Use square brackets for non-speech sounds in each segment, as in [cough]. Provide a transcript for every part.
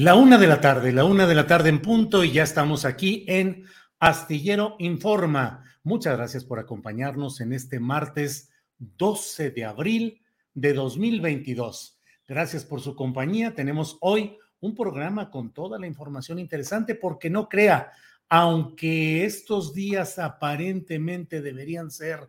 La una de la tarde, la una de la tarde en punto y ya estamos aquí en Astillero Informa. Muchas gracias por acompañarnos en este martes 12 de abril de 2022. Gracias por su compañía. Tenemos hoy un programa con toda la información interesante porque no crea, aunque estos días aparentemente deberían ser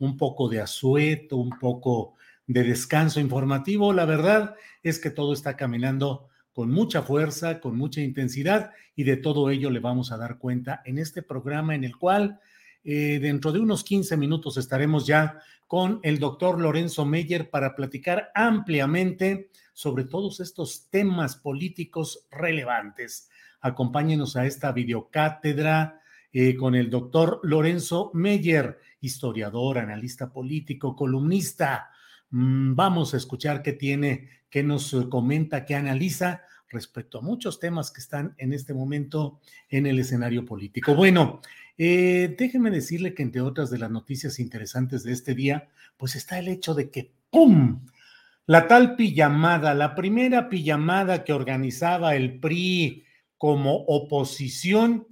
un poco de asueto, un poco de descanso informativo, la verdad es que todo está caminando con mucha fuerza, con mucha intensidad y de todo ello le vamos a dar cuenta en este programa en el cual eh, dentro de unos 15 minutos estaremos ya con el doctor Lorenzo Meyer para platicar ampliamente sobre todos estos temas políticos relevantes. Acompáñenos a esta videocátedra eh, con el doctor Lorenzo Meyer, historiador, analista político, columnista. Mm, vamos a escuchar qué tiene, qué nos comenta, qué analiza respecto a muchos temas que están en este momento en el escenario político. Bueno, eh, déjeme decirle que entre otras de las noticias interesantes de este día, pues está el hecho de que ¡pum! La tal pijamada, la primera pijamada que organizaba el PRI como oposición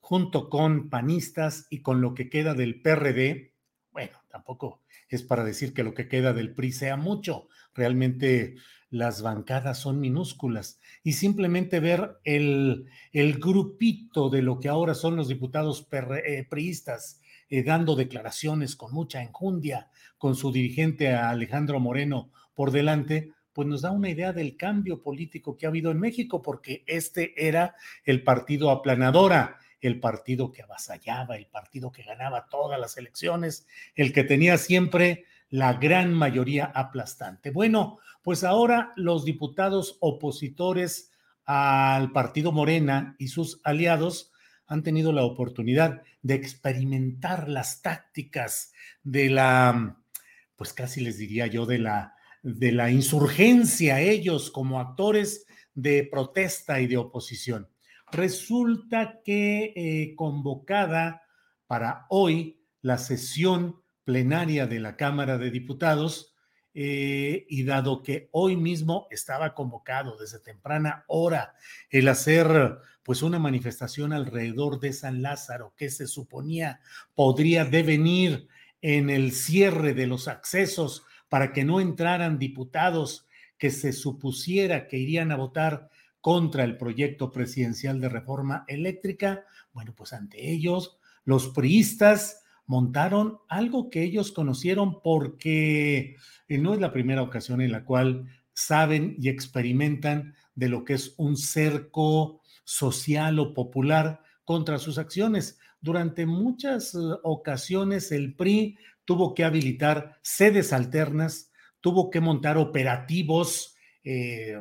junto con panistas y con lo que queda del PRD, bueno, tampoco es para decir que lo que queda del PRI sea mucho, realmente las bancadas son minúsculas y simplemente ver el, el grupito de lo que ahora son los diputados eh, priistas eh, dando declaraciones con mucha enjundia, con su dirigente Alejandro Moreno por delante, pues nos da una idea del cambio político que ha habido en México, porque este era el partido aplanadora, el partido que avasallaba, el partido que ganaba todas las elecciones, el que tenía siempre la gran mayoría aplastante. Bueno, pues ahora los diputados opositores al partido Morena y sus aliados han tenido la oportunidad de experimentar las tácticas de la, pues casi les diría yo, de la, de la insurgencia, ellos como actores de protesta y de oposición. Resulta que eh, convocada para hoy la sesión plenaria de la Cámara de Diputados eh, y dado que hoy mismo estaba convocado desde temprana hora el hacer pues una manifestación alrededor de San Lázaro que se suponía podría devenir en el cierre de los accesos para que no entraran diputados que se supusiera que irían a votar contra el proyecto presidencial de reforma eléctrica, bueno, pues ante ellos los priistas montaron algo que ellos conocieron porque eh, no es la primera ocasión en la cual saben y experimentan de lo que es un cerco social o popular contra sus acciones. Durante muchas eh, ocasiones el PRI tuvo que habilitar sedes alternas, tuvo que montar operativos eh,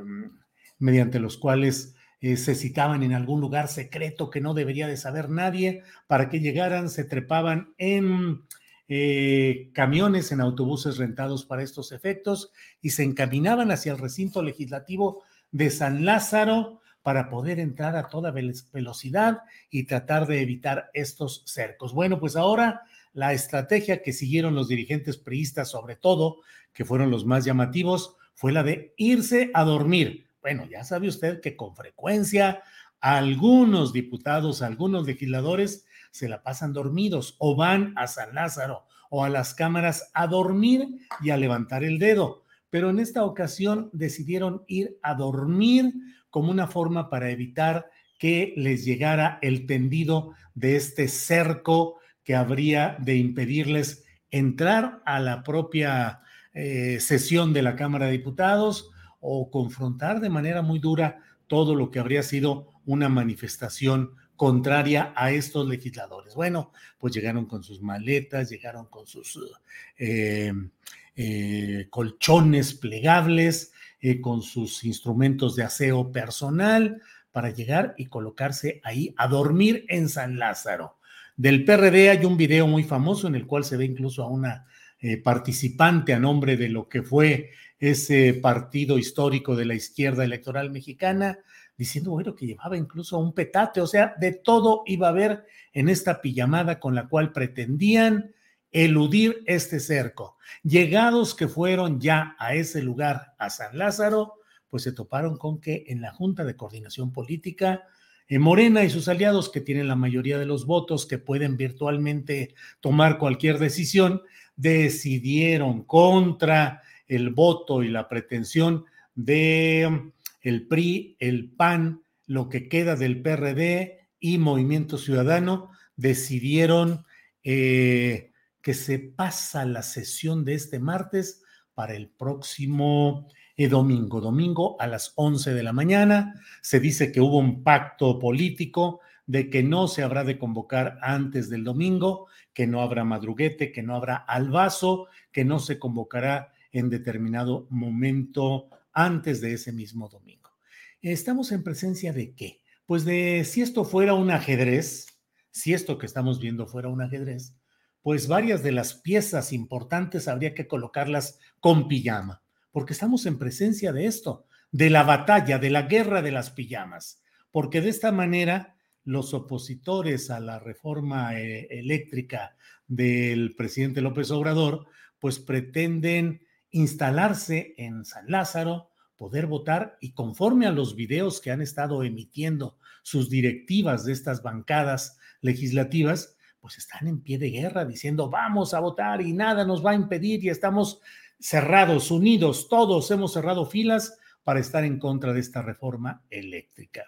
mediante los cuales eh, se citaban en algún lugar secreto que no debería de saber nadie para que llegaran, se trepaban en eh, camiones en autobuses rentados para estos efectos y se encaminaban hacia el recinto legislativo de San Lázaro para poder entrar a toda velocidad y tratar de evitar estos cercos. Bueno, pues ahora la estrategia que siguieron los dirigentes priistas, sobre todo, que fueron los más llamativos, fue la de irse a dormir. Bueno, ya sabe usted que con frecuencia algunos diputados, algunos legisladores se la pasan dormidos o van a San Lázaro o a las cámaras a dormir y a levantar el dedo. Pero en esta ocasión decidieron ir a dormir como una forma para evitar que les llegara el tendido de este cerco que habría de impedirles entrar a la propia eh, sesión de la Cámara de Diputados o confrontar de manera muy dura todo lo que habría sido una manifestación contraria a estos legisladores. Bueno, pues llegaron con sus maletas, llegaron con sus eh, eh, colchones plegables, eh, con sus instrumentos de aseo personal para llegar y colocarse ahí a dormir en San Lázaro. Del PRD hay un video muy famoso en el cual se ve incluso a una participante a nombre de lo que fue ese partido histórico de la izquierda electoral mexicana, diciendo, bueno, que llevaba incluso un petate, o sea, de todo iba a haber en esta pijamada con la cual pretendían eludir este cerco. Llegados que fueron ya a ese lugar, a San Lázaro, pues se toparon con que en la Junta de Coordinación Política, en Morena y sus aliados, que tienen la mayoría de los votos, que pueden virtualmente tomar cualquier decisión, decidieron contra el voto y la pretensión de el PRI, el PAN, lo que queda del PRD y Movimiento Ciudadano decidieron eh, que se pasa la sesión de este martes para el próximo eh, domingo, domingo a las 11 de la mañana. Se dice que hubo un pacto político de que no se habrá de convocar antes del domingo, que no habrá madruguete, que no habrá albazo, que no se convocará en determinado momento antes de ese mismo domingo. Estamos en presencia de qué? Pues de si esto fuera un ajedrez, si esto que estamos viendo fuera un ajedrez, pues varias de las piezas importantes habría que colocarlas con pijama, porque estamos en presencia de esto, de la batalla, de la guerra de las pijamas, porque de esta manera los opositores a la reforma eh, eléctrica del presidente López Obrador, pues pretenden instalarse en San Lázaro, poder votar y conforme a los videos que han estado emitiendo sus directivas de estas bancadas legislativas, pues están en pie de guerra diciendo vamos a votar y nada nos va a impedir y estamos cerrados, unidos, todos hemos cerrado filas para estar en contra de esta reforma eléctrica.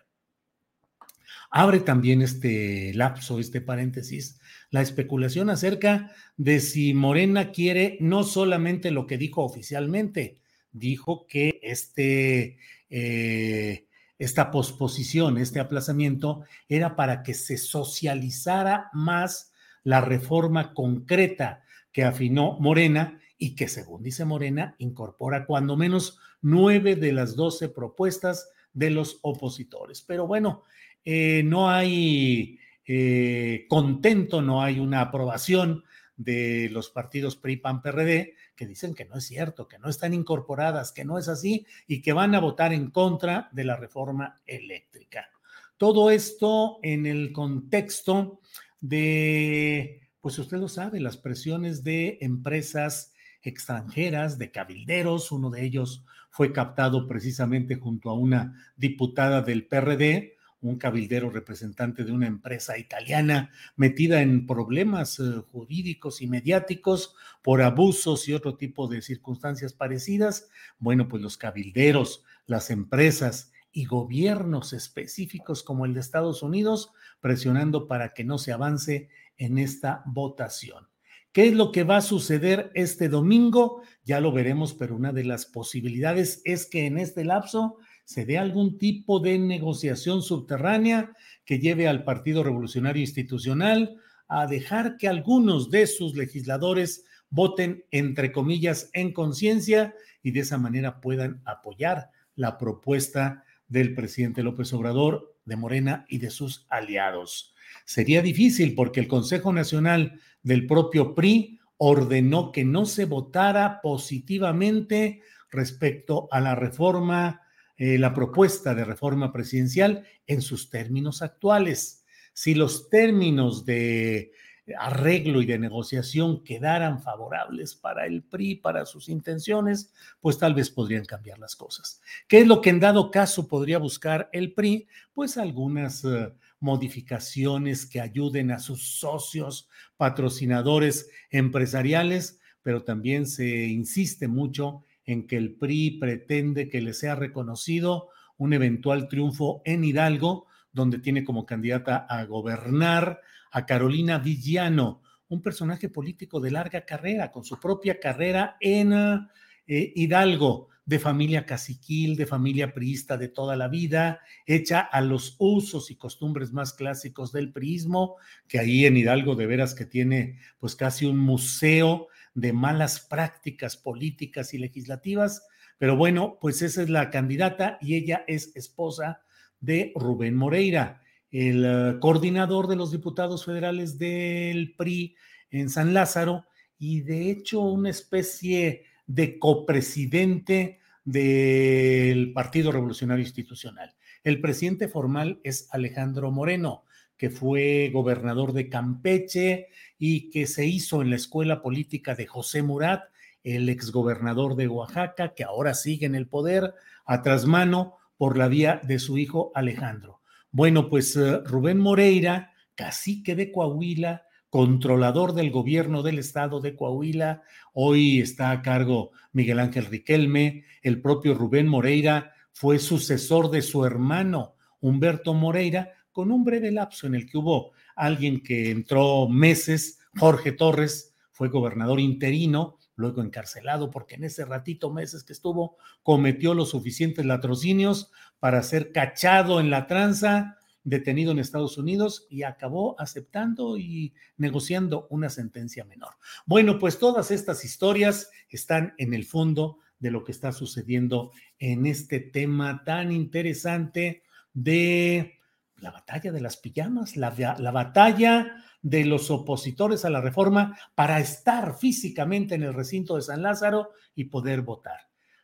Abre también este lapso, este paréntesis, la especulación acerca de si Morena quiere no solamente lo que dijo oficialmente, dijo que este, eh, esta posposición, este aplazamiento, era para que se socializara más la reforma concreta que afinó Morena y que, según dice Morena, incorpora cuando menos nueve de las doce propuestas de los opositores. Pero bueno, eh, no hay eh, contento, no hay una aprobación de los partidos PRI, PAN, PRD, que dicen que no es cierto, que no están incorporadas, que no es así y que van a votar en contra de la reforma eléctrica. Todo esto en el contexto de, pues usted lo sabe, las presiones de empresas extranjeras, de cabilderos, uno de ellos fue captado precisamente junto a una diputada del PRD, un cabildero representante de una empresa italiana metida en problemas eh, jurídicos y mediáticos por abusos y otro tipo de circunstancias parecidas. Bueno, pues los cabilderos, las empresas y gobiernos específicos como el de Estados Unidos presionando para que no se avance en esta votación. ¿Qué es lo que va a suceder este domingo? Ya lo veremos, pero una de las posibilidades es que en este lapso se dé algún tipo de negociación subterránea que lleve al Partido Revolucionario Institucional a dejar que algunos de sus legisladores voten, entre comillas, en conciencia y de esa manera puedan apoyar la propuesta del presidente López Obrador, de Morena y de sus aliados. Sería difícil porque el Consejo Nacional del propio PRI ordenó que no se votara positivamente respecto a la reforma, eh, la propuesta de reforma presidencial en sus términos actuales. Si los términos de arreglo y de negociación quedaran favorables para el PRI, para sus intenciones, pues tal vez podrían cambiar las cosas. ¿Qué es lo que en dado caso podría buscar el PRI? Pues algunas uh, modificaciones que ayuden a sus socios, patrocinadores empresariales, pero también se insiste mucho en que el PRI pretende que le sea reconocido un eventual triunfo en Hidalgo, donde tiene como candidata a gobernar a Carolina Villano, un personaje político de larga carrera, con su propia carrera en eh, Hidalgo, de familia caciquil, de familia priista de toda la vida, hecha a los usos y costumbres más clásicos del priismo, que ahí en Hidalgo de veras que tiene pues casi un museo de malas prácticas políticas y legislativas, pero bueno, pues esa es la candidata y ella es esposa de Rubén Moreira el eh, coordinador de los diputados federales del PRI en San Lázaro y de hecho una especie de copresidente del Partido Revolucionario Institucional. El presidente formal es Alejandro Moreno, que fue gobernador de Campeche y que se hizo en la escuela política de José Murat, el exgobernador de Oaxaca, que ahora sigue en el poder a trasmano por la vía de su hijo Alejandro. Bueno, pues eh, Rubén Moreira, cacique de Coahuila, controlador del gobierno del estado de Coahuila, hoy está a cargo Miguel Ángel Riquelme, el propio Rubén Moreira fue sucesor de su hermano Humberto Moreira, con un breve lapso en el que hubo alguien que entró meses, Jorge Torres, fue gobernador interino, luego encarcelado porque en ese ratito, meses que estuvo, cometió los suficientes latrocinios para ser cachado en la tranza, detenido en Estados Unidos y acabó aceptando y negociando una sentencia menor. Bueno, pues todas estas historias están en el fondo de lo que está sucediendo en este tema tan interesante de la batalla de las pijamas, la, la batalla de los opositores a la reforma para estar físicamente en el recinto de San Lázaro y poder votar.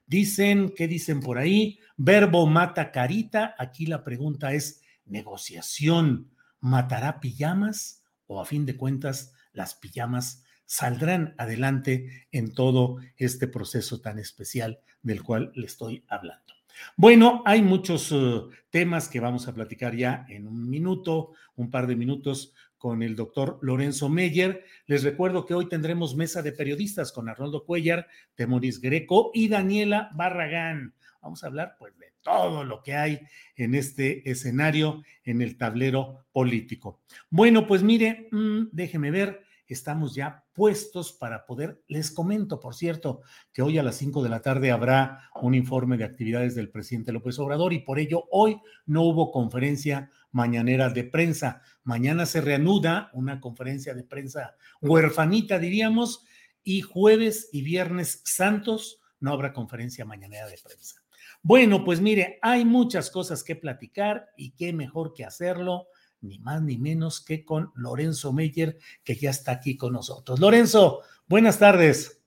Dicen, ¿qué dicen por ahí? Verbo mata carita. Aquí la pregunta es, ¿negociación matará pijamas? ¿O a fin de cuentas las pijamas saldrán adelante en todo este proceso tan especial del cual le estoy hablando? Bueno, hay muchos uh, temas que vamos a platicar ya en un minuto, un par de minutos con el doctor Lorenzo Meyer. Les recuerdo que hoy tendremos mesa de periodistas con Arnoldo Cuellar, Temoris Greco y Daniela Barragán. Vamos a hablar pues de todo lo que hay en este escenario, en el tablero político. Bueno, pues mire, mm, déjeme ver, estamos ya puestos para poder, les comento, por cierto, que hoy a las 5 de la tarde habrá un informe de actividades del presidente López Obrador y por ello hoy no hubo conferencia mañanera de prensa. Mañana se reanuda una conferencia de prensa huerfanita, diríamos, y jueves y viernes santos no habrá conferencia mañanera de prensa. Bueno, pues mire, hay muchas cosas que platicar y qué mejor que hacerlo, ni más ni menos que con Lorenzo Meyer, que ya está aquí con nosotros. Lorenzo, buenas tardes.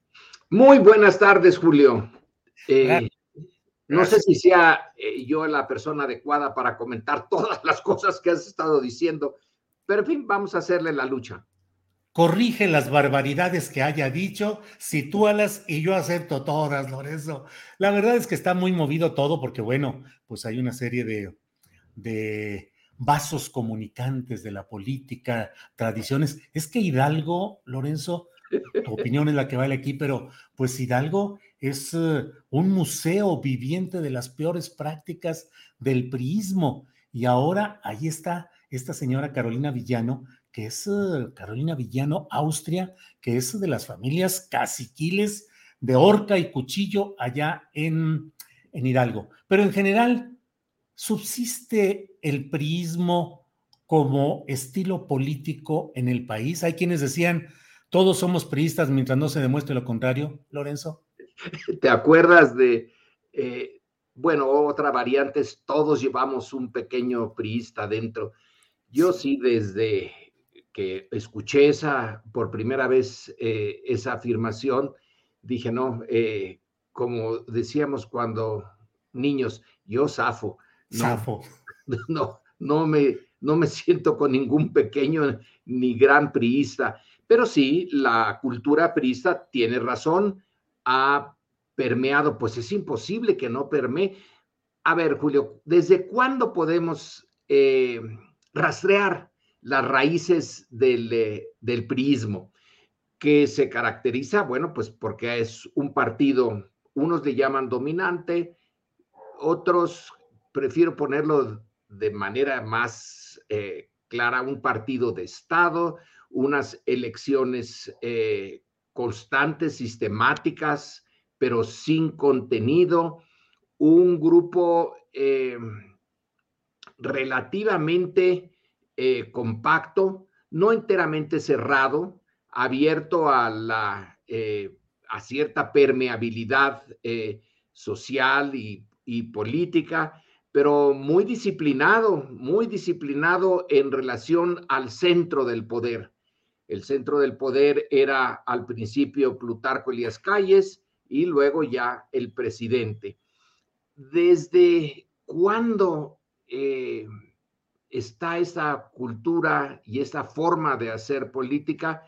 Muy buenas tardes, Julio. Eh, no sé si sea eh, yo la persona adecuada para comentar [laughs] todas las cosas que has estado diciendo, pero en fin, vamos a hacerle la lucha. Corrige las barbaridades que haya dicho, sitúalas y yo acepto todas, Lorenzo. La verdad es que está muy movido todo porque, bueno, pues hay una serie de, de vasos comunicantes de la política, tradiciones. Es que Hidalgo, Lorenzo, tu opinión es la que vale aquí, pero pues Hidalgo es eh, un museo viviente de las peores prácticas del priismo. Y ahora ahí está esta señora Carolina Villano, que es eh, Carolina Villano, Austria, que es de las familias caciquiles de Horca y Cuchillo allá en, en Hidalgo. Pero en general, ¿subsiste el priismo como estilo político en el país? Hay quienes decían, todos somos priistas mientras no se demuestre lo contrario, Lorenzo. ¿Te acuerdas de, eh, bueno, otra variante es todos llevamos un pequeño priista dentro? Yo sí, desde que escuché esa por primera vez eh, esa afirmación, dije, no, eh, como decíamos cuando niños, yo zafo. No, [laughs] No, no me, no me [laughs] siento con ningún pequeño ni gran priista, pero sí, la cultura priista tiene razón, ha permeado, pues es imposible que no permee. A ver, Julio, ¿desde cuándo podemos eh, rastrear las raíces del, eh, del priismo? que se caracteriza, bueno, pues porque es un partido, unos le llaman dominante, otros prefiero ponerlo de manera más eh, clara, un partido de Estado, unas elecciones eh, constantes, sistemáticas, pero sin contenido, un grupo eh, relativamente compacto, no enteramente cerrado, abierto a, la, a cierta permeabilidad social y, política, pero muy disciplinado, muy disciplinado en relación al centro del poder. El centro del poder era al principio Plutarco Elías Calles y luego ya el presidente. ¿Desde cuándo eh, está esta cultura y esta forma de hacer política?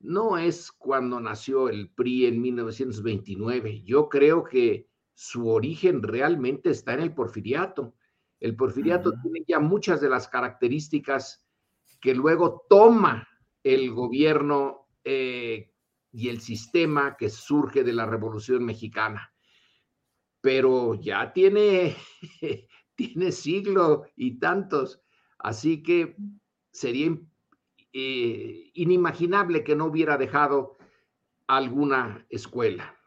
no es cuando nació el PRI en 1929. Yo creo que su origen realmente está en el porfiriato. El porfiriato tiene ya muchas de las características que luego toma el gobierno eh, y el sistema que surge de la Revolución Mexicana. Pero ya tiene, [laughs] tiene siglo y tantos, así que sería eh, inimaginable que no hubiera dejado alguna escuela.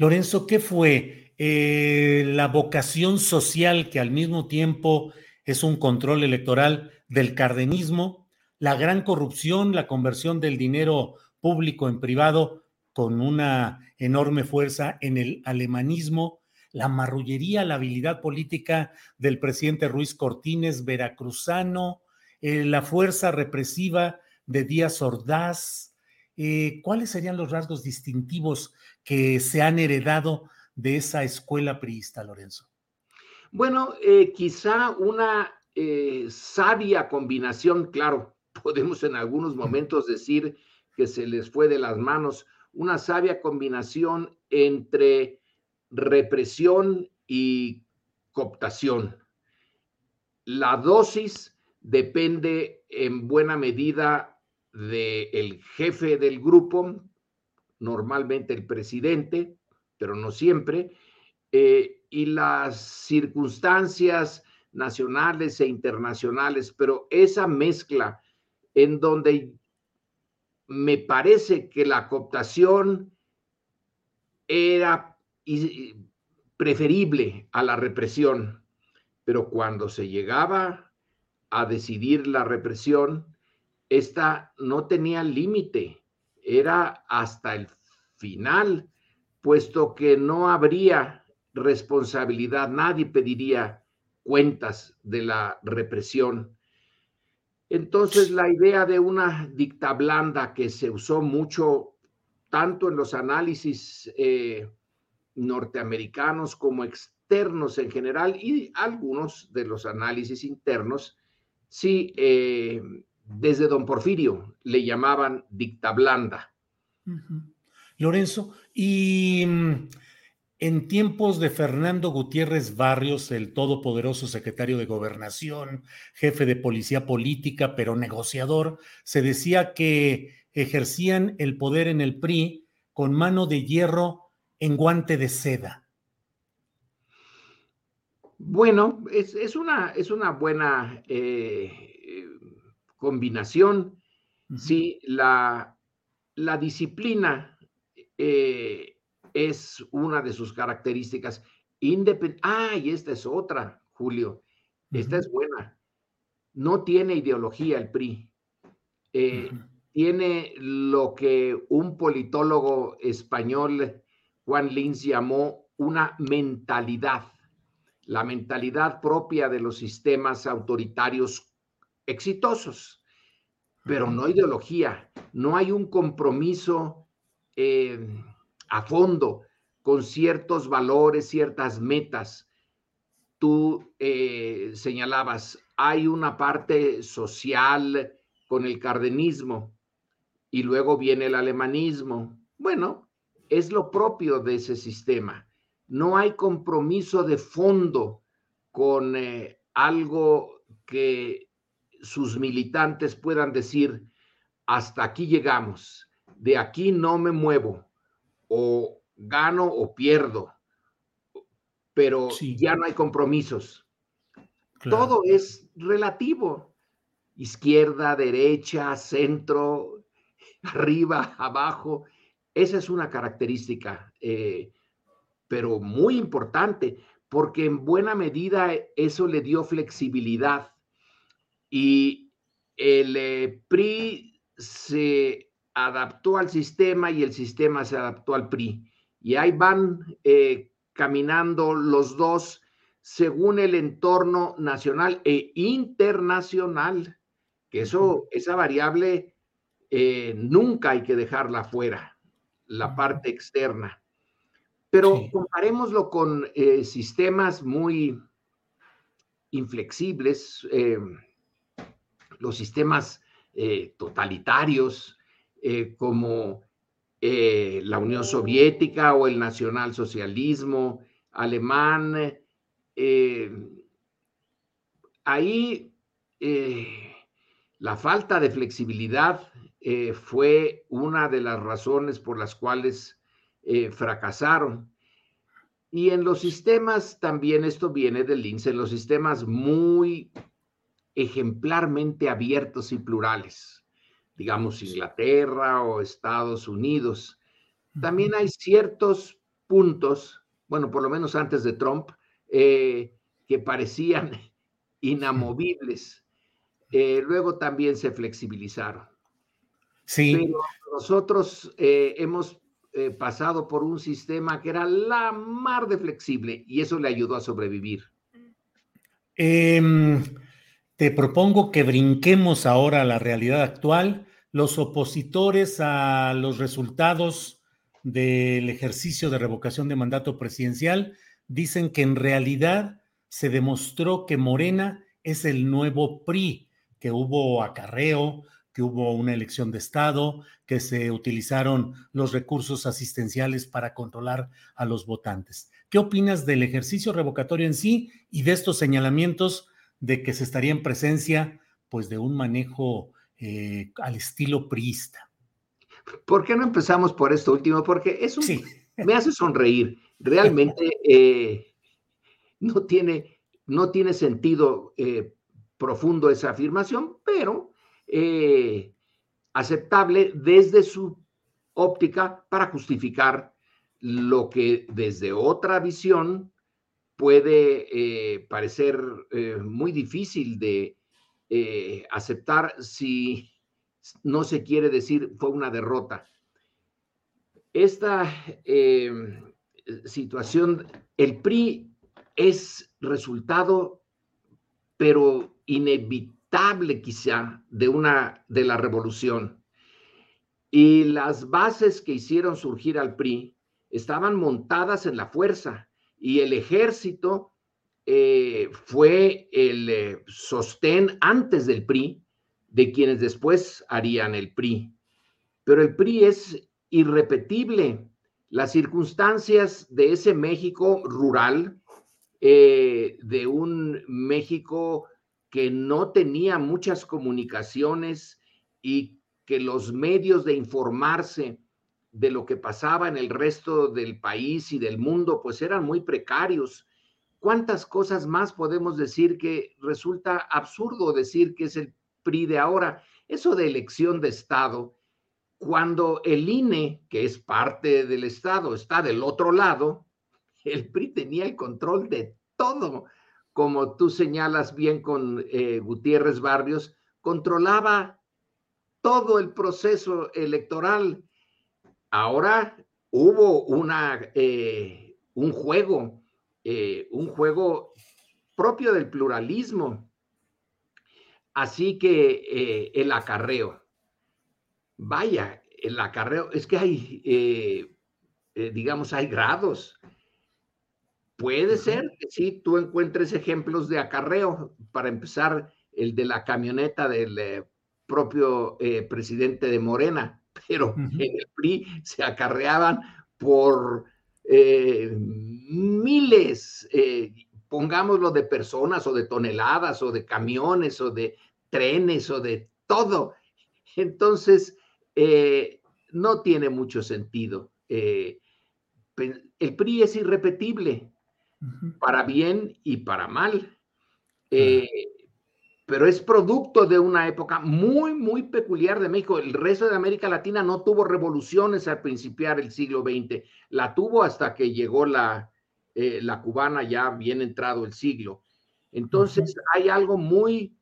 Lorenzo, ¿qué fue eh, la vocación social que al mismo tiempo es un control electoral del cardenismo, la gran corrupción, la conversión del dinero público en privado con una enorme fuerza en el alemanismo, la marrullería, la habilidad política del presidente Ruiz Cortines, veracruzano, eh, la fuerza represiva de Díaz Ordaz. Eh, ¿Cuáles serían los rasgos distintivos que se han heredado de esa escuela priista, Lorenzo? Bueno, eh, quizá una sabia combinación, claro, [laughs] podemos en algunos momentos decir que se les fue de las manos, una sabia combinación entre represión y cooptación. La dosis depende en buena medida del jefe del grupo, normalmente el presidente, pero no siempre, eh, y las circunstancias nacionales e internacionales, pero esa mezcla en donde me parece que la cooptación era preferible a la represión, pero cuando se llegaba a decidir la represión, esta no tenía límite, era hasta el final, puesto que no habría responsabilidad, nadie pediría cuentas de la represión. Entonces, la idea de una dicta blanda que se usó mucho tanto en los análisis eh, norteamericanos como externos en general y algunos de los análisis internos, Sí, eh, desde don Porfirio le llamaban dicta blanda. Lorenzo, y mm, en tiempos de Fernando Gutiérrez Barrios, el todopoderoso secretario de Gobernación, jefe de policía política, pero negociador, se decía que ejercían el poder en el PRI con mano de hierro en guante de seda. Bueno, es, una, es una, buena eh, combinación. Sí, la, la disciplina eh, es una de sus características. Independ ah, y esta es otra, Julio. Esta es buena. No tiene ideología el PRI. Eh, tiene lo que un politólogo español, Juan Lins, llamó una mentalidad la mentalidad propia de los sistemas autoritarios exitosos. pero no ideología, no hay un compromiso eh, a fondo con ciertos valores, ciertas metas. Tú eh, señalabas, hay una parte social con el cardenismo y luego viene el alemanismo. Bueno, es lo propio de ese sistema. No hay compromiso de fondo con eh, algo que sus militantes puedan decir, hasta aquí llegamos, de aquí no me muevo, o gano o pierdo, pero ya no hay compromisos. Todo es relativo. Izquierda, derecha, centro, [laughs] arriba, abajo. Esa es una característica, eh, pero muy importante, porque en buena medida eso le dio flexibilidad. Y el eh, PRI se adaptó al sistema y el sistema se adaptó al PRI. Y ahí van eh, caminando los dos según el entorno nacional e internacional, que eso, esa variable eh, nunca hay que dejarla fuera, la parte externa. Pero comparémoslo con eh, sistemas muy inflexibles, los sistemas totalitarios como la Unión Soviética o el nacionalsocialismo alemán, eh, ahí eh, la falta de flexibilidad eh, fue una de las razones por las cuales fracasaron. Y en los sistemas, también esto viene del INSE, en los sistemas muy ejemplarmente abiertos y plurales, digamos Inglaterra o Estados Unidos, también hay ciertos puntos, bueno, por lo menos antes de Trump, eh, que parecían [laughs] inamovibles. Eh, luego también se flexibilizaron. Sí. Pero nosotros eh, hemos pasado por un sistema que era la mar de flexible y eso le ayudó a sobrevivir. Em, te propongo que brinquemos ahora a la realidad actual. Los opositores a los resultados del ejercicio de revocación de mandato presidencial dicen que en realidad se demostró que Morena es el nuevo PRI, que hubo acarreo, que hubo una elección de Estado, que se utilizaron los recursos asistenciales para controlar a los votantes. ¿Qué opinas del ejercicio revocatorio en sí y de estos señalamientos de que se estaría en presencia pues de un manejo eh, al estilo priista? ¿Por qué no empezamos por esto último? Porque es un, me hace sonreír [laughs] realmente eh, no, tiene, no tiene sentido eh, profundo esa afirmación, pero aceptable desde su óptica para justificar lo que desde otra visión puede parecer muy difícil de aceptar si no se quiere decir fue una derrota. Esta situación, el PRI es resultado, pero inevitable quizá, de una de la revolución. Y las bases que hicieron surgir al PRI estaban montadas en la fuerza y el ejército eh, fue el eh, sostén antes del PRI de quienes después harían el PRI. Pero el PRI es irrepetible las circunstancias de ese México rural, eh, de un México que no tenía muchas comunicaciones y que los medios de informarse de lo que pasaba en el resto del país y del mundo, pues eran muy precarios. ¿Cuántas cosas más podemos decir que resulta absurdo decir que es el PRI de ahora? Eso de elección de Estado cuando el INE, que es parte del Estado, está del otro lado, el PRI tenía el control de todo. Como tú señalas bien con eh, Gutiérrez Barrios, controlaba todo el proceso electoral. Ahora hubo una, eh, un juego, eh, un juego propio del pluralismo. así que eh, el acarreo, vaya, el acarreo, es que hay, digamos, hay grados. Puede ser que sí, tú encuentres ejemplos de acarreo. Para empezar, el de la camioneta del propio presidente de Morena, pero en el PRI se acarreaban por miles, pongámoslo de personas o de toneladas o de camiones o de trenes o de todo. Entonces, eh, no tiene mucho sentido. Eh, el PRI es irrepetible, para bien y para mal. Eh, pero es producto de una época muy, muy peculiar de México. El resto de América Latina no tuvo revoluciones al principiar el siglo XX. La tuvo hasta que llegó la, eh, la cubana ya bien entrado el siglo. Entonces hay algo muy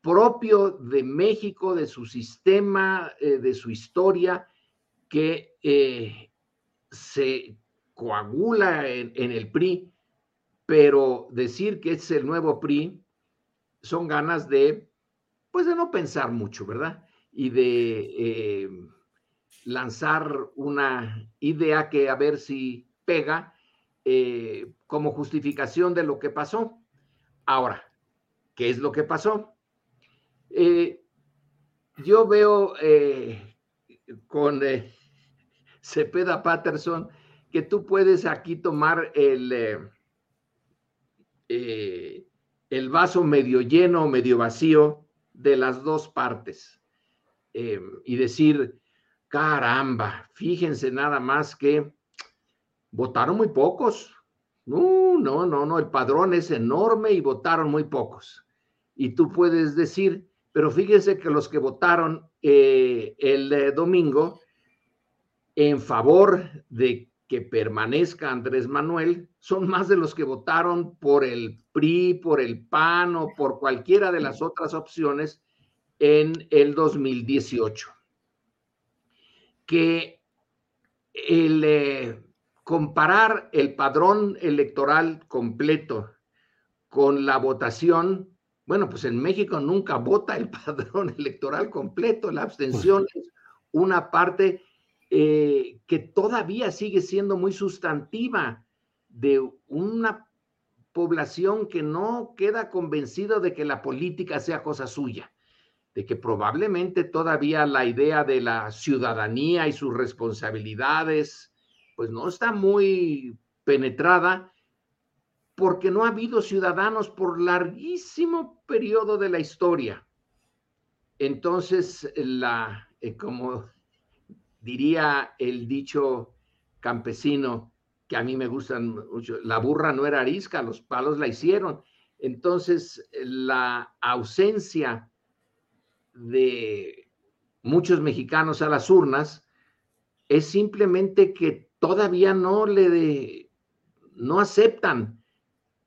propio de México, de su sistema, eh, de su historia, que eh, se coagula en, el PRI, pero decir que es el nuevo PRI son ganas de, pues de no pensar mucho, ¿verdad? Y de lanzar una idea que a ver si pega eh, como justificación de lo que pasó. Ahora, ¿qué es lo que pasó? Eh, yo veo eh, con [laughs] Cepeda Patterson que tú puedes aquí tomar el, el vaso medio lleno medio vacío de las dos partes y decir, caramba, fíjense nada más que votaron muy pocos. No, no, no, no, el padrón es enorme y votaron muy pocos. Y tú puedes decir, pero fíjense que los que votaron eh, el eh, domingo en favor de que permanezca Andrés Manuel son más de los que votaron por el PRI, por el PAN o por cualquiera de las otras opciones en el 2018. Que el, eh, comparar el padrón electoral completo con la votación, bueno, pues en México nunca vota el [laughs] padrón electoral completo, la abstención es una parte eh, que todavía sigue siendo muy sustantiva de una población que no queda convencido de que la política sea cosa suya, de que probablemente todavía la idea de la ciudadanía y sus responsabilidades, pues no está muy penetrada porque no ha habido ciudadanos por larguísimo periodo de la historia. Entonces, la, eh, como diría el dicho campesino, que a mí me gustan mucho, la burra no era arisca, los palos la hicieron. Entonces, la ausencia de muchos mexicanos a las urnas es simplemente que todavía no le no aceptan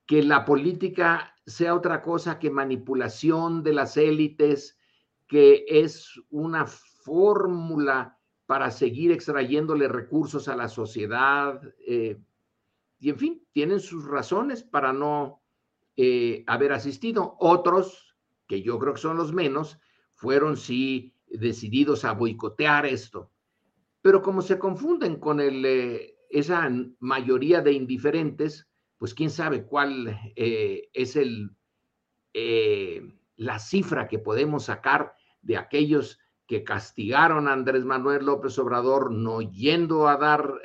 que la política sea otra cosa que manipulación de las élites, que es una fórmula para seguir extrayéndole recursos a la sociedad. Eh, y en fin, tienen sus razones para no eh, haber asistido. Otros, que yo creo que son los menos, fueron sí decididos a boicotear esto pero como se confunden con el, eh, esa mayoría de indiferentes, pues quién sabe cuál es el, la cifra que podemos sacar de aquellos que castigaron a Andrés Manuel López Obrador no yendo a dar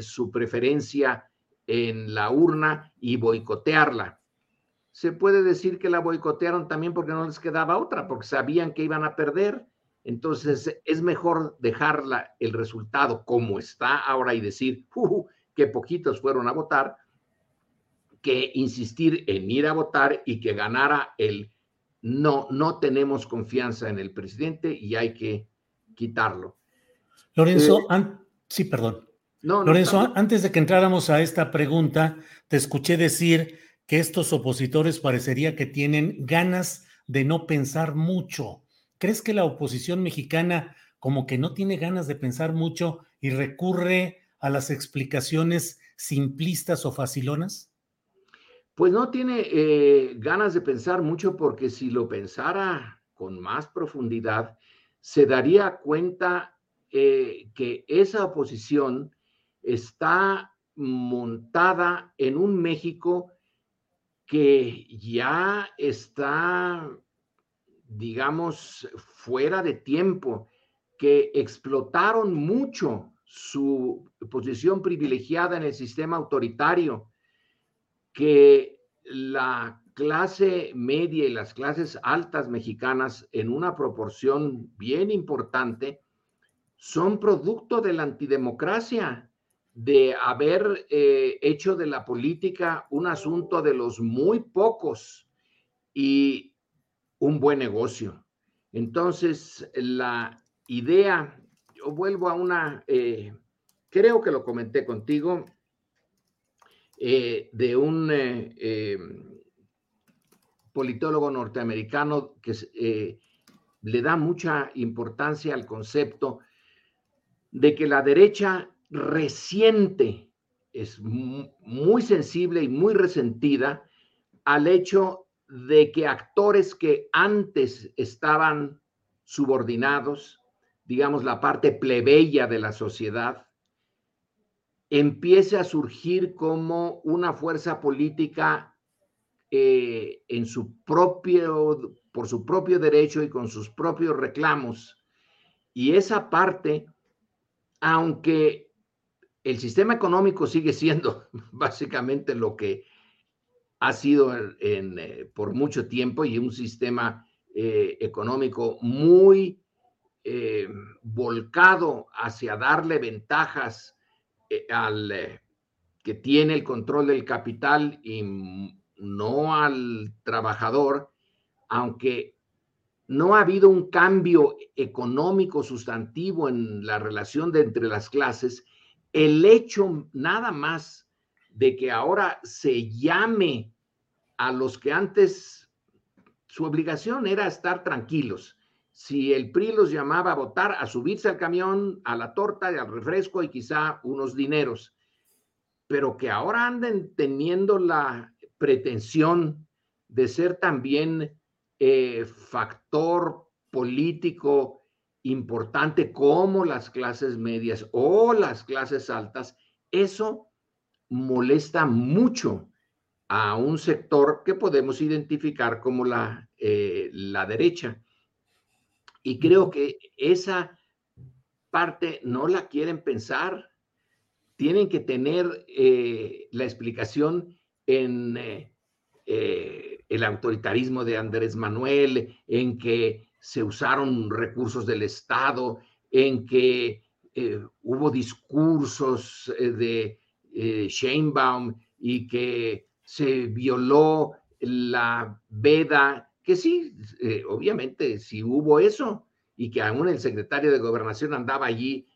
su preferencia en la urna y boicotearla. Se puede decir que la boicotearon también porque no les quedaba otra, porque sabían que iban a perder entonces, es mejor dejarla el resultado como está ahora y decir que poquitos fueron a votar, que insistir en ir a votar y que ganara el no, no tenemos confianza en el presidente y hay que quitarlo. Lorenzo, eh, sí, perdón. Lorenzo, antes de que entráramos a esta pregunta, te escuché decir que estos opositores parecería que tienen ganas de no pensar mucho. ¿Crees que la oposición mexicana como que no tiene ganas de pensar mucho y recurre a las explicaciones simplistas o facilonas? Pues no tiene eh, ganas de pensar mucho porque si lo pensara con más profundidad, se daría cuenta eh, que esa oposición está montada en un México que ya está, digamos, fuera de tiempo, que explotaron mucho su posición privilegiada en el sistema autoritario, que la clase media y las clases altas mexicanas en una proporción bien importante son producto de la antidemocracia, de haber eh, hecho de la política un asunto de los muy pocos y un buen negocio. Entonces, la idea, yo vuelvo a una, eh, creo que lo comenté contigo, eh, de un politólogo norteamericano que le da mucha importancia al concepto de que la derecha reciente es muy sensible y muy resentida al hecho de que actores que antes estaban subordinados, digamos la parte plebeya de la sociedad, empiece a surgir como una fuerza política eh, en su propio, por su propio derecho y con sus propios reclamos. Y esa parte aunque el sistema económico sigue siendo [laughs] básicamente lo que ha sido eh, por mucho tiempo y un sistema eh, económico muy volcado hacia darle ventajas al que tiene el control del capital y no al trabajador, aunque no ha habido un cambio económico sustantivo en la relación de entre las clases, el hecho nada más de que ahora se llame a los que antes su obligación era estar tranquilos. Si el PRI los llamaba a votar, a subirse al camión, a la torta, al refresco y quizá unos dineros, pero que ahora anden teniendo la pretensión de ser también eh, factor político importante como las clases medias o las clases altas, eso molesta mucho a un sector que podemos identificar como la, eh, la derecha. Y creo que esa parte no la quieren pensar. Tienen que tener eh, la explicación en el autoritarismo de Andrés Manuel, en que se usaron recursos del Estado, en que eh, hubo discursos eh, de eh, Sheinbaum y que se violó la veda, que sí, obviamente sí hubo eso, y que aún el secretario de gobernación andaba allí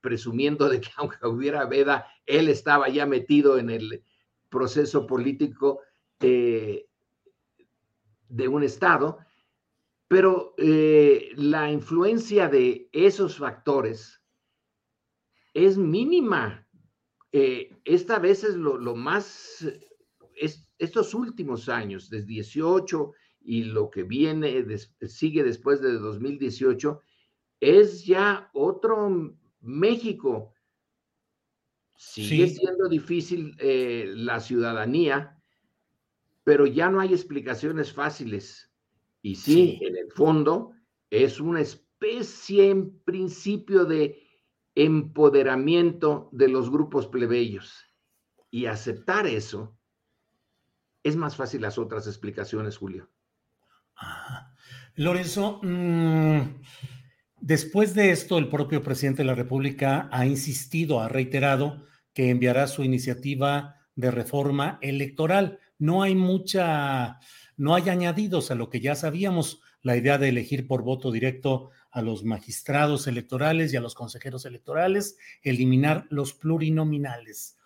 presumiendo de que [laughs] aunque hubiera veda, él estaba ya metido en el proceso político de un Estado, pero eh, la influencia de esos factores es mínima. Eh, esta vez es lo, más, estos últimos años, desde 18 y lo que viene, sigue después de 2018, es ya otro México. Sigue siendo difícil eh, la ciudadanía, pero ya no hay explicaciones fáciles. Y sí, en el fondo es una especie en principio de empoderamiento de los grupos plebeyos. Y aceptar eso es más fácil las otras explicaciones, Julio. Lorenzo, mm, después de esto, el propio presidente de la República ha insistido, ha reiterado que enviará su iniciativa de reforma electoral. No hay mucha, no hay añadidos a lo que ya sabíamos, la idea de elegir por voto directo a los magistrados electorales y a los consejeros electorales, eliminar los plurinominales.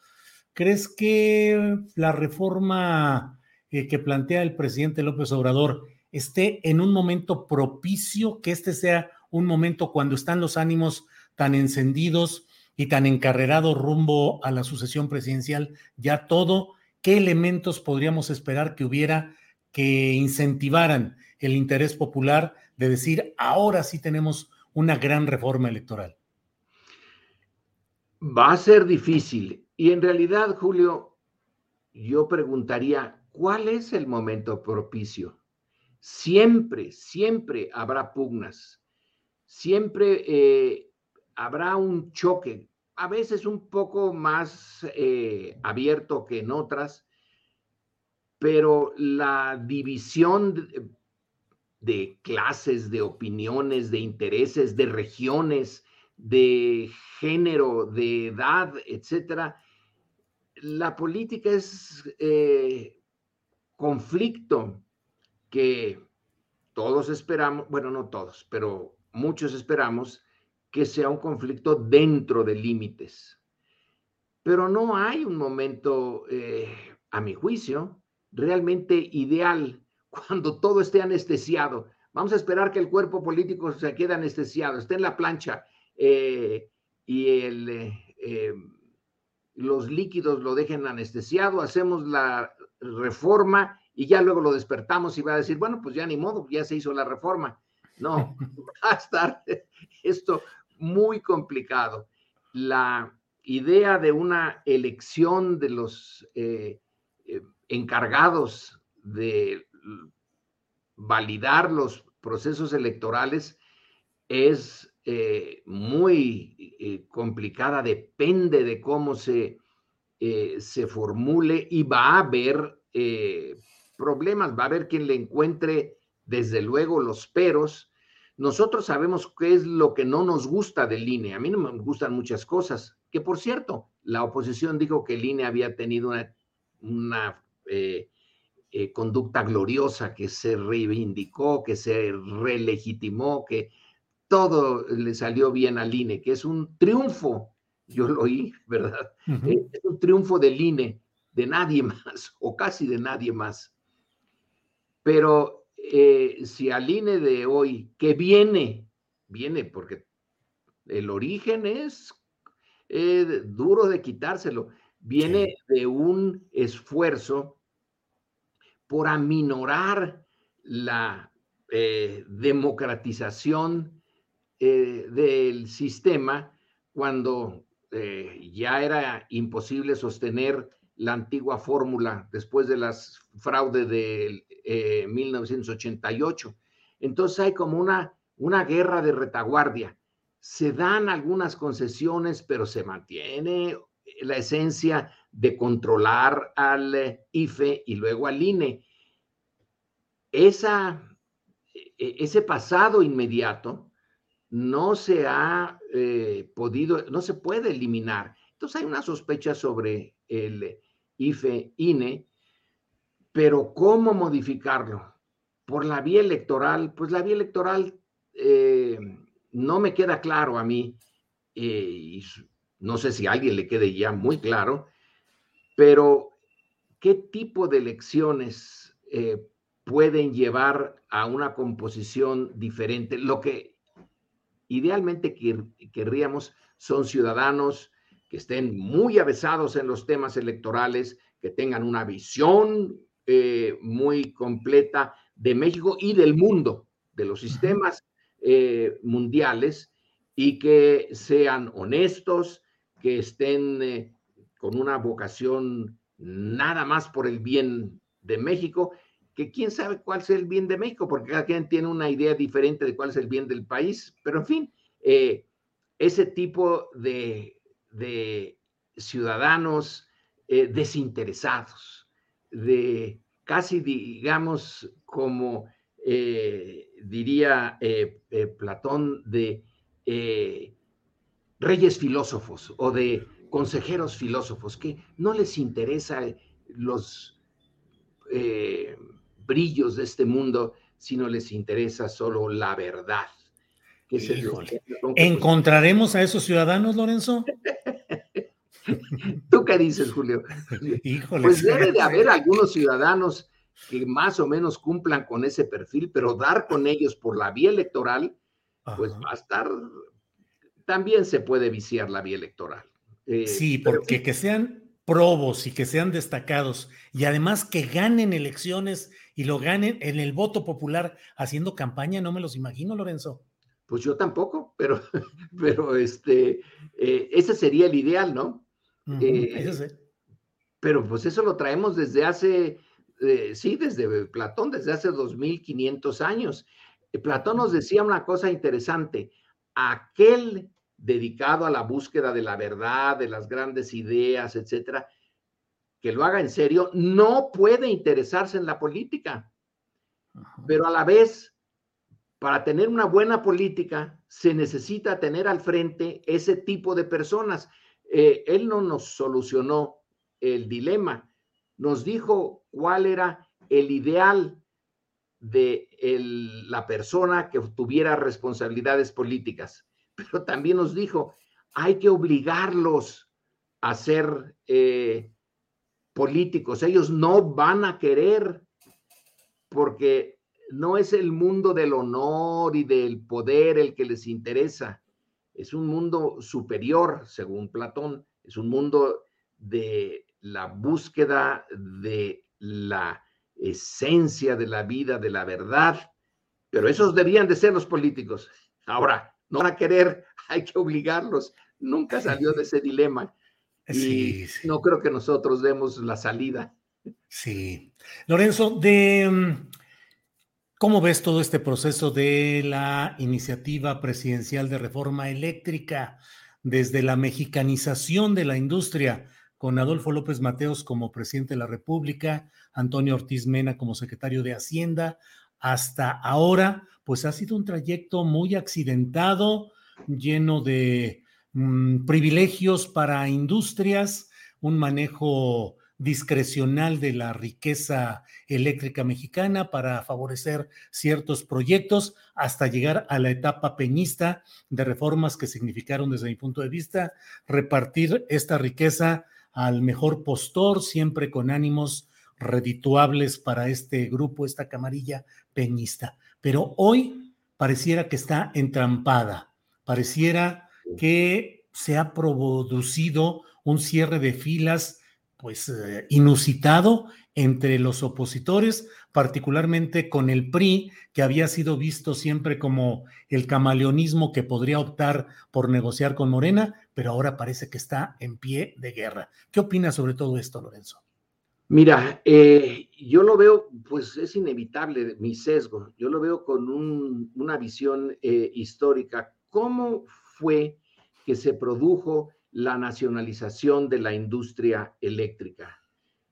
¿Crees que la reforma eh, que plantea el presidente López Obrador esté en un momento propicio, que este sea un momento cuando están los ánimos tan encendidos y tan encarrerados rumbo a la sucesión presidencial, ya todo ¿qué elementos podríamos esperar que hubiera que incentivaran el interés popular de decir, ahora sí tenemos una gran reforma electoral? Va a ser difícil. Y en realidad, Julio, yo preguntaría, ¿cuál es el momento propicio? Siempre, siempre habrá pugnas, siempre eh, habrá un choque, a veces un poco más eh, abierto que en otras, pero la división de, clases, de opiniones, de intereses, de regiones, de género, de edad, etcétera, la política es eh, conflicto que todos esperamos, bueno, no todos, pero muchos esperamos que sea un conflicto dentro de límites. Pero no hay un momento, eh, a mi juicio, realmente ideal [laughs] cuando todo esté anestesiado. Vamos a esperar que el cuerpo político se quede anestesiado, esté en la plancha eh, y el, eh, los líquidos lo dejen anestesiado, hacemos la reforma y ya luego lo despertamos y va a decir, bueno, pues ya ni modo, ya se hizo la reforma. No, [laughs] [laughs] va a estar esto muy complicado. La idea de una elección de los eh, eh, encargados de validar los procesos electorales es eh, muy complicada, depende de cómo se, se formule y va a haber problemas, va a haber quien le encuentre desde luego los peros nosotros sabemos qué es lo que no nos gusta del INE. A mí no me gustan muchas cosas, que por cierto, la oposición dijo que el INE había tenido una, eh, eh, conducta gloriosa, que se reivindicó, que se relegitimó, que todo le salió bien al INE, que es un triunfo. Yo lo oí, ¿verdad? Es un triunfo del INE, de nadie [laughs] más, o casi de nadie más. Pero eh, si al INE de hoy, que viene, viene porque el origen es eh, duro de quitárselo, viene de un esfuerzo por aminorar la eh, democratización del sistema cuando ya era imposible sostener la antigua fórmula después de las fraudes del 1988. Eh, Entonces hay como una, una guerra de retaguardia. Se dan algunas concesiones, pero se mantiene la esencia de controlar al eh, IFE y luego al INE. Esa, e, ese pasado inmediato no se ha eh, podido, no se puede eliminar. Entonces hay una sospecha sobre el IFE-INE pero ¿cómo modificarlo? Por la vía electoral, pues la vía electoral eh, no me queda claro a mí, eh, y no sé si a alguien le quede ya muy claro, pero ¿qué tipo de elecciones eh, pueden llevar a una composición diferente? Lo que idealmente querríamos son ciudadanos que estén muy avesados en los temas electorales, que tengan una visión eh, muy completa de México y del mundo, de los sistemas eh, mundiales, y que sean honestos, que estén eh, con una vocación nada más por el bien de México, que quién sabe cuál es el bien de México, porque cada quien tiene una idea diferente de cuál es el bien del país, pero en fin, ese tipo de, de ciudadanos desinteresados, de casi, digamos, como eh, diría eh, eh, Platón, de reyes filósofos o de consejeros filósofos, que no les interesa los brillos de este mundo, sino les interesa solo la verdad. ¿Encontraremos a esos ciudadanos, Lorenzo? [laughs] ¿Tú qué dices, Julio? [laughs] Pues debe de haber algunos ciudadanos que más o menos cumplan con ese perfil, pero dar con ellos por la vía electoral, pues va a estar, también se puede viciar la vía electoral. Eh, sí, porque que sean probos y que sean destacados y además que ganen elecciones y lo ganen en el voto popular haciendo campaña, no me los imagino, Lorenzo. Pues yo tampoco, pero, [laughs] pero este, eh, ese sería el ideal, ¿no? Eh, pero pues eso lo traemos desde hace, eh, sí, desde Platón, desde hace 2500 años. Platón nos decía una cosa interesante, aquel dedicado a la búsqueda de la verdad, de las grandes ideas, etcétera, que lo haga en serio, no puede interesarse en la política. Pero a la vez, para tener una buena política, se necesita tener al frente ese tipo de personas. Eh, él no nos solucionó el dilema, nos dijo cuál era el ideal de la persona que tuviera responsabilidades políticas [laughs] pero también nos dijo, hay que obligarlos a ser eh, políticos. Ellos no van a querer porque no es el mundo del honor y del poder el que les interesa. Es un mundo superior, según Platón. Es un mundo de la búsqueda de la esencia de la vida, de la verdad. Pero esos debían de ser los políticos. Ahora, no van a querer, [laughs] hay que obligarlos. Nunca salió de ese dilema. [laughs] Y no creo que nosotros demos la salida. Sí. Lorenzo, de mm, cómo ves todo este proceso de la iniciativa presidencial de reforma eléctrica desde la mexicanización de la industria con Adolfo López Mateos como presidente de la República, Antonio Ortiz Mena como secretario de Hacienda, hasta ahora, pues ha sido un trayecto muy accidentado, lleno de mm, privilegios para industrias, un manejo discrecional de la riqueza eléctrica mexicana para favorecer ciertos proyectos hasta llegar a la etapa peñista de reformas que significaron desde mi punto de vista repartir esta riqueza al mejor postor, siempre con ánimos redituables para este grupo, esta camarilla peñista. Pero hoy pareciera que está entrampada, pareciera que se ha producido un cierre de filas pues eh, inusitado entre los opositores, particularmente con el PRI, que había sido visto siempre como el camaleonismo que podría optar por negociar con Morena, pero ahora parece que está en pie de guerra. ¿Qué opinas sobre todo esto, Lorenzo? Mira, eh, yo lo veo, pues es inevitable mi sesgo, yo lo veo con una visión eh, histórica. ¿Cómo fue que se produjo la nacionalización de la industria eléctrica?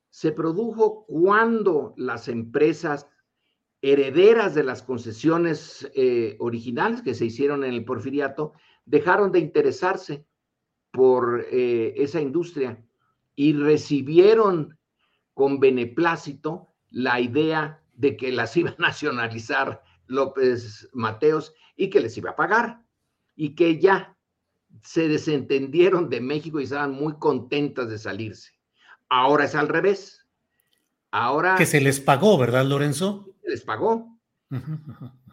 Se produjo cuando las empresas herederas de las concesiones eh, originales que se hicieron en el porfiriato dejaron de interesarse por esa industria y recibieron con beneplácito la idea de que las [laughs] iba a nacionalizar López Mateos y que les iba a pagar y que ya se desentendieron de México y estaban muy contentas de salirse. Ahora es al revés. Ahora que se les pagó, ¿verdad, Lorenzo? Se les pagó.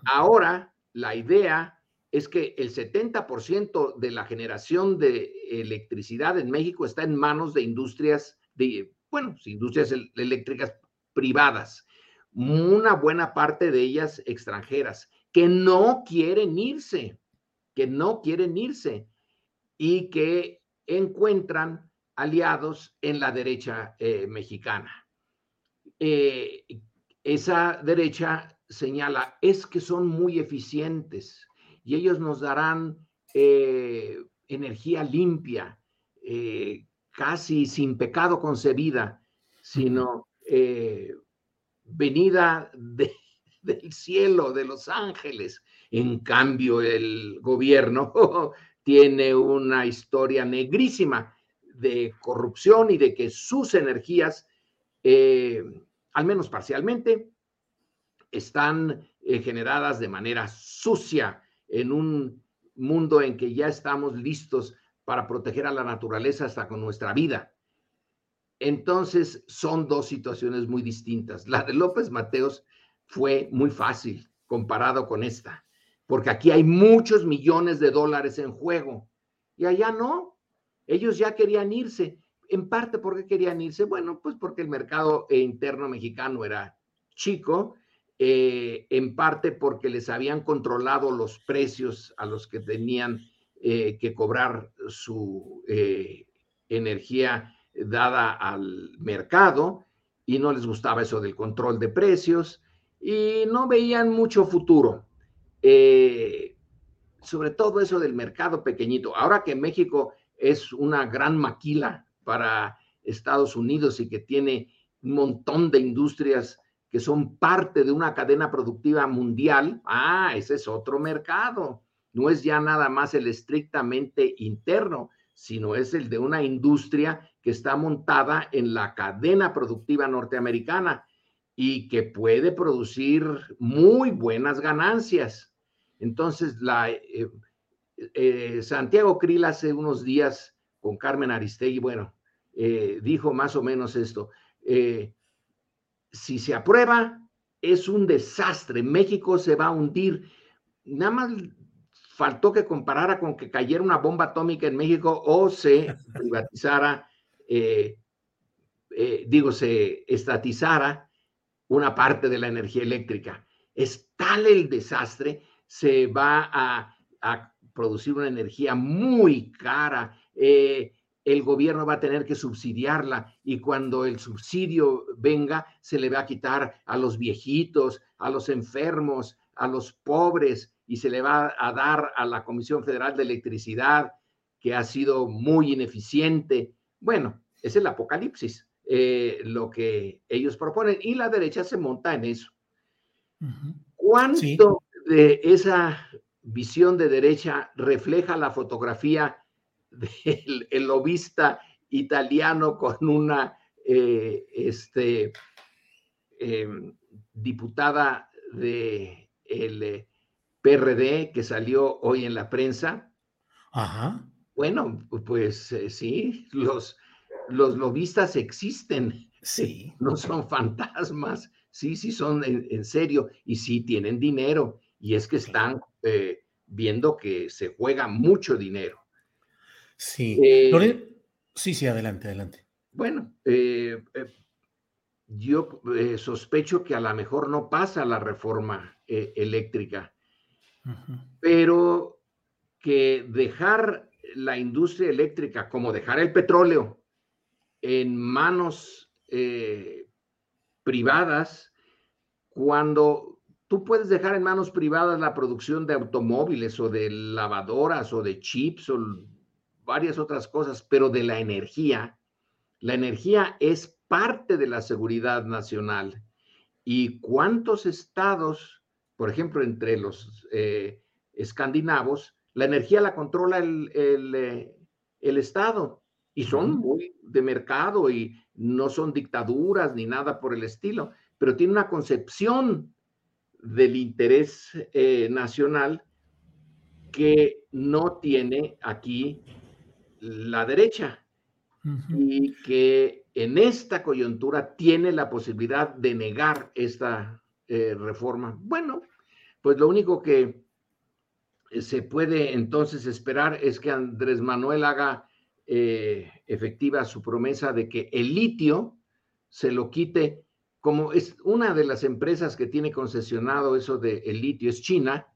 Ahora la idea es que el 70% de la generación de electricidad en México está en manos de industrias de bueno, industrias eléctricas privadas, una buena parte de ellas extranjeras, que no quieren irse, que no quieren irse y que encuentran aliados en la derecha eh, mexicana. Eh, esa derecha señala, es que son muy eficientes y ellos nos darán eh, energía limpia, casi sin pecado concebida, sino venida del cielo, de los ángeles. En cambio, el gobierno tiene una historia negrísima de corrupción y de que sus energías, eh, al menos parcialmente, están eh, generadas de manera sucia en un mundo en que ya estamos listos para proteger a la naturaleza hasta con nuestra vida. Entonces, son dos situaciones muy distintas. La de López Mateos fue muy fácil comparado con esta, porque aquí hay muchos millones de dólares en juego y allá no. Ellos ya querían irse. en parte, ¿por qué querían irse? Bueno, pues porque el mercado interno mexicano era chico, eh, en parte porque les habían controlado los precios a los que tenían eh, que cobrar su eh, energía dada al mercado y no les gustaba eso del control de precios y no veían mucho futuro. Sobre todo eso del mercado pequeñito. Ahora que México es una gran maquila para Estados Unidos y que tiene un montón de industrias que son parte de una cadena productiva mundial, ah, ese es otro mercado. No es ya nada más el estrictamente interno, sino es el de una industria que está montada en la cadena productiva norteamericana y que puede producir muy buenas ganancias. Entonces, la, eh, eh, Santiago Krill hace unos días con Carmen Aristegui, bueno, eh, dijo más o menos esto. Si se aprueba, es un desastre. México se va a hundir. Nada más faltó que comparara con que cayera una bomba atómica en México o se [laughs] privatizara, digo, se estatizara una parte de la energía eléctrica. Es tal el desastre, se va a, producir una energía muy cara. Eh, el gobierno va a tener que subsidiarla y cuando el subsidio venga, se le va a quitar a los viejitos, a los enfermos, a los pobres y se le va a dar a la Comisión Federal de Electricidad, que ha sido muy ineficiente. Bueno, es el apocalipsis, eh, lo que ellos proponen y la derecha se monta en eso. ¿Cuánto de esa visión de derecha refleja la fotografía el, lobista italiano con una eh, este, em, diputada de el PRD que salió hoy en la prensa. Ajá. Bueno, pues eh, sí, los, los lobistas existen. Sí. [laughs] No son fantasmas, sí, sí son en, serio y sí tienen dinero. Y es que están viendo que se juega mucho dinero. Sí. Eh, sí, sí, adelante, adelante. Bueno, eh, eh, yo sospecho que a lo mejor no pasa la reforma eléctrica, pero que dejar la industria eléctrica, como dejar el petróleo en manos privadas, cuando tú puedes dejar en manos privadas la producción de automóviles o de lavadoras o de chips o varias otras cosas, pero de la energía. La energía es parte de la seguridad nacional. ¿Y cuántos estados, por ejemplo, entre los eh, escandinavos, la energía la controla el, eh, el, Estado? Y son muy de mercado y no son dictaduras ni nada por el estilo, pero tiene una concepción del interés eh, nacional que no tiene aquí la derecha y que en esta coyuntura tiene la posibilidad de negar esta eh, reforma. Bueno, pues lo único que se puede entonces esperar es que Andrés Manuel haga eh, efectiva su promesa de que el litio se lo quite, como es una de las empresas que tiene concesionado eso de el litio es China,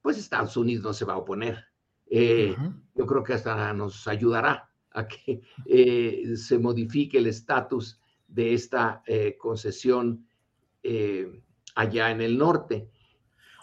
pues Estados Unidos no se va a oponer. Eh, yo creo que hasta nos ayudará a que eh, se modifique el estatus de esta eh, concesión allá en el norte.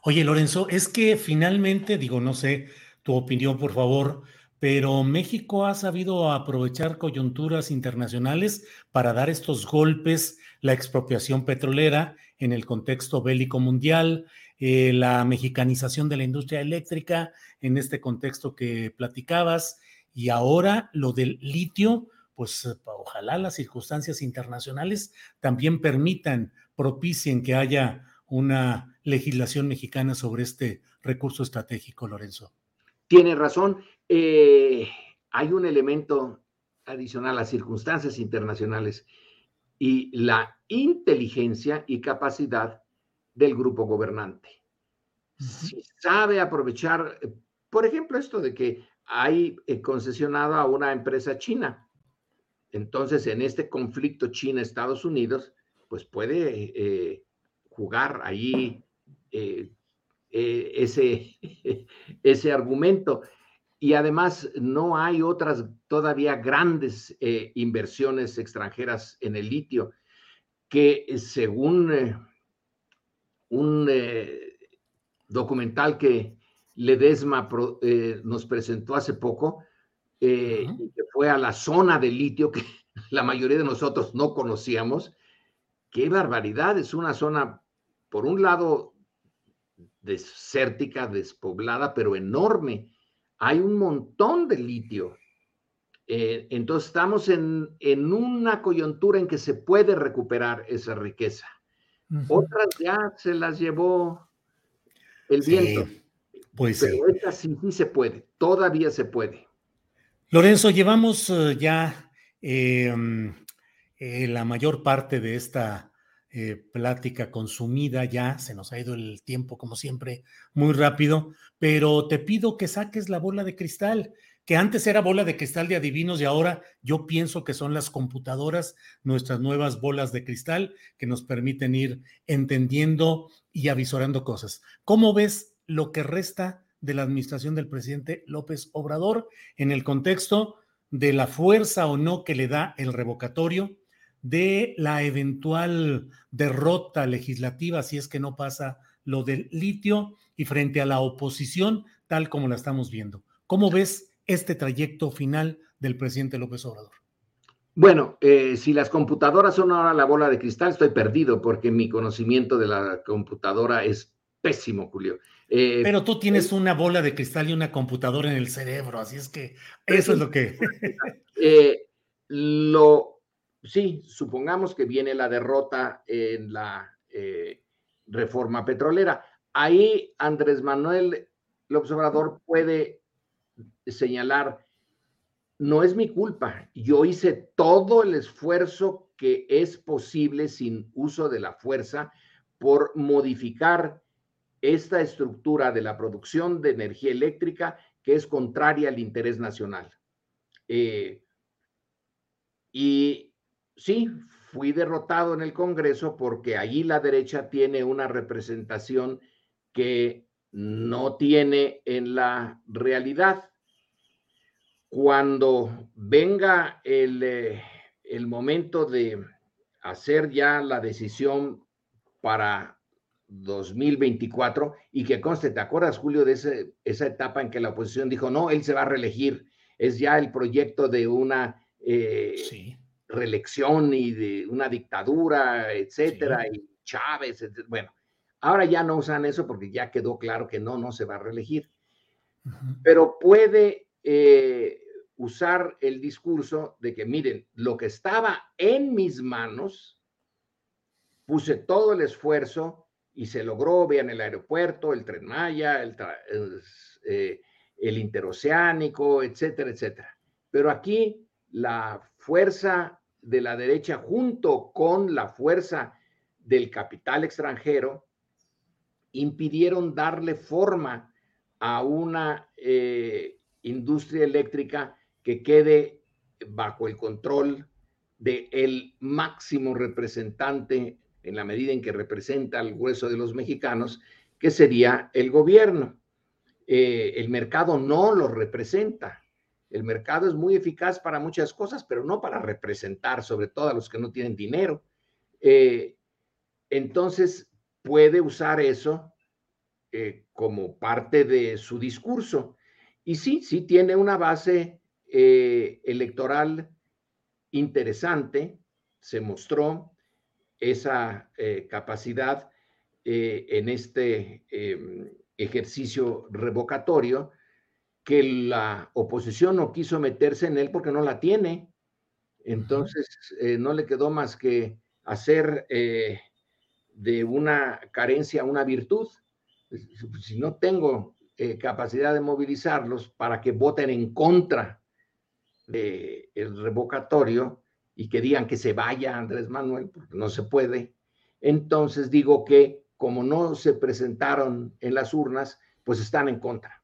Oye, Lorenzo, es que finalmente, digo, no sé tu opinión, por favor, pero México ha sabido aprovechar coyunturas internacionales para dar estos golpes, la expropiación petrolera en el contexto bélico mundial, eh, la mexicanización de la industria eléctrica en este contexto que platicabas y ahora lo del litio, pues ojalá las circunstancias internacionales también permitan, propicien que haya una legislación mexicana sobre este recurso estratégico, Lorenzo. Tiene razón. Eh, hay un elemento adicional, las circunstancias internacionales y la inteligencia y capacidad del grupo gobernante. Si sabe aprovechar, por ejemplo, esto de que hay eh, concesionado a una empresa china entonces en este conflicto China-Estados Unidos, pues puede eh, jugar ahí eh, eh, ese, [laughs] ese argumento. Y además no hay otras todavía grandes inversiones extranjeras en el litio que según un documental que Ledesma nos presentó hace poco, que fue a la zona de litio que [laughs] la mayoría de nosotros no conocíamos. Qué barbaridad, es una zona, por un lado, desértica, despoblada, pero enorme. Hay un montón de litio. Eh, entonces estamos en, en, una coyuntura en que se puede recuperar esa riqueza. Otras ya se las llevó el viento. pues pero esta sí, sí se puede, todavía se puede. Lorenzo, llevamos eh, ya eh, la mayor parte de esta eh, plática consumida, ya se nos ha ido el tiempo como siempre muy rápido, pero te pido que saques la bola de cristal, que antes era bola de cristal de adivinos y ahora yo pienso que son las computadoras nuestras nuevas bolas de cristal que nos permiten ir entendiendo y avisorando cosas. ¿Cómo ves lo que resta? de la administración del presidente López Obrador en el contexto de la fuerza o no que le da el revocatorio, de la eventual derrota legislativa si es que no pasa lo del litio y frente a la oposición tal como la estamos viendo. ¿Cómo ves este trayecto final del presidente López Obrador? Bueno, eh, si las computadoras son ahora la bola de cristal, estoy perdido porque mi conocimiento de la computadora es pésimo, Julio. Eh, Pero tú tienes una bola de cristal y una computadora en el cerebro, así es que eso es lo que... [laughs] Eh, lo, sí, supongamos que viene la derrota en la eh, reforma petrolera. Ahí Andrés Manuel López Obrador puede señalar, no es mi culpa, yo hice todo el esfuerzo que es posible sin uso de la fuerza por modificar esta estructura de la producción de energía eléctrica que es contraria al interés nacional. Eh, y sí, fui derrotado en el Congreso porque allí la derecha tiene una representación que no tiene en la realidad. Cuando venga el, eh, el momento de hacer ya la decisión para 2024 y que conste, ¿te acuerdas, Julio, de ese, esa etapa en que la oposición dijo, no, él se va a reelegir, es ya el proyecto de una eh, reelección y de una dictadura, etcétera, y Chávez, bueno, ahora ya no usan eso porque ya quedó claro que no, no se va a reelegir, pero puede eh, usar el discurso de que, miren, lo que estaba en mis manos, puse todo el esfuerzo, y se logró, vean el aeropuerto, el tren Maya, el, eh, el interoceánico, etcétera, etcétera. Pero aquí la fuerza de la derecha junto con la fuerza del capital extranjero impidieron darle forma a una eh, industria eléctrica que quede bajo el control del el máximo representante en la medida en que representa al grueso de los mexicanos, que sería el gobierno. Eh, el mercado no lo representa. El mercado es muy eficaz para muchas cosas, pero no para representar, sobre todo a los que no tienen dinero. Eh, entonces, puede usar eso eh, como parte de su discurso. Y sí, sí tiene una base electoral interesante, se mostró, esa eh, capacidad eh, en este em, ejercicio revocatorio que la oposición no quiso meterse en él porque no la tiene. Entonces, eh, no le quedó más que hacer de una carencia una virtud. Si no tengo capacidad de movilizarlos para que voten en contra del revocatorio, y que digan que se vaya Andrés Manuel, porque no se puede. Entonces digo que como no se presentaron en las urnas, pues están en contra.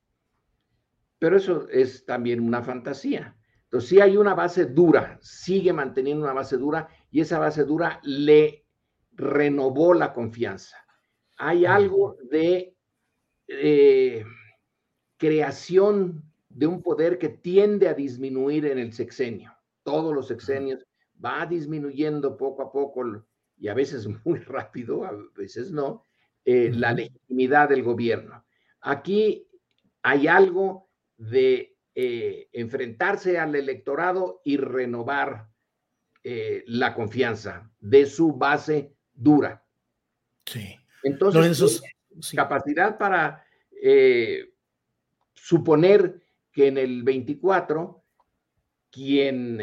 Pero eso es también una fantasía. Entonces sí hay una base dura, sigue manteniendo una base dura y esa base dura le renovó la confianza. Hay algo de eh, creación de un poder que tiende a disminuir en el sexenio. Todos los sexenios va disminuyendo poco a poco y a veces [laughs] muy rápido, a veces no, eh, la legitimidad del gobierno. Aquí hay algo de eh, enfrentarse al electorado y renovar eh, la confianza de su base dura. Sí. Entonces, capacidad para suponer que en el 24 quien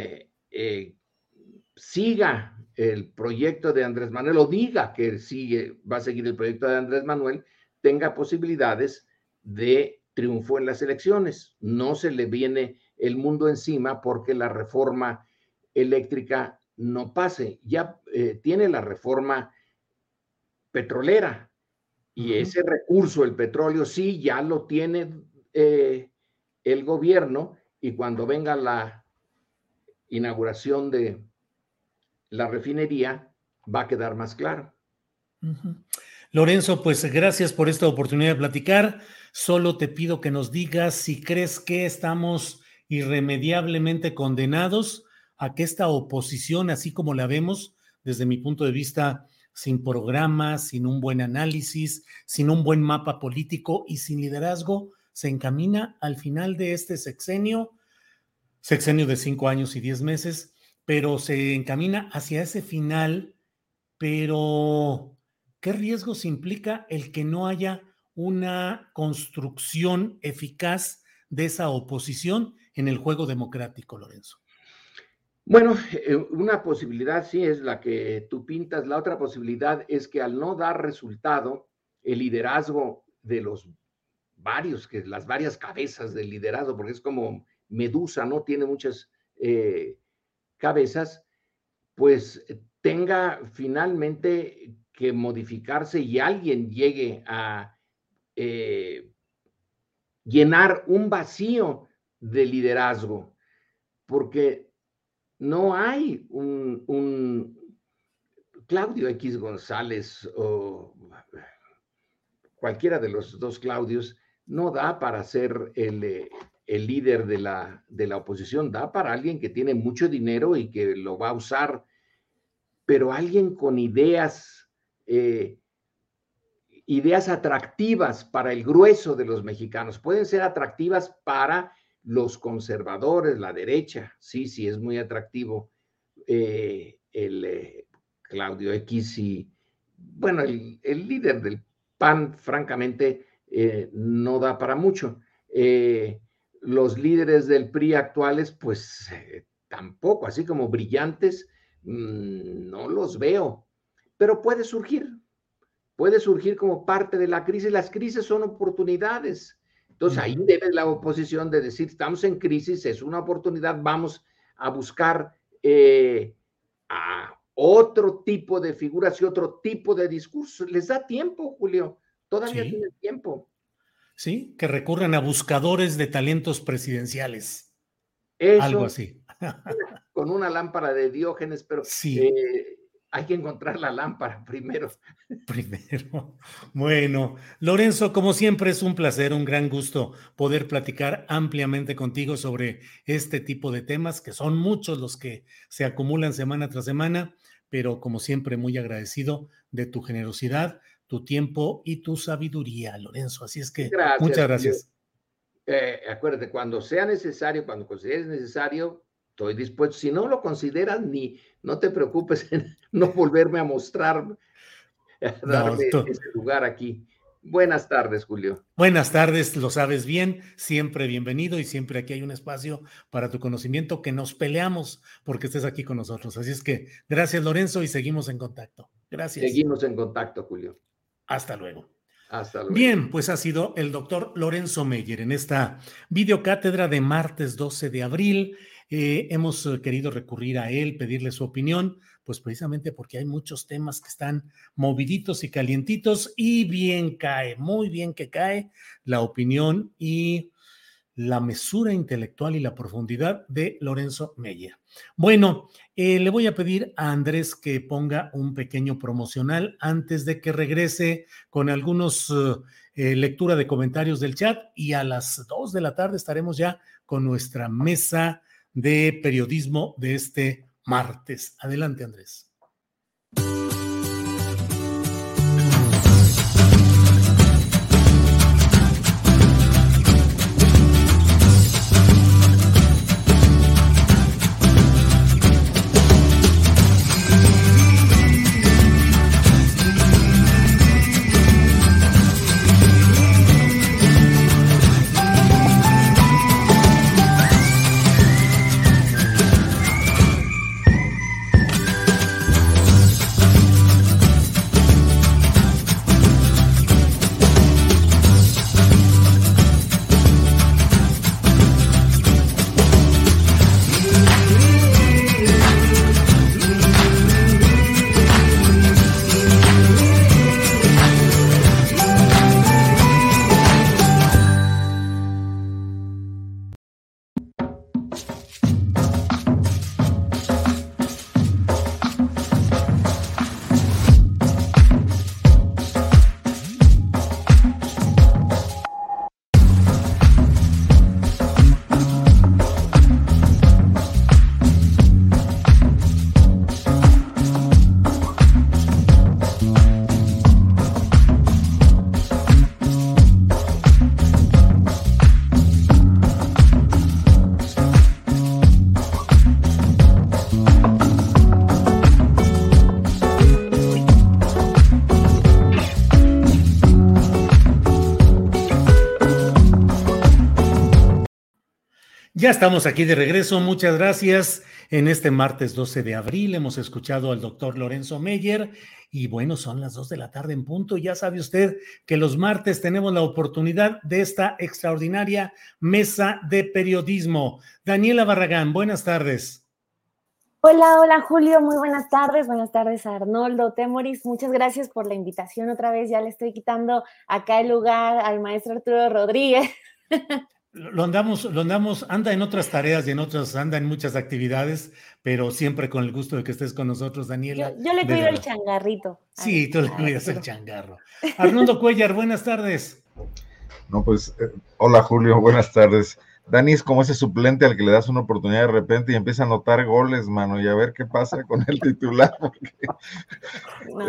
siga el proyecto de Andrés Manuel o diga que sigue, va a seguir el proyecto de Andrés Manuel, tenga posibilidades de triunfo en las elecciones. No se le viene el mundo encima porque la reforma eléctrica no pase. Ya eh, tiene la reforma petrolera y ese recurso, el petróleo, sí, ya lo tiene eh, el gobierno y cuando venga la inauguración de, la refinería va a quedar más claro. Lorenzo, pues gracias por esta oportunidad de platicar. Solo te pido que nos digas si crees que estamos irremediablemente condenados a que esta oposición, así como la vemos desde mi punto de vista, sin programa, sin un buen análisis, sin un buen mapa político y sin liderazgo, se encamina al final de este sexenio, sexenio de cinco años y diez meses, pero se encamina hacia ese final, pero ¿qué riesgos implica el que no haya una construcción eficaz de esa oposición en el juego democrático, Lorenzo? Bueno, eh, una posibilidad sí es la que tú pintas, la otra posibilidad es que al no dar resultado, el liderazgo de los varios, que las varias cabezas del liderazgo, porque es como Medusa, ¿no? Tiene muchas eh, cabezas, pues tenga finalmente que modificarse y alguien llegue a eh, llenar un vacío de liderazgo, porque no hay un, un Claudio X González o cualquiera de los dos Claudios no da para ser el, eh, el líder de la, de la oposición, da para alguien que tiene mucho dinero y que lo va a usar, pero alguien con ideas, eh, ideas atractivas para el grueso de los mexicanos. Pueden ser atractivas para los conservadores, la derecha, sí, sí, es muy atractivo eh, el eh, Claudio X y, bueno, el, líder del PAN, francamente, no da para mucho. Los líderes del PRI actuales, pues tampoco, así como brillantes, mm, no los veo, pero puede surgir, puede surgir como parte de la crisis. Las crisis son oportunidades. Entonces ahí debe la oposición de decir, estamos en crisis, es una oportunidad, vamos a buscar eh, a otro tipo de figuras y otro tipo de discursos. Les da tiempo, Julio, todavía tiene tiempo. ¿sí? Que recurren a buscadores de talentos presidenciales. Algo así. [laughs] Con una lámpara de Diógenes, pero sí. Eh, hay que encontrar la lámpara primero. [laughs] Primero. Bueno, Lorenzo, como siempre es un placer, un gran gusto poder platicar ampliamente contigo sobre este tipo de temas, que son muchos los que se acumulan semana tras semana, pero como siempre muy agradecido de tu generosidad, tu tiempo y tu sabiduría, Lorenzo. Así es que muchas gracias. Eh, acuérdate, cuando sea necesario, cuando consideres necesario, estoy dispuesto. Si no lo consideras, ni no te preocupes en [laughs] no volverme a mostrar, darle ese lugar aquí. Buenas tardes, Julio. Buenas tardes, lo sabes bien, siempre bienvenido y siempre aquí hay un espacio para tu conocimiento que nos peleamos porque estés aquí con nosotros. Así es que gracias, Lorenzo, y seguimos en contacto. Gracias. Seguimos en contacto, Julio. Hasta luego. Hasta luego. Bien, pues ha sido el doctor Lorenzo Meyer en esta videocátedra de martes 12 de abril. Eh, hemos eh, querido recurrir a él, pedirle su opinión, pues precisamente porque hay muchos temas que están moviditos y calientitos y bien cae, muy bien que cae la opinión y la mesura intelectual y la profundidad de Lorenzo Meyer. Bueno, eh, le voy a pedir a Andrés que ponga un pequeño promocional antes de que regrese con algunos eh, lectura de comentarios del chat y a las dos de la tarde estaremos ya con nuestra mesa de periodismo de este martes. Adelante, Andrés. Ya estamos aquí de regreso. Muchas gracias. En este martes 12 de abril hemos escuchado al doctor Lorenzo Meyer y bueno, son las 2 de la tarde en punto. Ya sabe usted que los martes tenemos la oportunidad de esta extraordinaria mesa de periodismo. Daniela Barragán, buenas tardes. Hola, hola Julio, muy buenas tardes. Buenas tardes Arnoldo, Temoris. Muchas gracias por la invitación otra vez. Ya le estoy quitando acá el lugar al maestro Arturo Rodríguez. [laughs] Lo andamos, lo andamos, anda en otras tareas y en otras, anda en muchas actividades, pero siempre con el gusto de que estés con nosotros, Daniela. Yo, le cuido el changarrito. Sí, tú le cuidas el changarro. Arnoldo Cuellar, buenas tardes. No, pues, eh, hola Julio, [laughs] buenas tardes. Dani es como ese suplente al que le das una oportunidad de repente y empieza a anotar goles, mano, y a ver qué pasa con el titular, [laughs] porque no,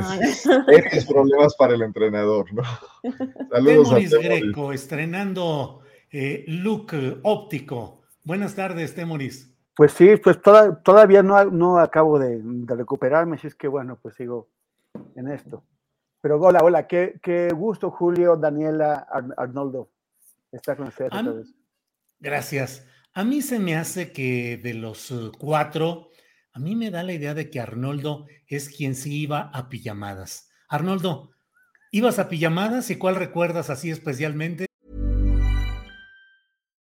problemas para el entrenador, ¿no? [laughs] Saludos a Greco, estrenando eh, look óptico. Buenas tardes, Temoris. Pues sí, pues todavía no, no acabo de, recuperarme, así es que bueno, pues sigo en esto. Pero hola, hola, qué, qué gusto, Julio, Daniela, Arnoldo, estar con ustedes otra vez. Gracias. A mí se me hace que de los eh, cuatro, a mí me da la idea de que Arnoldo es quien sí iba a pijamadas. Arnoldo, ¿ibas a pijamadas y cuál recuerdas así especialmente?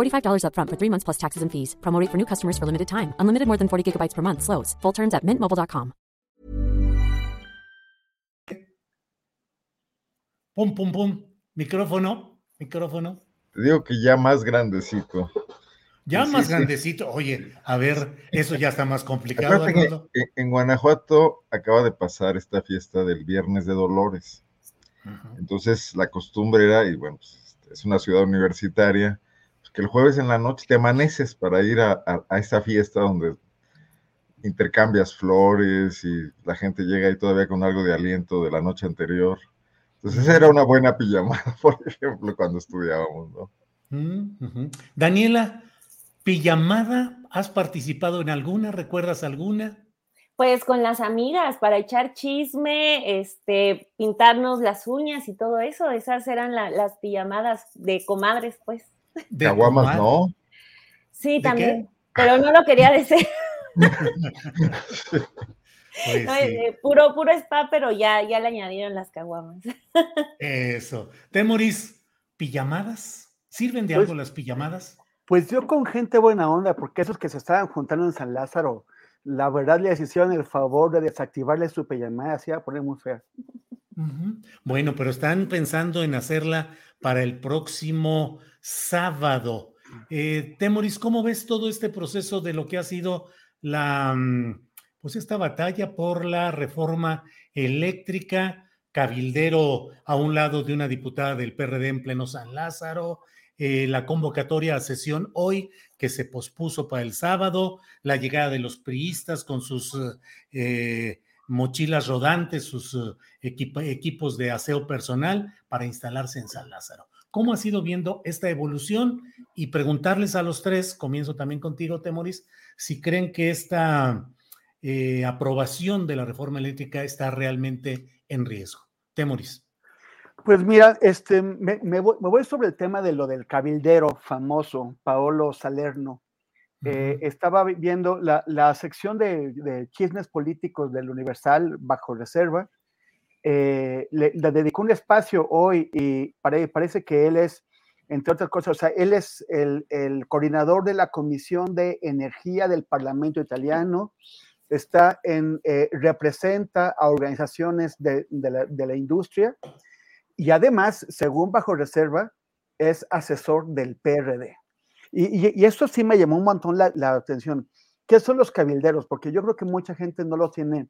$45 upfront for three months plus taxes and fees. Promo rate for new customers for limited time. Unlimited more than 40 gigabytes per month. Slows. Full terms at mintmobile.com. Pum, pum, pum. Micrófono, micrófono. Te digo que ya más grandecito. Ya Sí, más sí. grandecito. Oye, a ver, eso ya está más complicado. En, en Guanajuato acaba de pasar esta fiesta del Viernes de Dolores. Entonces la costumbre era, y bueno, pues, es una ciudad universitaria, que el jueves en la noche te amaneces para ir a, a- a esta fiesta donde intercambias flores y la gente llega ahí todavía con algo de aliento de la noche anterior. Entonces esa era una buena pijamada, [laughs] por ejemplo, cuando estudiábamos, ¿no? Mm. Daniela, pijamada, ¿has participado en alguna? ¿Recuerdas alguna? Pues con las amigas para echar chisme, este, pintarnos las uñas y todo eso. Esas eran la- las pijamadas de comadres, pues. De Caguamas. ¿no? Sí, ¿De también. qué? Pero no lo quería decir. [laughs] Pues No, sí, eh, puro, puro spa, pero ya, ya le añadieron las caguamas. [laughs] eso. Temoris, ¿pijamadas? ¿Sirven de Pues- algo las pijamadas? Pues yo con gente buena onda, porque esos que se estaban juntando en San Lázaro, la verdad les hicieron el favor de desactivarle su pijamada, así a poner muy fea. Bueno, pero están pensando en hacerla para el próximo sábado. Eh, Temoris, ¿cómo ves todo este proceso de lo que ha sido la, mm, pues esta batalla por la reforma eléctrica? Cabildero a un lado de una diputada del PRD en pleno San Lázaro, eh, la convocatoria a sesión hoy que se pospuso para el sábado, la llegada de los priistas con sus eh, mochilas rodantes, sus eh, equipos de aseo personal para instalarse en San Lázaro. ¿Cómo has ido viendo esta evolución? Y preguntarles a los tres, comienzo también contigo, Temoris, si creen que esta eh, aprobación de la reforma eléctrica está realmente en riesgo. Temoris. Pues mira, este, me, me voy, me voy sobre el tema de lo del cabildero famoso, Paolo Salerno. Eh, estaba vi- viendo la, la sección de, de chismes políticos del Universal bajo reserva. Eh, le, dedicó un espacio hoy y pare- parece que él es, entre otras cosas, o sea, él es el, coordinador de la Comisión de Energía del Parlamento italiano, está en, eh, representa a organizaciones de, la, industria y además, según bajo reserva, es asesor del PRD. Y, y- y esto sí me llamó un montón la, la atención. ¿Qué son los cabilderos? Porque yo creo que mucha gente no lo tiene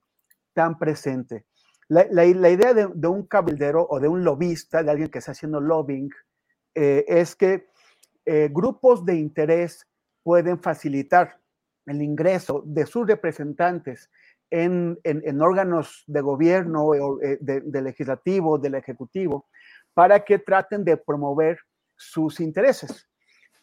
tan presente. La, la- la idea de, de un cabildero o de un lobista, de alguien que está haciendo lobbying, eh, es que eh, grupos de interés pueden facilitar el ingreso de sus representantes en, en- en órganos de gobierno, o, eh, de, de legislativo, del ejecutivo, para que traten de promover sus intereses.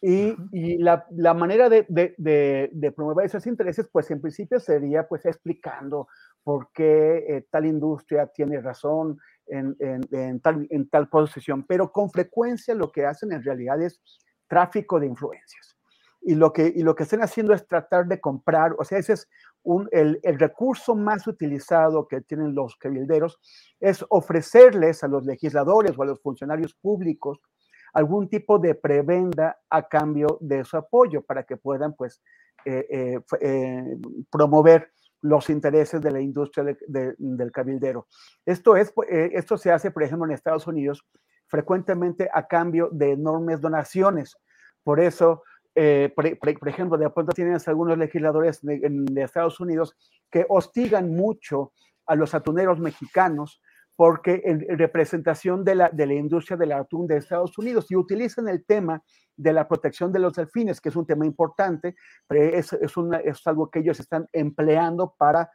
Y, y la, la manera de, de- de- de promover esos intereses, pues en principio sería pues explicando por qué eh, tal industria tiene razón en, en- tal, en tal posición, pero con frecuencia lo que hacen en realidad es tráfico de influencias. Y lo que, y lo que están haciendo es tratar de comprar, o sea, ese es un, el, el recurso más utilizado que tienen los cabilderos, es ofrecerles a los legisladores o a los funcionarios públicos algún tipo de prebenda a cambio de su apoyo para que puedan pues eh, eh, promover los intereses de la industria de- de- del cabildero. Esto, es, pu- eh, esto se hace, por ejemplo, en Estados Unidos frecuentemente a cambio de enormes donaciones. Por eso, eh, por, ejemplo, de pronto tienes algunos legisladores de, en- Estados Unidos que hostigan mucho a los atuneros mexicanos porque en en representación de la, de la industria del atún de Estados Unidos y utilizan el tema de la protección de los delfines, que es un tema importante, pero es, es, una- es algo que ellos están empleando para,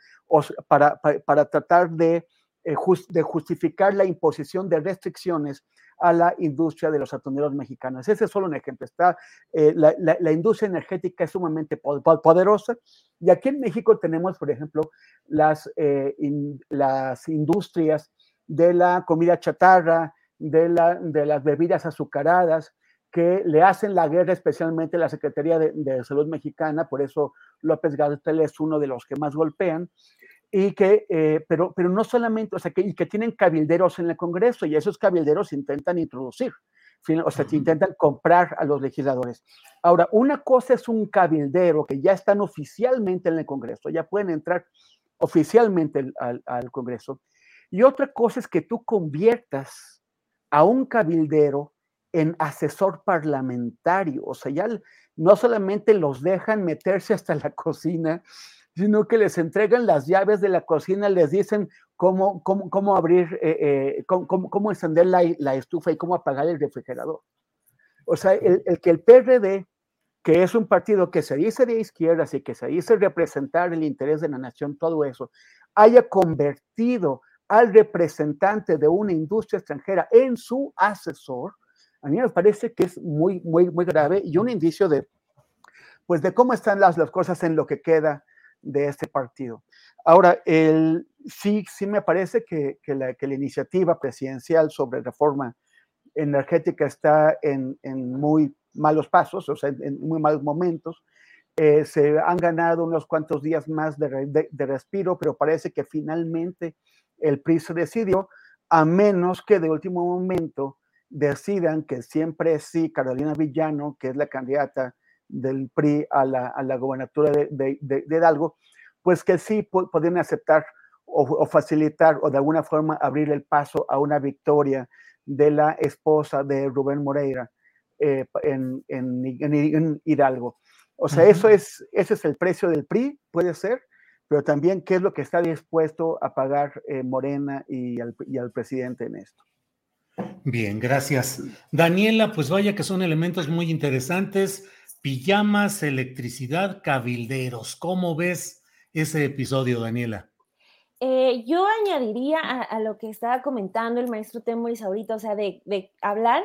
para, para, para tratar de, eh, de justificar la imposición de restricciones a la industria de los atuneros mexicanos. Ese es solo un ejemplo. Está, eh, la, la- la industria energética es sumamente po- po- poderosa y aquí en México tenemos, por ejemplo, las, eh, in- las industrias de la comida chatarra, de, la, de las bebidas azucaradas, que le hacen la guerra especialmente la Secretaría de, de Salud Mexicana, por eso López Gatel es uno de los que más golpean, y que, eh, pero, pero no solamente, o sea, que, y que tienen cabilderos en el Congreso, y esos cabilderos intentan introducir o sea, se intentan comprar a los legisladores. Ahora, una cosa es un cabildero que ya están oficialmente en el Congreso, ya pueden entrar oficialmente al, al Congreso, y otra cosa es que tú conviertas a un cabildero en asesor parlamentario, o sea, ya no solamente los dejan meterse hasta la cocina, sino que les entregan las llaves de la cocina, les dicen cómo, cómo, cómo abrir, eh, eh, cómo, cómo, encender la, estufa y cómo apagar el refrigerador. O sea, el, el, que el PRD, que es un partido que se dice de izquierdas y que se dice representar el interés de la nación, todo eso, haya convertido al representante de una industria extranjera en su asesor, a mí me parece que es muy, muy, muy grave y un indicio de, pues, de cómo están las, las cosas en lo que queda de este partido. Ahora, el, sí, sí me parece que, que, la, que la, iniciativa presidencial sobre reforma energética está en, en muy malos pasos, o sea, en, muy malos momentos. Eh, se han ganado unos cuantos días más de, de, de, respiro, pero parece que finalmente el PRI se decidió, a menos que de último momento decidan que siempre sí, Carolina Villano, que es la candidata del PRI a la, a la gobernatura de, de, de, Hidalgo, pues que sí podrían aceptar o, o, facilitar o de alguna forma abrir el paso a una victoria de la esposa de Rubén Moreira eh, en, en, en, Hidalgo. O sea, eso es, ese es el precio del PRI, puede ser, pero también qué es lo que está dispuesto a pagar eh, Morena y al, y al presidente en esto. Bien, gracias. Daniela, pues vaya que son elementos muy interesantes pijamas, electricidad, cabilderos. ¿Cómo ves ese episodio, Daniela? Eh, yo añadiría a, a, lo que estaba comentando el maestro Temoris ahorita, o sea, de, de, hablar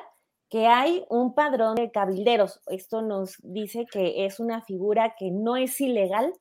que hay un padrón de cabilderos. Esto nos dice que es una figura que no es ilegal,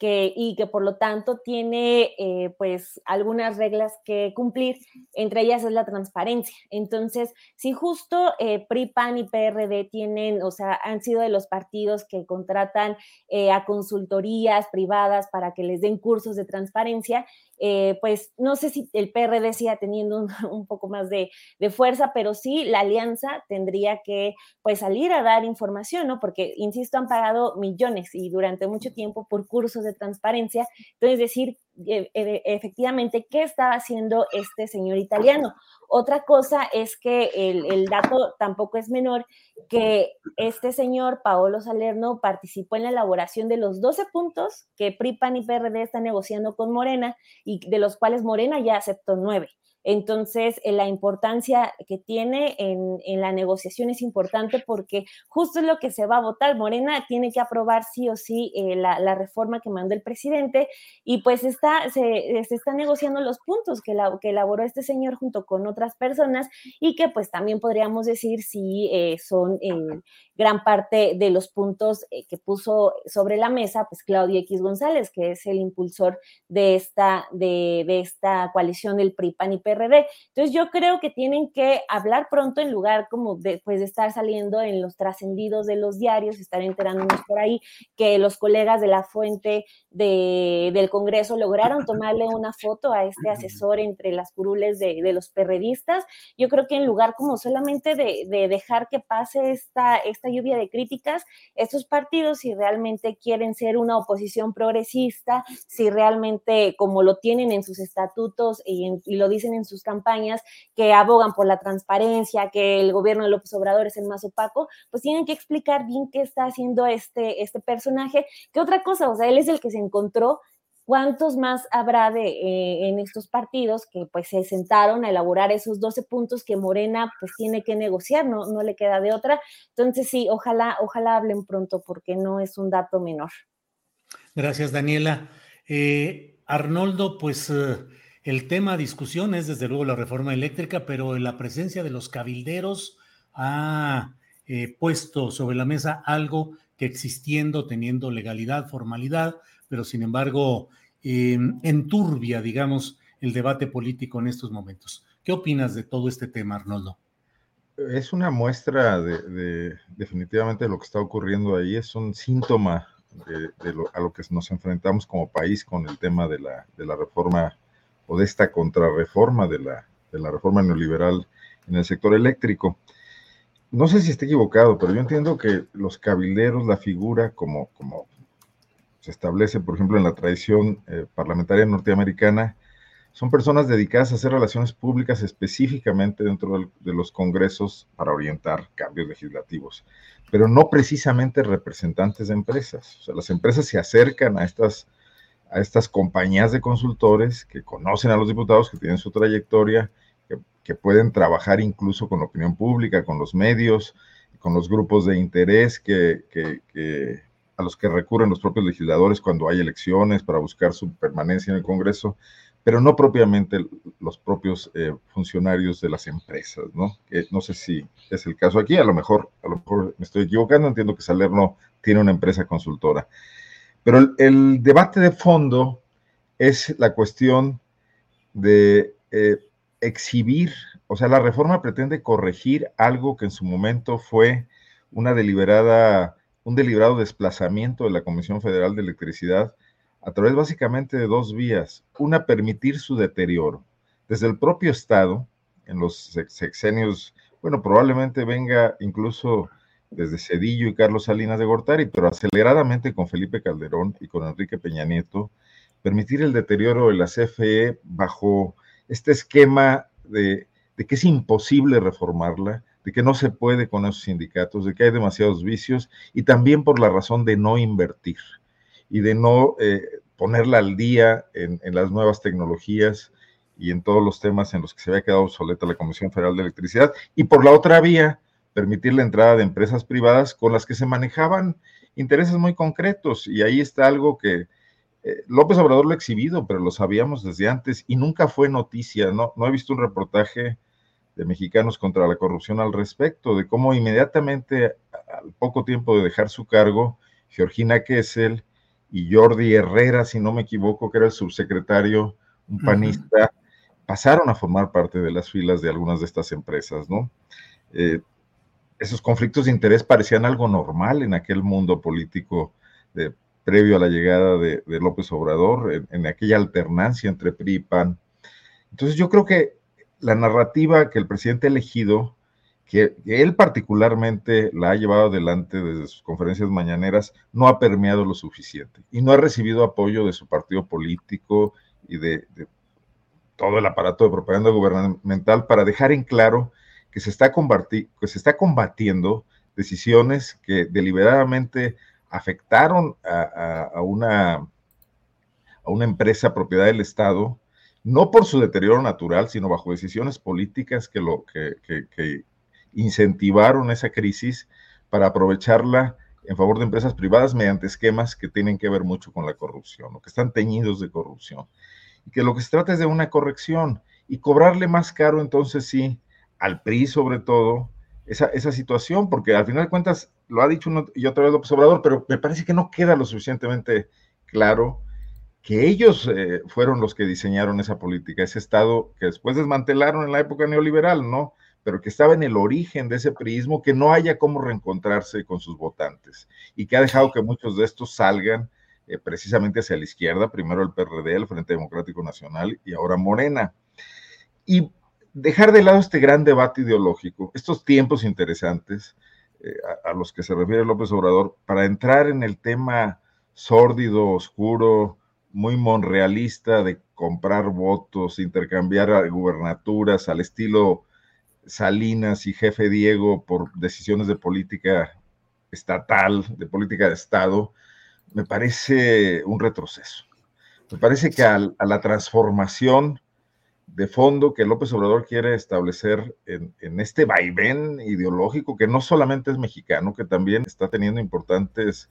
que, y que por lo tanto tiene eh, pues algunas reglas que cumplir, entre ellas es la transparencia. Entonces, si justo eh, PRI, PAN y PRD tienen, o sea, han sido de los partidos que contratan eh, a consultorías privadas para que les den cursos de transparencia, eh, pues no sé si el PRD siga teniendo un, [laughs] un poco más de, de, fuerza, pero sí la alianza tendría que pues salir a dar información, ¿no? Porque, insisto, han pagado millones y durante mucho tiempo por cursos de transparencia. Entonces, decir efectivamente qué estaba haciendo este señor italiano. Otra cosa es que el, dato tampoco es menor, que este señor Paolo Salerno participó en la elaboración de los 12 puntos que PRIPAN y PRD están negociando con Morena y de los cuales Morena ya aceptó nueve. Entonces, eh, la importancia que tiene en, en, la negociación es importante porque justo es lo que se va a votar. Morena tiene que aprobar sí o sí eh, la, reforma que mandó el presidente y pues está, se, se están negociando los puntos que, la, que, elaboró este señor junto con otras personas y que pues también podríamos decir si eh, son gran parte de los puntos eh, que puso sobre la mesa, pues Claudio X González, que es el impulsor de esta, de, de esta coalición del PRI, PAN y PRD. Entonces yo creo que tienen que hablar pronto en lugar como de, pues, de estar saliendo en los trascendidos de los diarios, estar enterándonos por ahí que los colegas de la fuente de, del Congreso lograron tomarle una foto a este asesor entre las curules de, de los perredistas. Yo creo que en lugar como solamente de, de dejar que pase esta, esta lluvia de críticas, estos partidos, si realmente quieren ser una oposición progresista, si realmente, como lo tienen en sus estatutos y, en, y, lo dicen en sus campañas, que abogan por la transparencia, que el gobierno de López Obrador es el más opaco, pues tienen que explicar bien qué está haciendo este, este personaje. ¿Qué otra cosa? O sea, él es el que se encontró ¿Cuántos más habrá de, eh, en estos partidos que pues se sentaron a elaborar esos 12 puntos que Morena pues tiene que negociar, no, no le queda de otra? Entonces sí, ojalá, ojalá hablen pronto porque no es un dato menor. Gracias, Daniela. Eh, Arnoldo, pues eh, el tema a discusión es desde luego la reforma eléctrica, pero la presencia de los cabilderos ha eh, puesto sobre la mesa algo que existiendo, teniendo legalidad, formalidad, pero sin embargo eh, enturbia, digamos, el debate político en estos momentos. ¿Qué opinas de todo este tema, Arnoldo? Es una muestra de, de definitivamente lo que está ocurriendo ahí, es un síntoma de, de lo, a lo que nos enfrentamos como país con el tema de la, de la reforma o de esta contrarreforma de la, de la reforma neoliberal en el sector eléctrico. no sé si esté equivocado, pero yo entiendo que los cabilderos, la figura como, como se establece, por ejemplo, en la tradición eh, parlamentaria norteamericana, son personas dedicadas a hacer relaciones públicas específicamente dentro de los congresos para orientar cambios legislativos, pero no precisamente representantes de empresas. O sea, las empresas se acercan a estas, a estas compañías de consultores que conocen a los diputados, que tienen su trayectoria, que, que pueden trabajar incluso con la opinión pública, con los medios, con los grupos de interés que, que, que a los que recurren los propios legisladores cuando hay elecciones para buscar su permanencia en el Congreso pero no propiamente los propios eh, funcionarios de las empresas, ¿no? No sé si es el caso aquí, a lo mejor, a lo mejor me estoy equivocando, entiendo que Salerno tiene una empresa consultora. Pero el, debate de fondo es la cuestión de eh, exhibir, o sea, la reforma pretende corregir algo que en su momento fue una deliberada, un deliberado desplazamiento de la Comisión Federal de Electricidad a través básicamente de dos vías. Una, permitir su deterioro. Desde el propio Estado, en los sexenios, bueno, probablemente venga incluso desde Cedillo y Carlos Salinas de Gortari, pero aceleradamente con Felipe Calderón y con Enrique Peña Nieto, permitir el deterioro de la CFE bajo este esquema de, que es imposible reformarla, de que no se puede con esos sindicatos, de que hay demasiados vicios y también por la razón de no invertir y de no eh, ponerla al día en, las nuevas tecnologías y en todos los temas en los que se había quedado obsoleta la Comisión Federal de Electricidad. Y por la otra vía, permitir la entrada de empresas privadas con las que se manejaban intereses muy concretos. Y ahí está algo que eh, López Obrador lo ha exhibido, pero lo sabíamos desde antes y nunca fue noticia. No, no he visto un reportaje de mexicanos contra la corrupción al respecto, de cómo inmediatamente, al poco tiempo de dejar su cargo, Georgina Kessel y Jordi Herrera, si no me equivoco, que era el subsecretario, un panista, pasaron a formar parte de las filas de algunas de estas empresas, ¿no? Eh, esos conflictos de interés parecían algo normal en aquel mundo político previo a la llegada de, López Obrador, en, aquella alternancia entre PRI y PAN. Entonces yo creo que la narrativa que el presidente ha elegido que, él particularmente la ha llevado adelante desde sus conferencias mañaneras, no ha permeado lo suficiente y no ha recibido apoyo de su partido político y de, todo el aparato de propaganda gubernamental para dejar en claro que se está, que se está combatiendo decisiones que deliberadamente afectaron a, una, a una empresa propiedad del Estado, no por su deterioro natural, sino bajo decisiones políticas que, lo, que, que, incentivaron esa crisis para aprovecharla en favor de empresas privadas mediante esquemas que tienen que ver mucho con la corrupción, o que están teñidos de corrupción. Y que lo que se trata es de una corrección y cobrarle más caro entonces sí al PRI sobre todo esa, esa situación, porque al final de cuentas lo ha dicho uno y otra vez López Obrador, pero me parece que no queda lo suficientemente claro que ellos eh, fueron los que diseñaron esa política, ese Estado que después desmantelaron en la época neoliberal, ¿no? pero que estaba en el origen de ese priismo, que no haya cómo reencontrarse con sus votantes y que ha dejado que muchos de estos salgan eh, precisamente hacia la izquierda, primero el PRD, el Frente Democrático Nacional y ahora Morena. Y dejar de lado este gran debate ideológico, estos tiempos interesantes eh, a, a, los que se refiere López Obrador, para entrar en el tema sórdido, oscuro, muy monrealista de comprar votos, intercambiar gubernaturas al estilo Salinas y jefe Diego por decisiones de política estatal, de política de Estado, me parece un retroceso. Me parece que a la transformación de fondo que López Obrador quiere establecer en, este vaivén ideológico que no solamente es mexicano, que también está teniendo importantes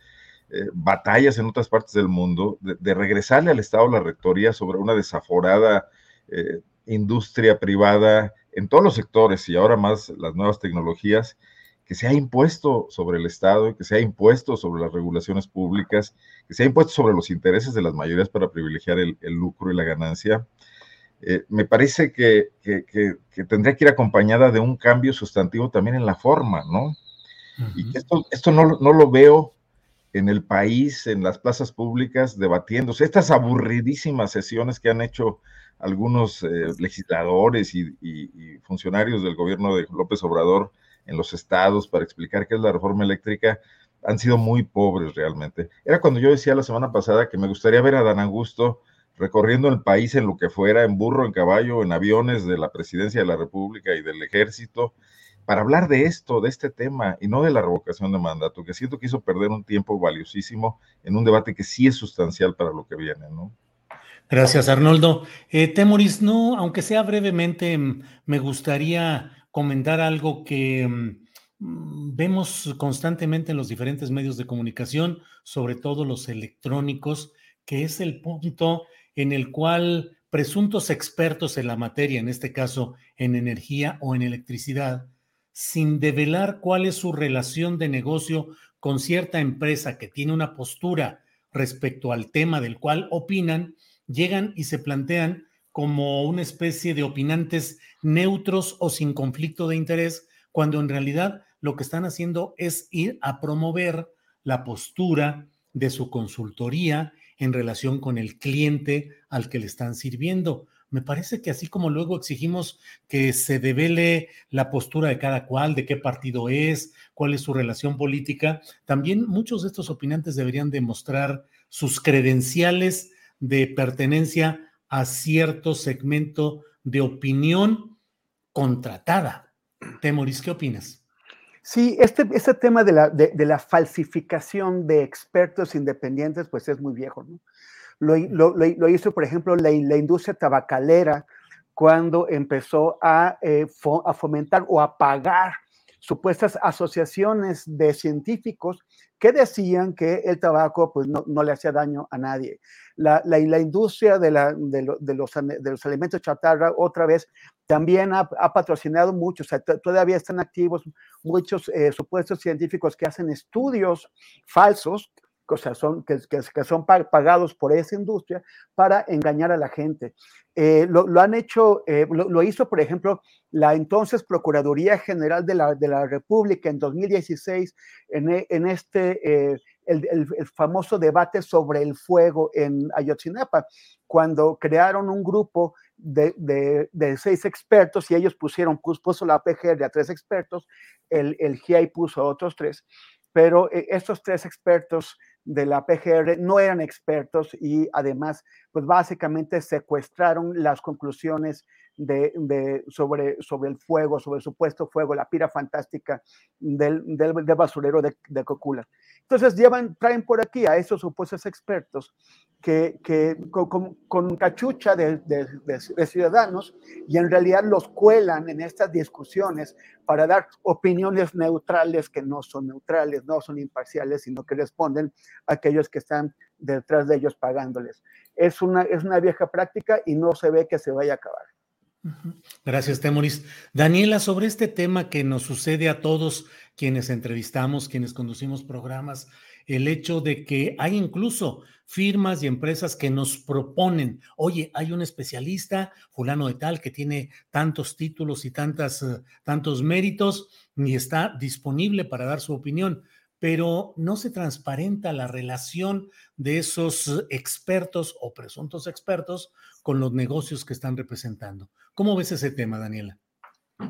eh, batallas en otras partes del mundo, de, regresarle al Estado la rectoría sobre una desaforada eh, industria privada en todos los sectores y ahora más las nuevas tecnologías, que se ha impuesto sobre el Estado, que se ha impuesto sobre las regulaciones públicas, que se ha impuesto sobre los intereses de las mayorías para privilegiar el, lucro y la ganancia, eh, me parece que, tendría que ir acompañada de un cambio sustantivo también en la forma, ¿no? Y esto, esto no, no, lo veo en el país, en las plazas públicas, debatiéndose. Estas aburridísimas sesiones que han hecho algunos eh, legisladores y, funcionarios del gobierno de López Obrador en los estados para explicar qué es la reforma eléctrica, han sido muy pobres realmente. Era cuando yo decía la semana pasada que me gustaría ver a Dan Augusto recorriendo el país en lo que fuera, en burro, en caballo, en aviones de la presidencia de la República y del ejército, para hablar de esto, de este tema, y no de la revocación de mandato, que siento que hizo perder un tiempo valiosísimo en un debate que sí es sustancial para lo que viene, ¿no? Gracias, Arnoldo. Eh, Temoris, no, aunque sea brevemente, mm, me gustaría comentar algo que mm, vemos constantemente en los diferentes medios de comunicación, sobre todo los electrónicos, que es el punto en el cual presuntos expertos en la materia, en este caso en energía o en electricidad, sin develar cuál es su relación de negocio con cierta empresa que tiene una postura respecto al tema del cual opinan, llegan y se plantean como una especie de opinantes neutros o sin conflicto de interés, cuando en realidad lo que están haciendo es ir a promover la postura de su consultoría en relación con el cliente al que le están sirviendo. Me parece que así como luego exigimos que se devele la postura de cada cual, de qué partido es, cuál es su relación política, también muchos de estos opinantes deberían demostrar sus credenciales de pertenencia a cierto segmento de opinión contratada. Temoris, ¿qué opinas? Sí, este, este tema de la, de, la, falsificación de expertos independientes, pues es muy viejo, ¿no? Lo, lo, lo hizo, por ejemplo, la, la, industria tabacalera cuando empezó a, eh, a fomentar o a pagar supuestas asociaciones de científicos que decían que el tabaco pues, no, no le hacía daño a nadie. La, la, industria de, la, de, los, de, los, alimentos chatarra, otra vez, también ha, ha patrocinado mucho, o sea, todavía están activos muchos eh, supuestos científicos que hacen estudios falsos o sea, son, que, que, son pagados por esa industria para engañar a la gente. Eh, lo, lo, han hecho, eh, lo, lo, hizo, por ejemplo, la entonces Procuraduría General de la, de la República en 2016, en, e, en este, eh, el, el, el, famoso debate sobre el fuego en Ayotzinapa, cuando crearon un grupo de, de, de seis expertos y ellos pusieron, puso, la PGR a tres expertos, el, el GIAI puso a otros tres, pero estos tres expertos de la PGR no eran expertos y además, pues básicamente secuestraron las conclusiones de, sobre, sobre el fuego, sobre el supuesto fuego, la pira fantástica del, del, del basurero de, de, Cocula. Entonces llevan, traen por aquí a esos supuestos expertos que, que con, con, cachucha de, de, ciudadanos y en realidad los cuelan en estas discusiones para dar opiniones neutrales que no son neutrales, no son imparciales, sino que responden a aquellos que están detrás de ellos pagándoles. Es una, es una vieja práctica y no se ve que se vaya a acabar. Gracias, Temoris. Daniela, sobre este tema que nos sucede a todos quienes entrevistamos, quienes conducimos programas, el hecho de que hay incluso firmas y empresas que nos proponen, oye, hay un especialista, fulano de tal, que tiene tantos títulos y tantas, uh, tantos méritos y está disponible para dar su opinión, pero no se transparenta la relación de esos expertos o presuntos expertos con los negocios que están representando. ¿Cómo ves ese tema, Daniela?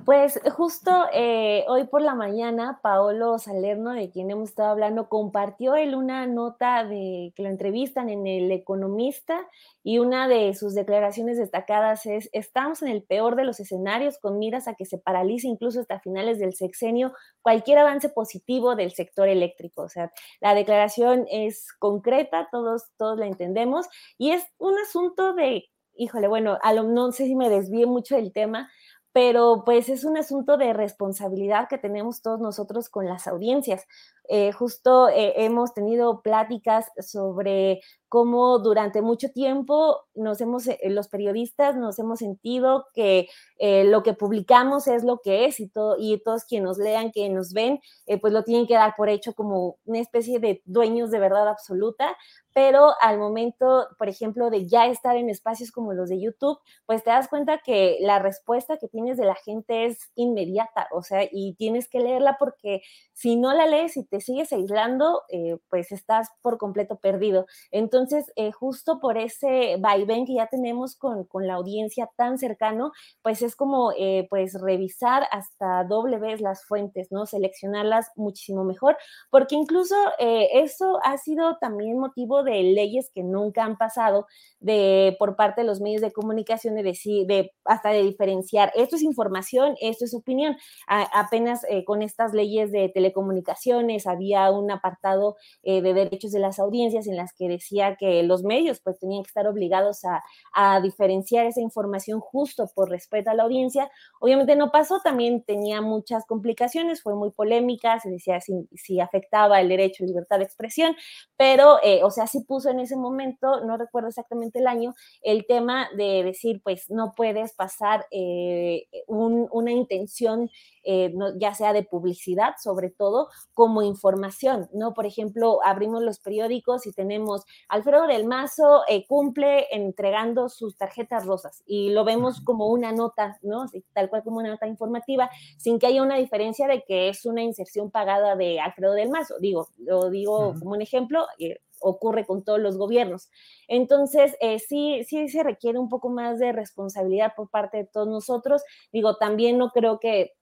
Pues justo eh, hoy por la mañana, Paolo Salerno, de quien hemos estado hablando, compartió él una nota de que lo entrevistan en El Economista y una de sus declaraciones destacadas es, estamos en el peor de los escenarios con miras a que se paralice incluso hasta finales del sexenio cualquier avance positivo del sector eléctrico. O sea, la declaración es concreta, todos, todos la entendemos y es un asunto de, híjole, bueno, a lo, no sé si me desvíe mucho del tema, pero pues es un asunto de responsabilidad que tenemos todos nosotros con las audiencias. Eh, justo eh, hemos tenido pláticas sobre cómo durante mucho tiempo nos hemos, eh, los periodistas nos hemos sentido que lo que publicamos es lo que es y, todo, y todos quienes nos lean, que nos ven, pues lo tienen que dar por hecho como una especie de dueños de verdad absoluta, pero al momento, por ejemplo, de ya estar en espacios como los de YouTube, pues te das cuenta que la respuesta que tienes de la gente es inmediata, o sea, y tienes que leerla porque si no la lees y te sigues aislando, eh, pues estás por completo perdido. Entonces, eh, justo por ese vaivén que ya tenemos con, con, la audiencia tan cercano, pues es como eh, pues revisar hasta doble vez las fuentes, ¿no? Seleccionarlas muchísimo mejor, porque incluso eh, eso ha sido también motivo de leyes que nunca han pasado de por parte de los medios de comunicación de decir, de hasta de diferenciar, esto es información, esto es opinión. apenas con estas leyes de telecomunicaciones había un apartado de derechos de las audiencias en las que decía que los medios pues tenían que estar obligados a, diferenciar esa información justo por respeto a la audiencia. Obviamente no pasó, también tenía muchas complicaciones, fue muy polémica, se decía si, afectaba el derecho a libertad de expresión, pero, eh, o sea, sí puso en ese momento, no recuerdo exactamente el año, el tema de decir, pues no puedes pasar eh, una intención eh, ya sea de publicidad, sobre todo, como información, ¿no? Por ejemplo, abrimos los periódicos y tenemos Alfredo del Mazo eh, cumple entregando sus tarjetas rosas y lo vemos como una nota, ¿no? Tal cual como una nota informativa, sin que haya una diferencia de que es una inserción pagada de Alfredo del Mazo. Digo, lo digo como un ejemplo, eh, ocurre con todos los gobiernos. Entonces, sí, sí se requiere un poco más de responsabilidad por parte de todos nosotros. Digo, también no creo que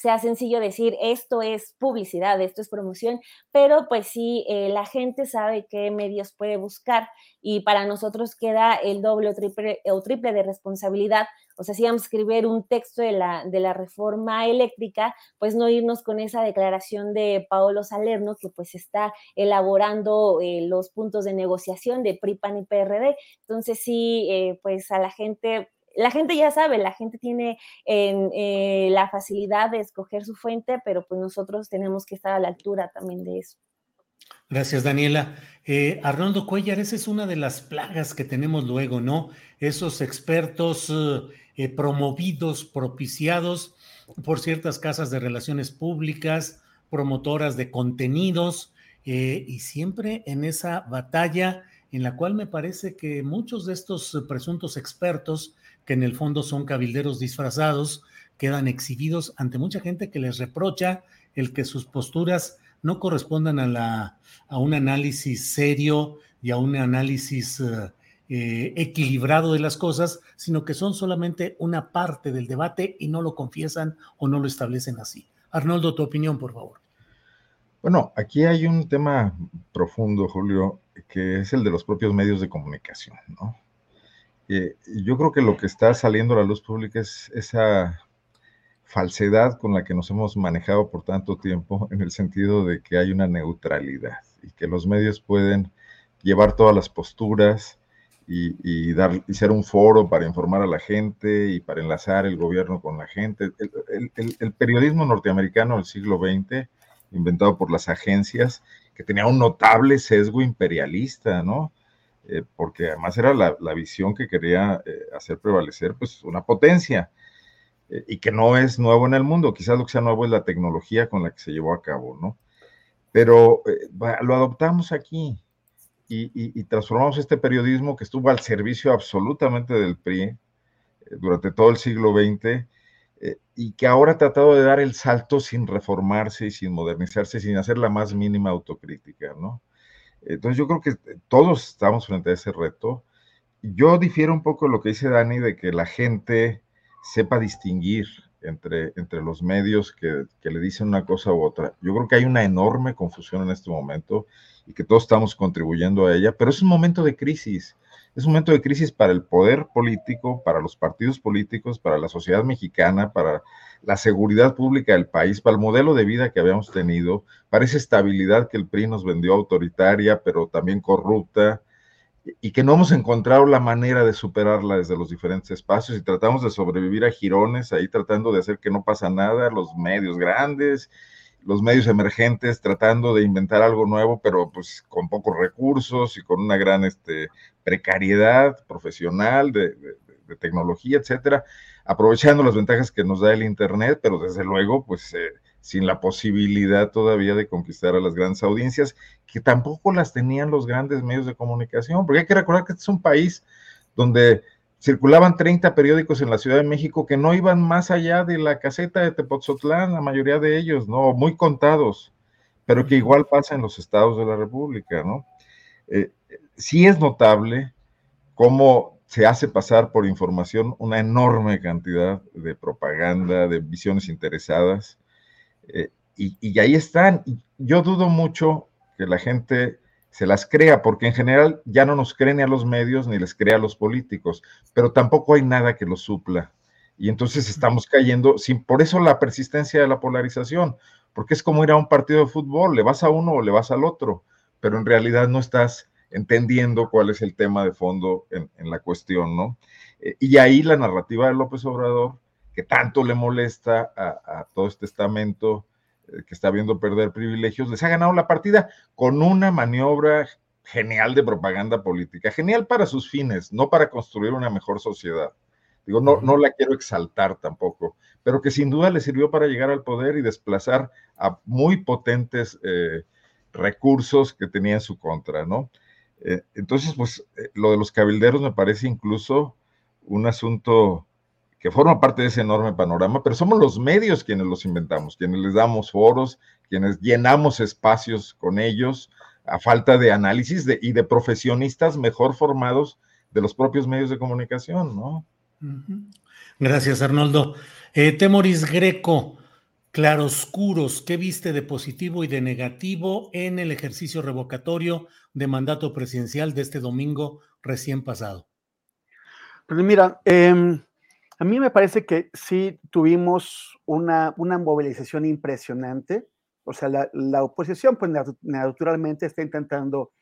sea sencillo decir esto es publicidad, esto es promoción, pero pues sí, eh, la gente sabe qué medios puede buscar y para nosotros queda el doble o triple, o triple de responsabilidad. O sea, si vamos a escribir un texto de la, de la reforma eléctrica, pues no irnos con esa declaración de Paolo Salerno, que pues está elaborando eh, los puntos de negociación de PRIPAN y PRD. Entonces sí, eh, pues a la gente la gente ya sabe, la gente tiene eh, la facilidad de escoger su fuente, pero pues nosotros tenemos que estar a la altura también de eso. Gracias, Daniela. Eh, Arnoldo Cuellar, esa es una de las plagas que tenemos luego, ¿no? Esos expertos eh, promovidos, propiciados por ciertas casas de relaciones públicas, promotoras de contenidos, y siempre en esa batalla en la cual me parece que muchos de estos presuntos expertos que en el fondo son cabilderos disfrazados, quedan exhibidos ante mucha gente que les reprocha el que sus posturas no correspondan a, la, a un análisis serio y a un análisis eh, eh, equilibrado de las cosas, sino que son solamente una parte del debate y no lo confiesan o no lo establecen así. Arnoldo, tu opinión, por favor. Bueno, aquí hay un tema profundo, Julio, que es el de los propios medios de comunicación, ¿no? Yo creo que lo que está saliendo a la luz pública es esa falsedad con la que nos hemos manejado por tanto tiempo, [laughs] en el sentido de que hay una neutralidad y que los medios pueden llevar todas las posturas y, y ser un foro para informar a la gente y para enlazar el gobierno con la gente. el periodismo norteamericano del siglo XX, inventado por las agencias, que tenía un notable sesgo imperialista, ¿no? Eh, porque además era la, visión que quería eh, hacer prevalecer pues una potencia eh, y que no es nuevo en el mundo, quizás lo que sea nuevo es la tecnología con la que se llevó a cabo, ¿no? Pero lo adoptamos aquí y, transformamos este periodismo que estuvo al servicio absolutamente del PRI durante todo el siglo XX y que ahora ha tratado de dar el salto sin reformarse y sin modernizarse, sin hacer la más mínima autocrítica, ¿no? Entonces yo creo que todos estamos frente a ese reto. Yo difiero un poco de lo que dice Dani de que la gente sepa distinguir entre, entre los medios que, que, le dicen una cosa u otra. Yo creo que hay una enorme confusión en este momento y que todos estamos contribuyendo a ella, pero es un momento de crisis. Es un momento de crisis para el poder político, para los partidos políticos, para la sociedad mexicana, para la seguridad pública del país, para el modelo de vida que habíamos tenido, para esa estabilidad que el PRI nos vendió autoritaria, pero también corrupta, y que no hemos encontrado la manera de superarla desde los diferentes espacios y tratamos de sobrevivir a girones, ahí tratando de hacer que no pasa nada, los medios grandes, los medios emergentes tratando de inventar algo nuevo, pero pues con pocos recursos y con una gran este, precariedad profesional de, tecnología, etcétera, aprovechando las ventajas que nos da el Internet, pero desde luego, pues eh, sin la posibilidad todavía de conquistar a las grandes audiencias, que tampoco las tenían los grandes medios de comunicación, porque hay que recordar que este es un país donde circulaban 30 periódicos en la Ciudad de México que no iban más allá de la caseta de Tepoztlán, la mayoría de ellos, ¿no? Muy contados, pero que igual pasa en los estados de la República, ¿no? Eh, sí es notable cómo se hace pasar por información una enorme cantidad de propaganda, de visiones interesadas, eh, y, y, ahí están. Yo dudo mucho que la gente se las crea, porque en general ya no nos creen ni a los medios ni les crea a los políticos, pero tampoco hay nada que los supla. Y entonces estamos cayendo, sin, por eso la persistencia de la polarización, porque es como ir a un partido de fútbol, le vas a uno o le vas al otro, pero en realidad no estás entendiendo cuál es el tema de fondo en, la cuestión, ¿no? Eh, y ahí la narrativa de López Obrador, que tanto le molesta a, todo este estamento eh, que está viendo perder privilegios, les ha ganado la partida con una maniobra genial de propaganda política, genial para sus fines, no para construir una mejor sociedad. Digo, no, no la quiero exaltar tampoco, pero que sin duda le sirvió para llegar al poder y desplazar a muy potentes eh, recursos que tenía en su contra, ¿no? Eh, entonces, pues eh, lo de los cabilderos me parece incluso un asunto que forma parte de ese enorme panorama, pero somos los medios quienes los inventamos, quienes les damos foros, quienes llenamos espacios con ellos, a falta de análisis y de profesionistas mejor formados de los propios medios de comunicación, ¿no? Gracias, Arnoldo. Eh, Temoris Greco, claroscuros, ¿qué viste de positivo y de negativo en el ejercicio revocatorio de mandato presidencial de este domingo recién pasado? Pues mira, em, a mí me parece que sí tuvimos una, una movilización impresionante. O sea, la, oposición, pues naturalmente está intentando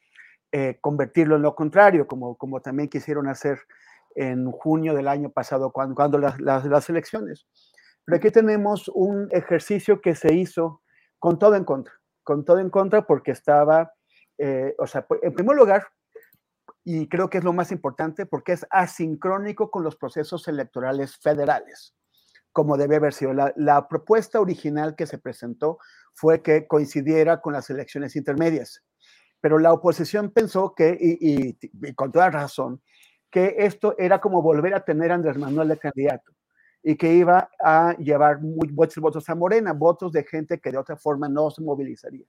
eh, convertirlo en lo contrario, como, como también quisieron hacer en junio del año pasado, cuando, cuando las, las, elecciones. Pero aquí tenemos un ejercicio que se hizo con todo en contra, con todo en contra porque estaba, eh, o sea, en primer lugar, y creo que es lo más importante, porque es asincrónico con los procesos electorales federales, como debe haber sido. La, propuesta original que se presentó fue que coincidiera con las elecciones intermedias, pero la oposición pensó que, y, y con toda razón, que esto era como volver a tener a Andrés Manuel de candidato y que iba a llevar muchos votos a Morena, votos de gente que de otra forma no se movilizaría.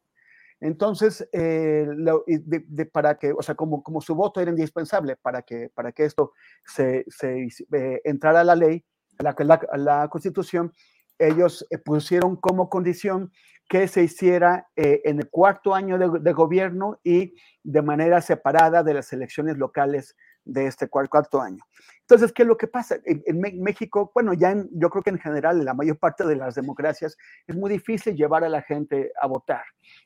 Entonces, eh, de, para que, o sea, como, como su voto era indispensable para que, para que esto se, se eh, entrara a la ley, a la, la, constitución, ellos eh, pusieron como condición que se hiciera en el cuarto año de, de, gobierno y de manera separada de las elecciones locales de este cuarto año. Entonces, ¿qué es lo que pasa? En, México, bueno, ya yo creo que en general, en la mayor parte de las democracias, es muy difícil llevar a la gente a votar.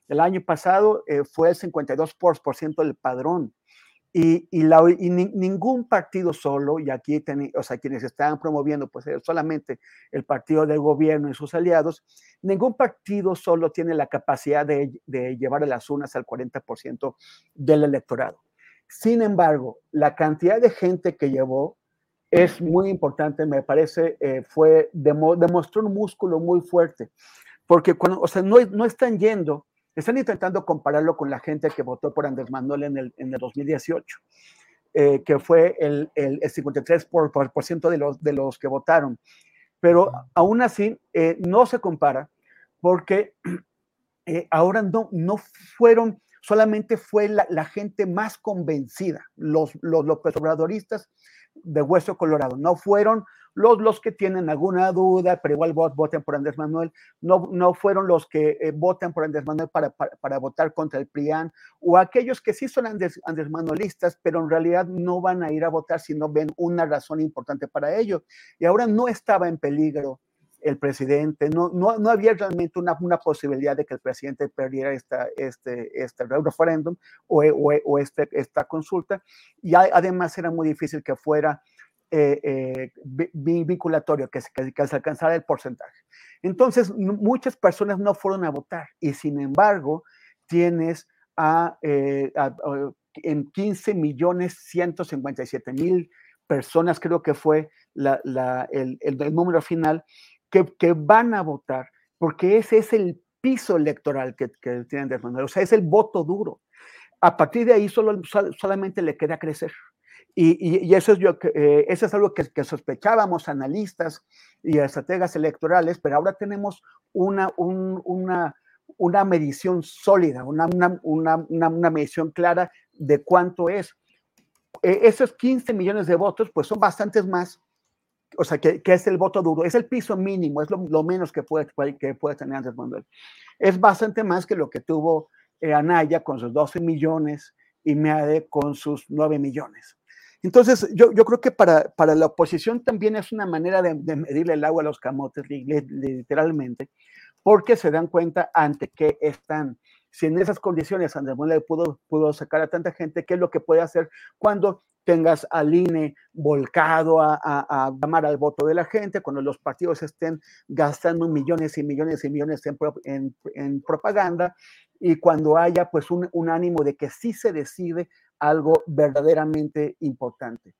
El año pasado eh, fue el 52% del padrón. Y, y, la, y ningún partido solo, y aquí, o sea, quienes estaban promoviendo, pues solamente el partido del gobierno y sus aliados, ningún partido solo tiene la capacidad de, de llevar a las unas al 40% del electorado. Sin embargo, la cantidad de gente que llevó es muy importante, me parece, eh, fue, demostró un músculo muy fuerte, porque cuando, o sea, no, no están yendo, están intentando compararlo con la gente que votó por Andrés Manuel en el, en el 2018, eh, que fue el, el, 53% por, por, ciento de, los, de los que votaron. Pero aún así, eh, no se compara, porque ahora no, no fueron solamente fue la, gente más convencida, los, los López Obradoristas de Hueso Colorado, no fueron los, los que tienen alguna duda, pero igual voten por Andrés Manuel, no, no fueron los que eh, votan por Andrés Manuel para, para, votar contra el PRIAN, o aquellos que sí son Andrés, Andrés, Manuelistas, pero en realidad no van a ir a votar si no ven una razón importante para ello. Y ahora no estaba en peligro el presidente, no, no, no había realmente una, una, posibilidad de que el presidente perdiera esta, este, este referéndum o, o, o este, esta consulta, y además era muy difícil que fuera eh, eh, vinculatorio, que, que, que, se alcanzara el porcentaje. Entonces, muchas personas no fueron a votar, y sin embargo, tienes a, eh, en 15 millones 157 mil personas, creo que fue la, el, el, el número final, que, van a votar, porque ese es el piso electoral que, que de Manuel, o sea, es el voto duro. A partir de ahí solo, solamente le queda crecer. Y, y, eso, es yo, eh, eso es algo que, que, sospechábamos analistas y estrategas electorales, pero ahora tenemos una, un, una, una medición sólida, una, una, una, medición clara de cuánto es. E, esos 15 millones de votos, pues son bastantes más, o sea, que, es el voto duro, es el piso mínimo, es lo, menos que puede, que puede tener Andrés Manuel. Es bastante más que lo que tuvo eh, Anaya con sus 12 millones y Meade con sus 9 millones. Entonces, yo, yo creo que para, para, la oposición también es una manera de, de medirle el agua a los camotes, literalmente, porque se dan cuenta ante qué están. Si en esas condiciones Andrés Manuel pudo, pudo sacar a tanta gente, ¿qué es lo que puede hacer cuando tengas al INE volcado a, a, llamar al voto de la gente, cuando los partidos estén gastando millones y millones y millones en, en, propaganda y cuando haya pues un, un, ánimo de que sí se decide algo verdaderamente importante.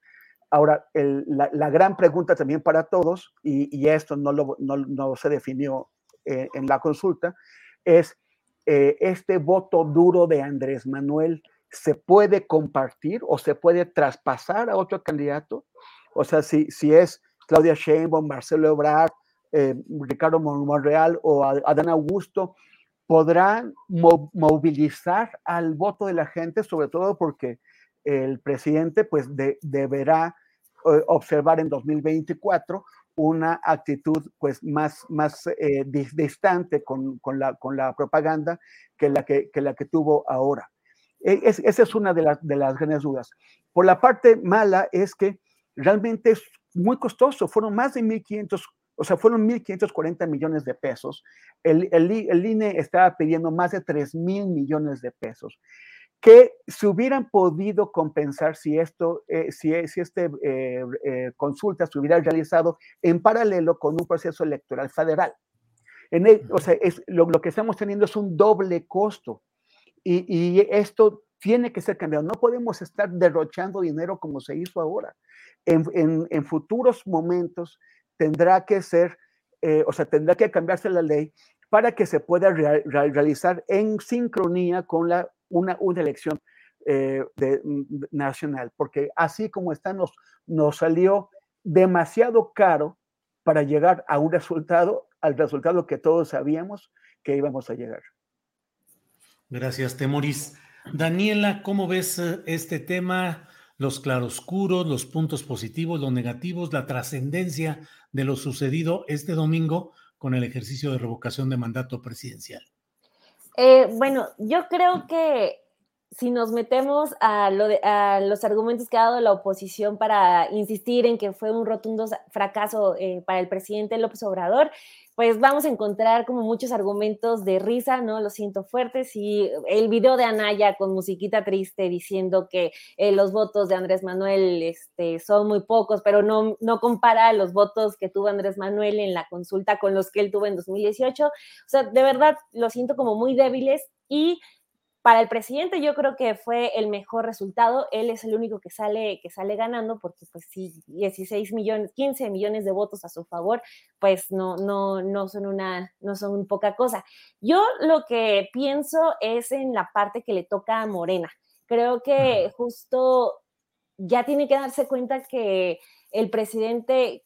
Ahora, el, la, la, gran pregunta también para todos, y, y esto no, lo, no, no se definió eh, en la consulta, es eh, este voto duro de Andrés Manuel se puede compartir o se puede traspasar a otro candidato. O sea, si, si es Claudia Sheinbaum, Marcelo Ebrard, eh, Ricardo Monreal o Adán Augusto, podrán movilizar al voto de la gente, sobre todo porque el presidente pues deberá observar en 2024 una actitud pues más, más eh, distante con, con, la, con la propaganda que la que, que la que tuvo ahora. E, es, esa es una de, las de las grandes dudas. Por la parte mala es que realmente es muy costoso, fueron más de 1.500, o sea, fueron 1.540 millones de pesos. El, el, el INE estaba pidiendo más de 3.000 millones de pesos que se hubieran podido compensar si esto, eh, si, si este eh, eh, consulta se hubiera realizado en paralelo con un proceso electoral federal. En o sea, es, lo, que estamos teniendo es un doble costo y, esto tiene que ser cambiado. No podemos estar derrochando dinero como se hizo ahora. En, futuros momentos tendrá que ser, o sea, tendrá que cambiarse la ley para que se pueda re realizar en sincronía con la una, una elección eh, nacional, porque así como está, nos, nos salió demasiado caro para llegar a un resultado, al resultado que todos sabíamos que íbamos a llegar. Gracias, Temoris. Daniela, ¿cómo ves eh, este tema? Los claroscuros, los puntos positivos, los negativos, la trascendencia de lo sucedido este domingo con el ejercicio de revocación de mandato presidencial. Eh, bueno, yo creo que si nos metemos a, lo de, a, los argumentos que ha dado la oposición para insistir en que fue un rotundo fracaso eh, para el presidente López Obrador, pues vamos a encontrar como muchos argumentos de risa, ¿no? Lo siento fuertes y el video de Anaya con musiquita triste diciendo que eh, los votos de Andrés Manuel este, son muy pocos, pero no, no compara los votos que tuvo Andrés Manuel en la consulta con los que él tuvo en 2018. O sea, de verdad lo siento como muy débiles y para el presidente yo creo que fue el mejor resultado. Él es el único que sale, que sale ganando porque pues sí, 16 millones, 15 millones de votos a su favor, pues no, no, no son una, no son poca cosa. Yo lo que pienso es en la parte que le toca a Morena. Creo que justo ya tiene que darse cuenta que el presidente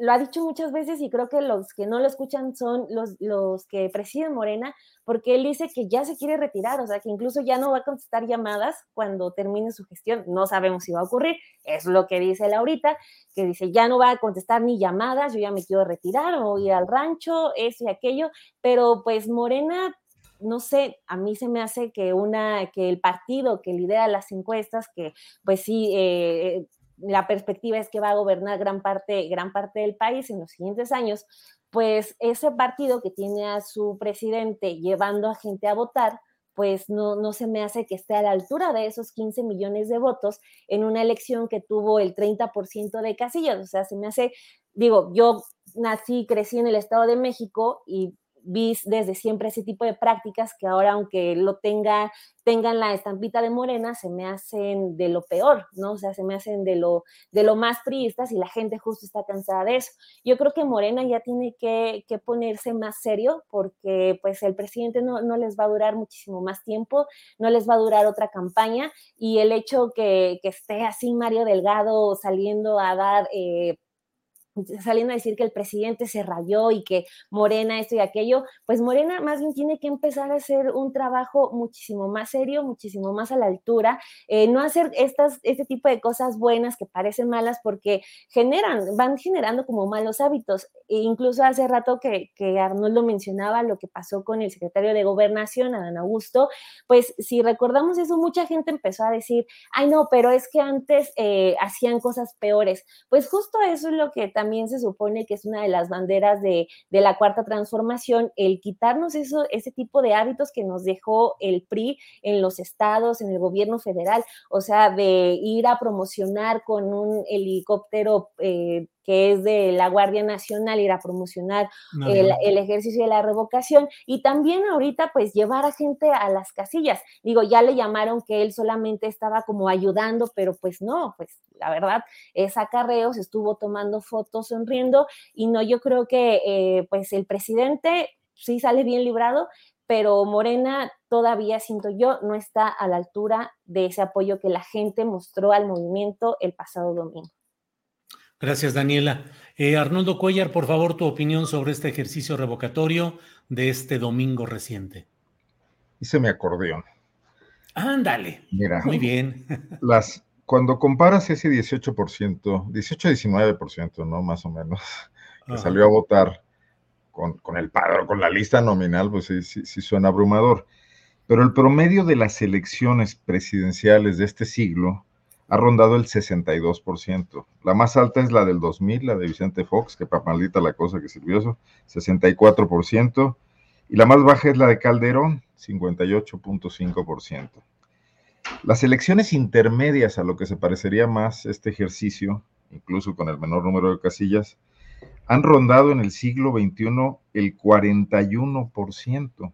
lo ha dicho muchas veces y creo que los que no lo escuchan son los, los que presiden Morena, porque él dice que ya se quiere retirar, o sea, que incluso ya no va a contestar llamadas cuando termine su gestión. No sabemos si va a ocurrir, es lo que dice él ahorita, que dice ya no va a contestar ni llamadas, yo ya me quiero retirar o ir al rancho, eso y aquello, pero pues Morena no sé, a mí se me hace que una, que el partido que lidera las encuestas, que pues sí, eh, la perspectiva es que va a gobernar gran parte, gran parte del país en los siguientes años, pues ese partido que tiene a su presidente llevando a gente a votar, pues no, no se me hace que esté a la altura de esos 15 millones de votos en una elección que tuvo el 30% de casillas. O sea, se me hace, digo, yo nací, crecí en el Estado de México y vi desde siempre ese tipo de prácticas que ahora, aunque lo tenga, tengan la estampita de morena, se me hacen de lo peor, ¿no? O sea, se me hacen de lo, de lo más priistas y la gente justo está cansada de eso. Yo creo que Morena ya tiene que, que ponerse más serio porque pues el presidente no, no, les va a durar muchísimo más tiempo, no les va a durar otra campaña y el hecho que, que esté así Mario Delgado saliendo a dar... Eh, saliendo a decir que el presidente se rayó y que Morena esto y aquello, pues Morena más bien tiene que empezar a hacer un trabajo muchísimo más serio, muchísimo más a la altura, eh, no hacer estas, este tipo de cosas buenas que parecen malas porque generan, van generando como malos hábitos. E incluso hace rato que, que Arnoldo mencionaba lo que pasó con el secretario de Gobernación, Adán Augusto, pues si recordamos eso, mucha gente empezó a decir, ay no, pero es que antes eh, hacían cosas peores. Pues justo eso es lo que también se supone que es una de las banderas de, de la cuarta transformación, el quitarnos eso, ese tipo de hábitos que nos dejó el PRI en los estados, en el gobierno federal, o sea, de ir a promocionar con un helicóptero eh, que es de la Guardia Nacional, ir a promocionar el, el, ejercicio de la revocación y también ahorita pues llevar a gente a las casillas. Digo, ya le llamaron que él solamente estaba como ayudando, pero pues no, pues la verdad es acarreos, estuvo tomando fotos sonriendo y no, yo creo que eh, pues el presidente sí sale bien librado, pero Morena todavía, siento yo, no está a la altura de ese apoyo que la gente mostró al movimiento el pasado domingo. Gracias, Daniela. Eh, Arnoldo Cuellar, por favor, tu opinión sobre este ejercicio revocatorio de este domingo reciente. Hice mi acordeón. Ándale. Mira. Muy bien. Las, cuando comparas ese 18%, 18-19%, ¿no? Más o menos, que salió a votar con, con, el padrón, con la lista nominal, pues sí, sí, sí suena abrumador. Pero el promedio de las elecciones presidenciales de este siglo ha rondado el 62%. La más alta es la del 2000, la de Vicente Fox, que para maldita la cosa que sirvió eso, 64%. Y la más baja es la de Calderón, 58.5%. Las elecciones intermedias a lo que se parecería más este ejercicio, incluso con el menor número de casillas, han rondado en el siglo XXI el 41%.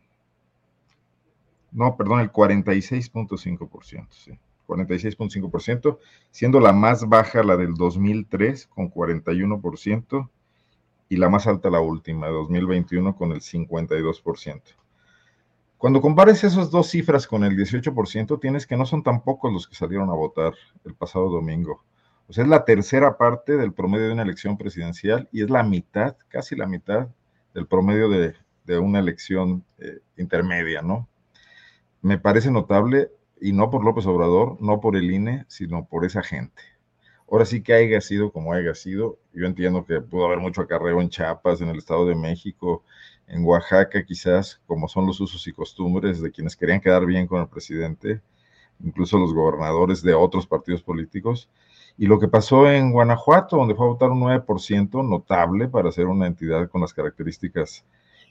No, perdón, el 46.5%, sí. 46.5%, siendo la más baja la del 2003 con 41% y la más alta la última, de 2021 con el 52%. Cuando compares esas dos cifras con el 18%, tienes que no son tan pocos los que salieron a votar el pasado domingo. O sea, es la tercera parte del promedio de una elección presidencial y es la mitad, casi la mitad del promedio de, una elección eh, intermedia, ¿no? Me parece notable y no por López Obrador, no por el INE, sino por esa gente. Ahora sí que haya sido como haya sido, yo entiendo que pudo haber mucho acarreo en Chiapas, en el Estado de México, en Oaxaca quizás, como son los usos y costumbres de quienes querían quedar bien con el presidente, incluso los gobernadores de otros partidos políticos. Y lo que pasó en Guanajuato, donde fue a votar un 9% notable para ser una entidad con las características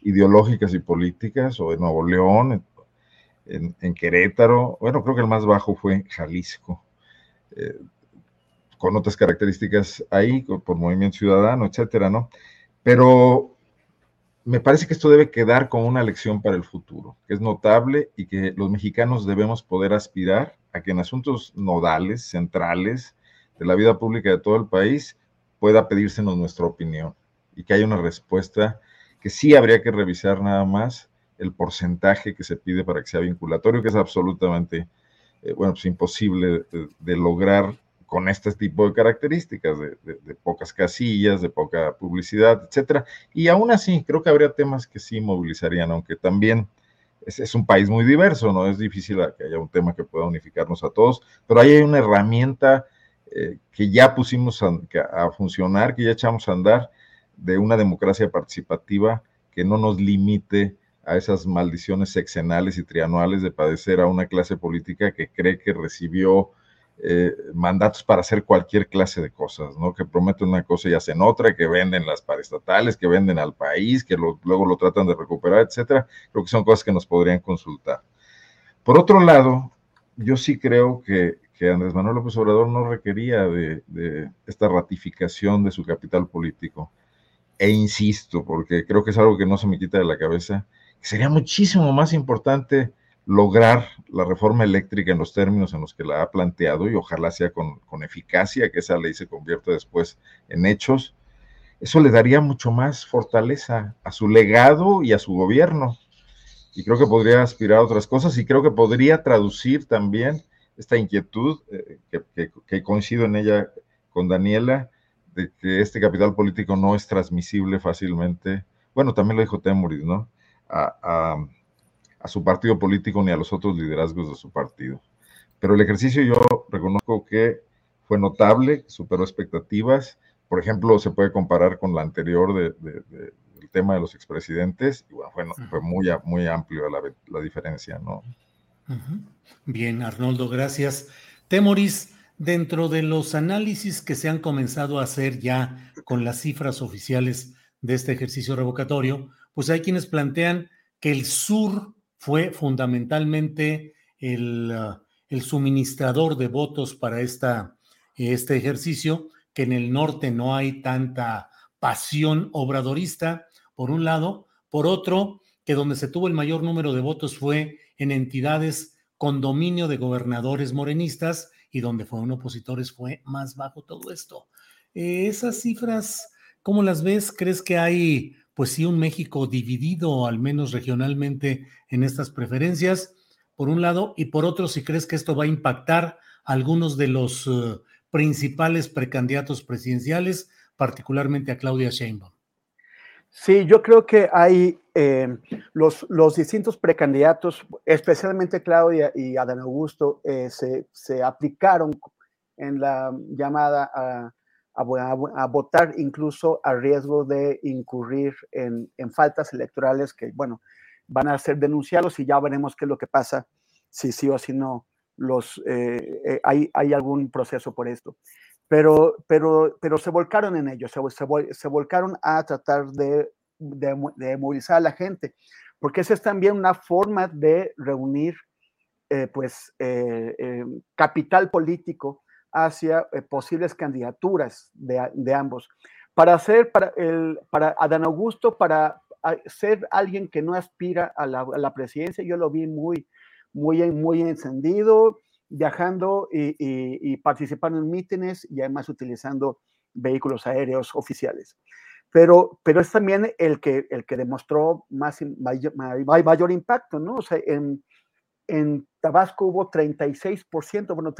ideológicas y políticas, o en Nuevo León, en, Querétaro, bueno, creo que el más bajo fue Jalisco, eh, con otras características ahí, por movimiento ciudadano, etcétera, ¿no? Pero me parece que esto debe quedar como una lección para el futuro, que es notable y que los mexicanos debemos poder aspirar a que en asuntos nodales, centrales de la vida pública de todo el país, pueda pedírsenos nuestra opinión y que haya una respuesta que sí habría que revisar nada más el porcentaje que se pide para que sea vinculatorio, que es absolutamente, eh, bueno, pues imposible de, lograr con este tipo de características, de, pocas casillas, de poca publicidad, etcétera. Y aún así, creo que habría temas que sí movilizarían, aunque también es, un país muy diverso, ¿no? Es difícil que haya un tema que pueda unificarnos a todos, pero ahí hay una herramienta eh, que ya pusimos a funcionar, que ya echamos a andar, de una democracia participativa que no nos limite a esas maldiciones sexenales y trianuales de padecer a una clase política que cree que recibió eh, mandatos para hacer cualquier clase de cosas, ¿no? Que prometen una cosa y hacen otra, que venden las paraestatales, que venden al país, que luego lo tratan de recuperar, etcétera. Creo que son cosas que nos podrían consultar. Por otro lado, yo sí creo que, que Andrés Manuel López Obrador no requería de, de esta ratificación de su capital político. E insisto, porque creo que es algo que no se me quita de la cabeza, sería muchísimo más importante lograr la reforma eléctrica en los términos en los que la ha planteado y ojalá sea con, eficacia, que esa ley se convierta después en hechos, eso le daría mucho más fortaleza a su legado y a su gobierno. Y creo que podría aspirar a otras cosas y creo que podría traducir también esta inquietud, eh, que, que coincido en ella con Daniela, de que este capital político no es transmisible fácilmente. Bueno, también lo dijo Temuris, ¿no? A, a, su partido político ni a los otros liderazgos de su partido. Pero el ejercicio yo reconozco que fue notable, superó expectativas. Por ejemplo, se puede comparar con la anterior de, del tema de los expresidentes, y bueno, fue, fue muy, muy amplio la, la diferencia, ¿no? Bien, Arnoldo, gracias. Temoris, dentro de los análisis que se han comenzado a hacer ya con las cifras oficiales de este ejercicio revocatorio, pues hay quienes plantean que el sur fue fundamentalmente el, uh, el suministrador de votos para esta, este ejercicio, que en el norte no hay tanta pasión obradorista, por un lado, por otro, que donde se tuvo el mayor número de votos fue en entidades con dominio de gobernadores morenistas y donde fueron opositores fue más bajo todo esto. Eh, esas cifras, ¿cómo las ves? ¿Crees que hay, pues sí, un México dividido, al menos regionalmente, en estas preferencias? Por un lado, y por otro, si crees que esto va a impactar a algunos de los uh, principales precandidatos presidenciales, particularmente a Claudia Sheinbaum. Sí, yo creo que hay eh, los, los, distintos precandidatos, especialmente Claudia y Adán Augusto, eh, se, se, aplicaron en la llamada a, a, votar incluso a riesgo de incurrir en, en, faltas electorales que, bueno, van a ser denunciados y ya veremos qué es lo que pasa, si sí o si no los, eh, hay, hay algún proceso por esto. Pero, pero, pero se volcaron en ello, se, se, se volcaron a tratar de, de, de, movilizar a la gente, porque esa es también una forma de reunir eh, pues, eh, eh, capital político hacia eh, posibles candidaturas de, de, ambos. Para ser, para, el, para Adán Augusto, para ser alguien que no aspira a la, presidencia, yo lo vi muy, muy, muy encendido, viajando y, participando en mítines y además utilizando vehículos aéreos oficiales. Pero, pero es también el que, el que demostró más, mayor, mayor impacto, ¿no? O sea, en, en Tabasco hubo 36%, bueno,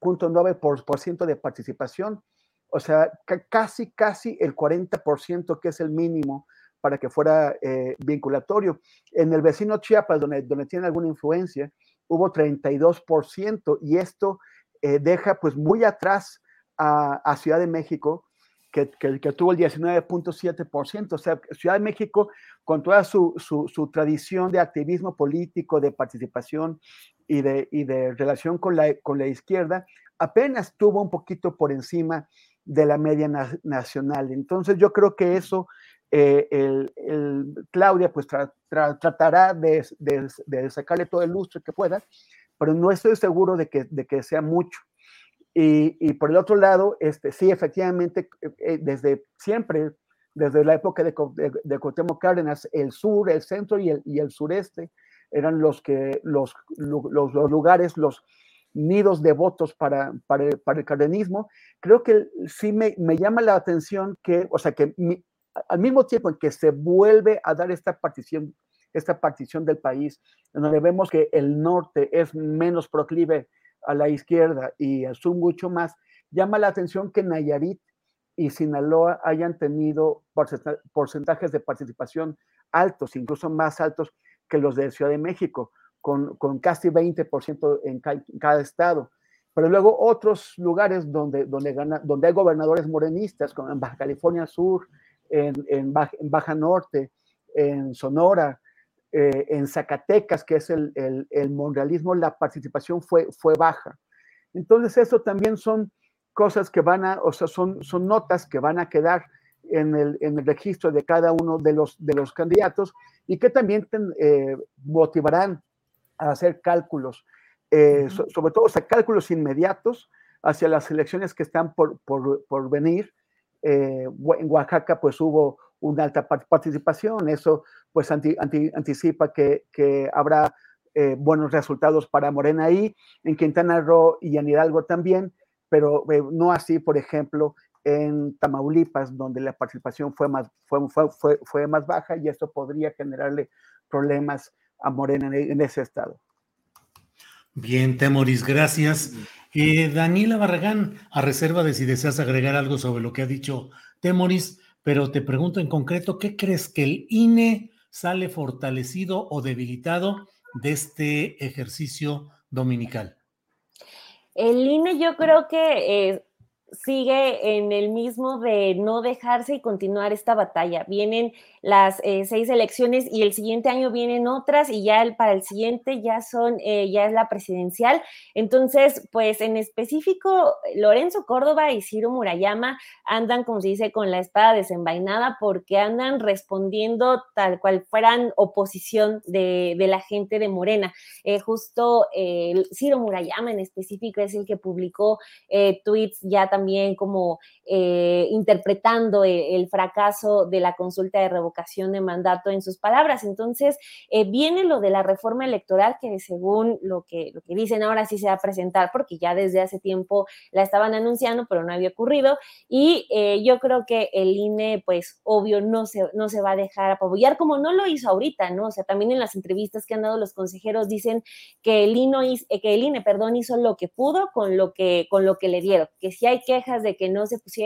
35.9% de participación, o sea, casi, casi el 40% que es el mínimo para que fuera eh, vinculatorio. En el vecino Chiapas, donde, donde tiene alguna influencia, hubo 32% y esto eh, deja pues muy atrás a, Ciudad de México, que, que, que, tuvo el 19.7%. O sea, Ciudad de México, con toda su, su, tradición de activismo político, de participación y de, y de relación con la, con la izquierda, apenas tuvo un poquito por encima de la media na nacional. Entonces yo creo que eso eh, el, el, Claudia pues tra, tra, tratará de, de, de, sacarle todo el lustre que pueda, pero no estoy seguro de que, de que sea mucho. Y, y, por el otro lado, este, sí, efectivamente, eh, desde siempre, desde la época de, de, de Cárdenas, el sur, el centro y el, y el sureste eran los, que, los, los, lugares, los, nidos de votos para, para, para el cardenismo, creo que sí me, me, llama la atención que, o sea, que al mismo tiempo en que se vuelve a dar esta partición, esta partición del país, en donde vemos que el norte es menos proclive a la izquierda y el sur mucho más, llama la atención que Nayarit y Sinaloa hayan tenido porcentajes de participación altos, incluso más altos que los de Ciudad de México, con, con casi 20% en, ca en cada estado pero luego otros lugares donde, donde, gana, donde hay gobernadores morenistas, como en Baja California Sur, en, en, Baja, Baja, Norte, en Sonora, eh, en Zacatecas, que es el, el, el, monrealismo, la participación fue, fue baja. Entonces, eso también son cosas que van a, o sea, son, son notas que van a quedar en el, en el registro de cada uno de los, de los candidatos y que también eh, motivarán a hacer cálculos, eh, so, sobre todo o sea, cálculos inmediatos hacia las elecciones que están por, por, por venir. Eh, en Oaxaca pues hubo una alta participación, eso pues anti, anti, anticipa que, que habrá eh, buenos resultados para Morena ahí, en Quintana Roo y en Hidalgo también, pero eh, no así, por ejemplo, en Tamaulipas, donde la participación fue más, fue, fue, fue, más baja y esto podría generarle problemas a Morena en, en ese estado. Bien, Temoris, gracias. Eh, Daniela Barragán, a reserva de si deseas agregar algo sobre lo que ha dicho Temoris, pero te pregunto en concreto, ¿qué crees que el INE sale fortalecido o debilitado de este ejercicio dominical? El INE yo creo que eh, sigue en el mismo de no dejarse y continuar esta batalla. Vienen las eh, seis elecciones y el siguiente año vienen otras y ya el, para el siguiente ya son, eh, ya es la presidencial. Entonces, pues en específico, Lorenzo Córdoba y Ciro Murayama andan, como se dice, con la espada desenvainada porque andan respondiendo tal cual fueran oposición de, la gente de Morena. Eh, justo Ciro Murayama en específico es el que publicó tweets ya también como interpretando el, fracaso de la consulta de revocación de mandato en sus palabras. Entonces, eh, viene lo de la reforma electoral que según lo que, lo que dicen ahora sí se va a presentar, porque ya desde hace tiempo la estaban anunciando, pero no había ocurrido. Y eh, yo creo que el INE, pues obvio, no se, no se va a dejar apabullar como no lo hizo ahorita, ¿no? O sea, también en las entrevistas que han dado los consejeros dicen que el INE, que el INE perdón, hizo lo que pudo con lo que, con lo que le dieron, que si hay quejas de que no se pusieron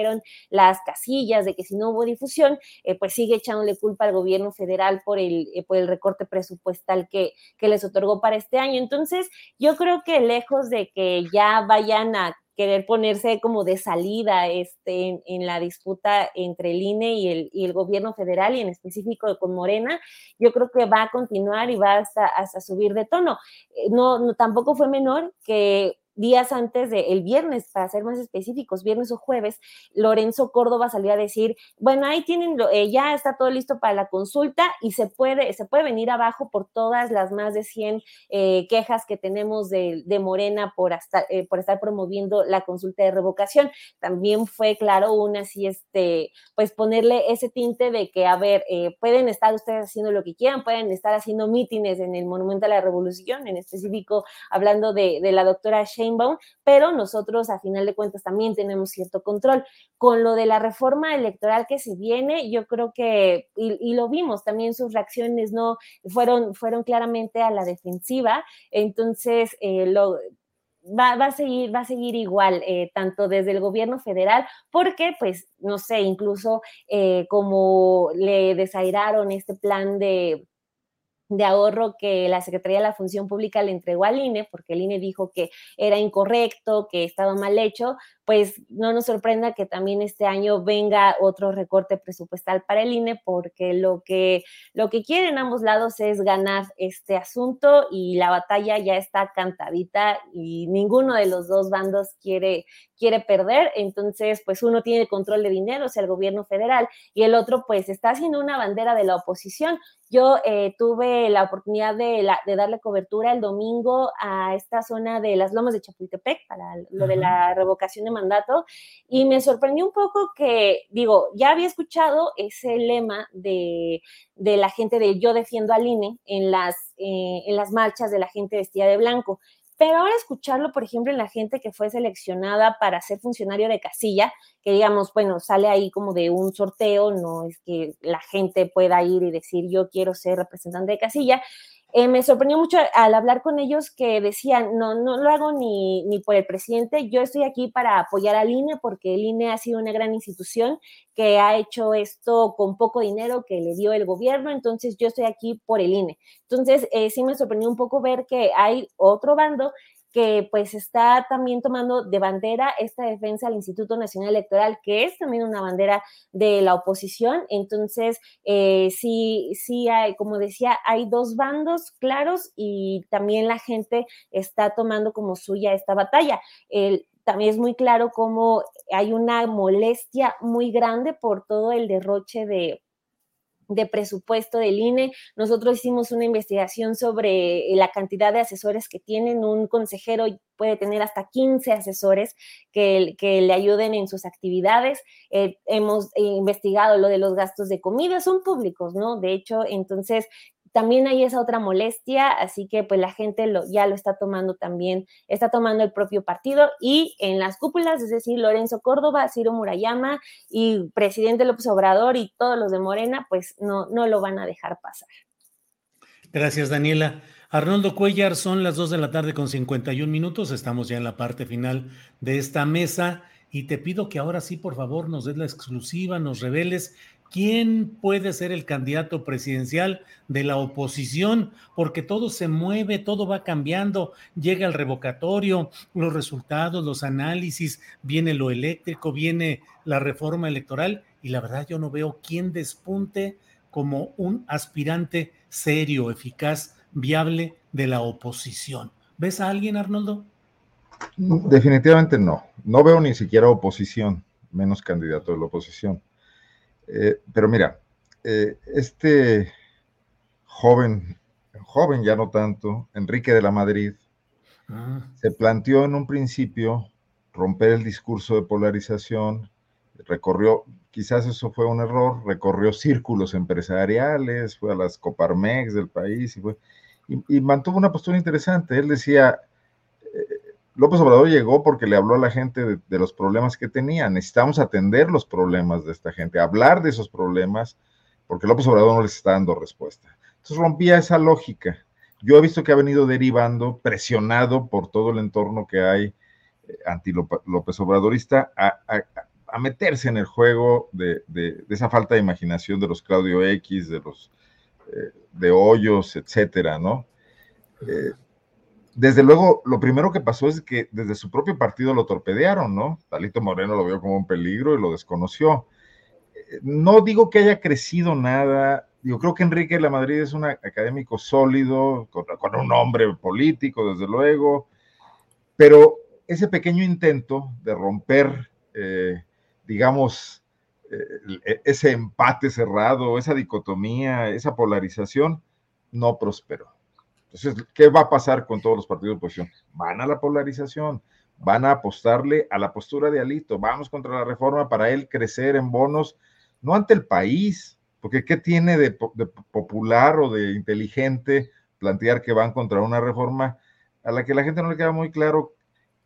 las casillas, de que si no hubo difusión, eh, pues sigue echándole culpa al gobierno federal por el, eh, por el recorte presupuestal que, que les otorgó para este año. Entonces, yo creo que lejos de que ya vayan a querer ponerse como de salida este, en, la disputa entre el INE y el, y el, gobierno federal y en específico con Morena, yo creo que va a continuar y va hasta, hasta subir de tono. Eh, no, no, tampoco fue menor que días antes del el viernes, para ser más específicos, viernes o jueves, Lorenzo Córdoba salió a decir, bueno, ahí tienen, eh, ya está todo listo para la consulta y se puede, se puede venir abajo por todas las más de 100 eh, quejas que tenemos de, Morena por, hasta, eh, por estar promoviendo la consulta de revocación. También fue, claro, una así, este, pues ponerle ese tinte de que, a ver, pueden estar ustedes haciendo lo que quieran, pueden estar haciendo mítines en el Monumento a la Revolución, en específico hablando de, de la doctora Shane pero nosotros a final de cuentas también tenemos cierto control. Con lo de la reforma electoral que se viene, yo creo que, y, lo vimos, también sus reacciones no fueron, fueron claramente a la defensiva, entonces eh, lo, Va, a seguir, va a seguir igual, eh, tanto desde el gobierno federal, porque, pues, no sé, incluso eh, como le desairaron este plan de, de ahorro que la Secretaría de la Función Pública le entregó al INE, porque el INE dijo que era incorrecto, que estaba mal hecho, pues no nos sorprenda que también este año venga otro recorte presupuestal para el INE, porque lo que, lo que quieren ambos lados es ganar este asunto y la batalla ya está cantadita y ninguno de los dos bandos quiere, quiere perder. Entonces, pues uno tiene control de dinero, o sea, el gobierno federal, y el otro pues está haciendo una bandera de la oposición. Yo eh, tuve la oportunidad de, de, darle cobertura el domingo a esta zona de las lomas de Chapultepec para lo de la revocación de mandato y me sorprendió un poco que, digo, ya había escuchado ese lema de, de la gente de yo defiendo al INE en las, eh, en las marchas de la gente vestida de blanco. Pero ahora escucharlo, por ejemplo, en la gente que fue seleccionada para ser funcionario de casilla, que digamos, bueno, sale ahí como de un sorteo, no es que la gente pueda ir y decir yo quiero ser representante de casilla, eh, me sorprendió mucho al hablar con ellos que decían, no, no lo hago ni, ni por el presidente, yo estoy aquí para apoyar al INE porque el INE ha sido una gran institución que ha hecho esto con poco dinero que le dio el gobierno, entonces yo estoy aquí por el INE. Entonces, eh, sí me sorprendió un poco ver que hay otro bando que pues está también tomando de bandera esta defensa al Instituto Nacional Electoral, que es también una bandera de la oposición. Entonces, eh, sí, sí hay, como decía, hay dos bandos claros y también la gente está tomando como suya esta batalla. también es muy claro cómo hay una molestia muy grande por todo el derroche de, de presupuesto del INE. Nosotros hicimos una investigación sobre la cantidad de asesores que tienen. Un consejero puede tener hasta 15 asesores que, que le ayuden en sus actividades. Eh, hemos investigado lo de los gastos de comida, son públicos, ¿no? De hecho, entonces también hay esa otra molestia, así que pues la gente lo, ya lo está tomando también, está tomando el propio partido y en las cúpulas, es decir, Lorenzo Córdoba, Ciro Murayama y presidente López Obrador y todos los de Morena, pues no, no lo van a dejar pasar. Gracias, Daniela. Arnoldo Cuellar, son las 2 de la tarde con 51 minutos. Estamos ya en la parte final de esta mesa y te pido que ahora sí, por favor, nos des la exclusiva, nos reveles quién puede ser el candidato presidencial de la oposición, porque todo se mueve, todo va cambiando, llega el revocatorio, los resultados, los análisis, viene lo eléctrico, viene la reforma electoral y la verdad yo no veo quién despunte como un aspirante serio, eficaz viable de la oposición. ¿Ves a alguien, Arnoldo? Definitivamente no. No veo ni siquiera oposición, menos candidato de la oposición. Eh, pero mira, eh, este joven, joven ya no tanto, Enrique de la Madrid, ah. se planteó en un principio romper el discurso de polarización, recorrió, quizás eso fue un error, recorrió círculos empresariales, fue a las Coparmex del país y fue, y, mantuvo una postura interesante. Él decía, López Obrador llegó porque le habló a la gente de, los problemas que tenía. Necesitamos atender los problemas de esta gente, hablar de esos problemas, porque López Obrador no les está dando respuesta. Entonces rompía esa lógica. Yo he visto que ha venido derivando, presionado por todo el entorno que hay eh, anti-López Obradorista, a, meterse en el juego de, esa falta de imaginación de los Claudio X, de los eh, de hoyos, etcétera, ¿no? Eh, desde luego, lo primero que pasó es que desde su propio partido lo torpedearon, ¿no? Talito Moreno lo vio como un peligro y lo desconoció. Eh, no digo que haya crecido nada, yo creo que Enrique de la Madrid es un académico sólido, con, un hombre político, desde luego, pero ese pequeño intento de romper, digamos, eh, ese empate cerrado, esa dicotomía, esa polarización, no prosperó. Entonces, ¿qué va a pasar con todos los partidos de oposición? Van a la polarización, van a apostarle a la postura de Alito, vamos contra la reforma para él crecer en bonos, no ante el país, porque ¿qué tiene de, popular o de inteligente plantear que van contra una reforma a la que la gente no le queda muy claro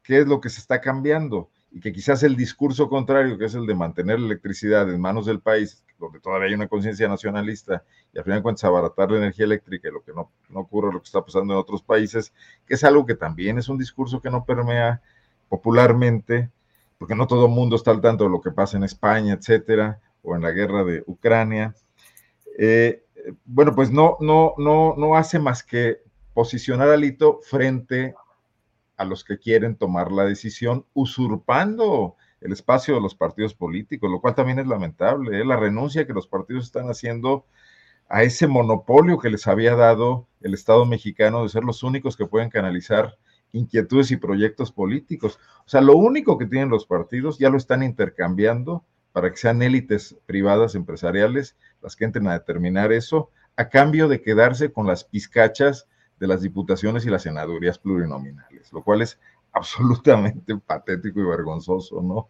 qué es lo que se está cambiando? y que quizás el discurso contrario, que es el de mantener la electricidad en manos del país, donde todavía hay una conciencia nacionalista y al final de cuentas abaratar la energía eléctrica, y lo que no, no ocurre lo que está pasando en otros países, que es algo que también es un discurso que no permea popularmente, porque no todo el mundo está al tanto de lo que pasa en España, etcétera, o en la guerra de Ucrania. Eh, bueno, pues no, no, no, no hace más que posicionar a Lito frente a los que quieren tomar la decisión, usurpando el espacio de los partidos políticos, lo cual también es lamentable, ¿eh? la renuncia que los partidos están haciendo a ese monopolio que les había dado el Estado mexicano de ser los únicos que pueden canalizar inquietudes y proyectos políticos. O sea, lo único que tienen los partidos ya lo están intercambiando para que sean élites privadas empresariales las que entren a determinar eso, a cambio de quedarse con las pizcachas de las diputaciones y las senadurías plurinominales, lo cual es absolutamente patético y vergonzoso, ¿no?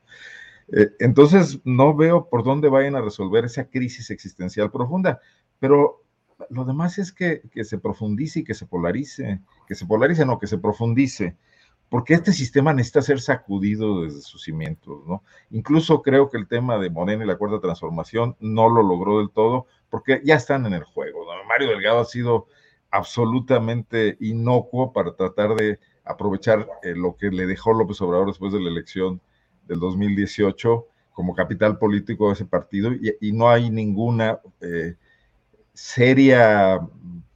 Eh, entonces, no veo por dónde vayan a resolver esa crisis existencial profunda, pero lo demás es que, que, se profundice y que se polarice, que se polarice, no, que se profundice, porque este sistema necesita ser sacudido desde sus cimientos, ¿no? Incluso creo que el tema de Morena y la cuarta transformación no lo logró del todo, porque ya están en el juego, ¿no? Mario Delgado ha sido absolutamente inocuo para tratar de aprovechar eh, lo que le dejó López Obrador después de la elección del 2018 como capital político de ese partido y, no hay ninguna eh, seria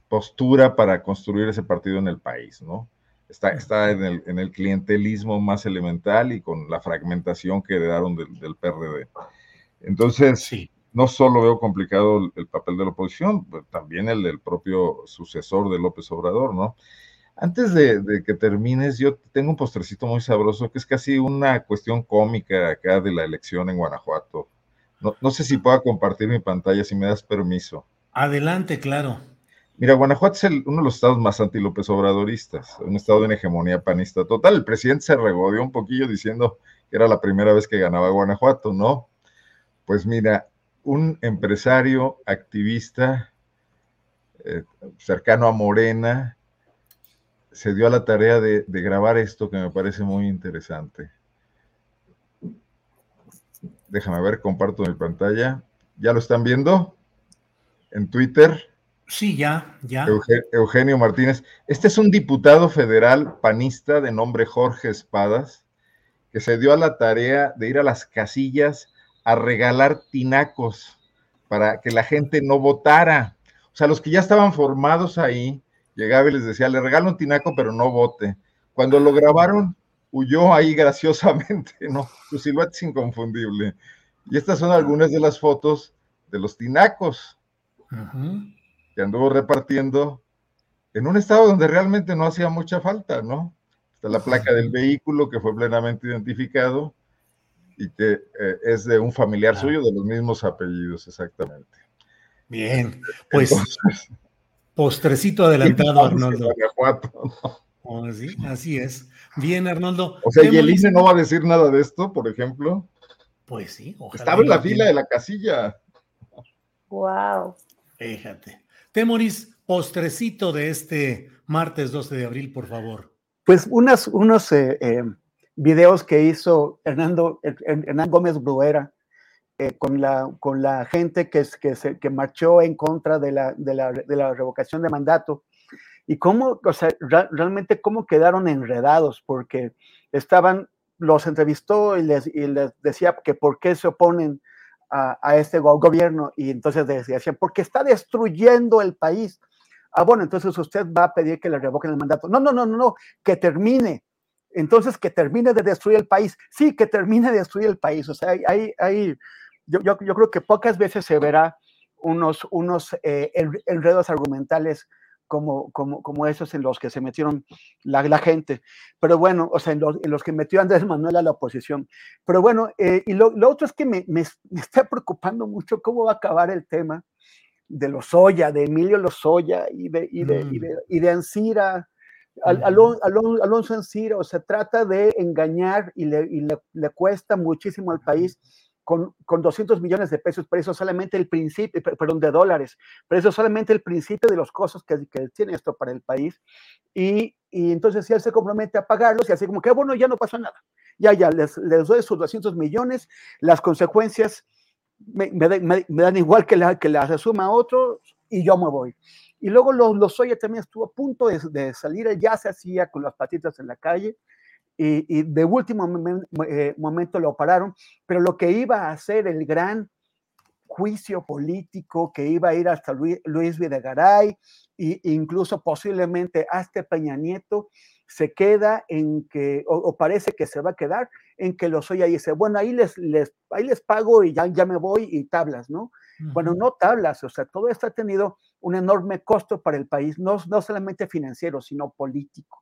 postura para construir ese partido en el país, ¿no? Está, está en, el, en el clientelismo más elemental y con la fragmentación que heredaron del, del PRD. Entonces, sí no solo veo complicado el, papel de la oposición, también el del propio sucesor de López Obrador, ¿no? Antes de, que termines, yo tengo un postrecito muy sabroso que es casi una cuestión cómica acá de la elección en Guanajuato. No, sé si pueda compartir mi pantalla, si me das permiso. Adelante, claro. Mira, Guanajuato es uno de los estados más anti-López Obradoristas, un estado de hegemonía panista total. El presidente se regodeó un poquillo diciendo que era la primera vez que ganaba Guanajuato, ¿no? Pues mira, un empresario activista eh, cercano a Morena se dio a la tarea de, grabar esto que me parece muy interesante. Déjame ver, comparto mi pantalla. ¿Ya lo están viendo? En Twitter. Sí, ya, ya. Eugenio Martínez. Este es un diputado federal panista de nombre Jorge Espadas, que se dio a la tarea de ir a las casillas a regalar tinacos para que la gente no votara. O sea, los que ya estaban formados ahí, llegaba y les decía, le regalo un tinaco, pero no vote. Cuando lo grabaron, huyó ahí [laughs] graciosamente, ¿no? Su silueta es inconfundible. Y estas son algunas de las fotos de los tinacos que anduvo repartiendo en un estado donde realmente no hacía mucha falta, ¿no? Está la placa del vehículo que fue plenamente identificado y que eh, es de un familiar suyo de los mismos apellidos, exactamente. Bien, pues postrecito adelantado, Arnoldo. Oh, así es. Bien, Arnoldo. O sea, ¿y el ICE no va a decir nada de esto, por ejemplo? Pues sí, Estaba en la fila de la casilla. Wow. Fíjate. Temoris, postrecito de este martes 12 de abril, por favor. Pues unas, unos eh, eh, videos que hizo Hernando, Hernán Gómez Bruera eh, con, la, con la gente que, que, se, que marchó en contra de la, de la, de la revocación de mandato y cómo, o sea, realmente cómo quedaron enredados, porque estaban, los entrevistó y les, y les decía que por qué se oponen a, a este gobierno, y entonces decían, porque está destruyendo el país. Ah, bueno, entonces usted va a pedir que le revoquen el mandato. No, no, no, no, no, que termine. Entonces, que termine de destruir el país. Sí, que termine de destruir el país. O sea, hay, hay, yo, yo, yo creo que pocas veces se verá unos, unos eh, enredos argumentales como, como, como esos en los que se metieron la, la gente. Pero bueno, o sea, en los, en los, que metió Andrés Manuel a la oposición. Pero bueno, eh, y lo, lo, otro es que me, me, me, está preocupando mucho cómo va a acabar el tema de Lozoya, de Emilio Lozoya y de, y de, mm. y de, y de Ancira. Al, Alon, Alon, Alonso Ancira, o sea, trata de engañar y le, y le, le cuesta muchísimo al país con, con 200 millones de pesos, pero eso solamente el principio, perdón, de dólares, pero eso solamente el principio de los costos que, que tiene esto para el país. Y, y, entonces él se compromete a pagarlos y así como que, bueno, ya no pasó nada, ya, ya, les, les doy sus 200 millones, las consecuencias me, me, dan igual que, la, que las asuma otro y yo me voy. Y luego los, los también estuvo a punto de, de salir, ya se hacía con las patitas en la calle, y, y de último momen, eh, momento lo pararon, pero lo que iba a hacer el gran juicio político que iba a ir hasta Luis, Luis Videgaray e incluso posiblemente hasta Peña Nieto, se queda en que, o, o, parece que se va a quedar en que los oye y dice, bueno, ahí les, les, ahí les pago y ya, ya me voy y tablas, ¿no? Uh -huh. Bueno, no tablas, o sea, todo esto ha tenido un enorme costo para el país, no, no solamente financiero, sino político.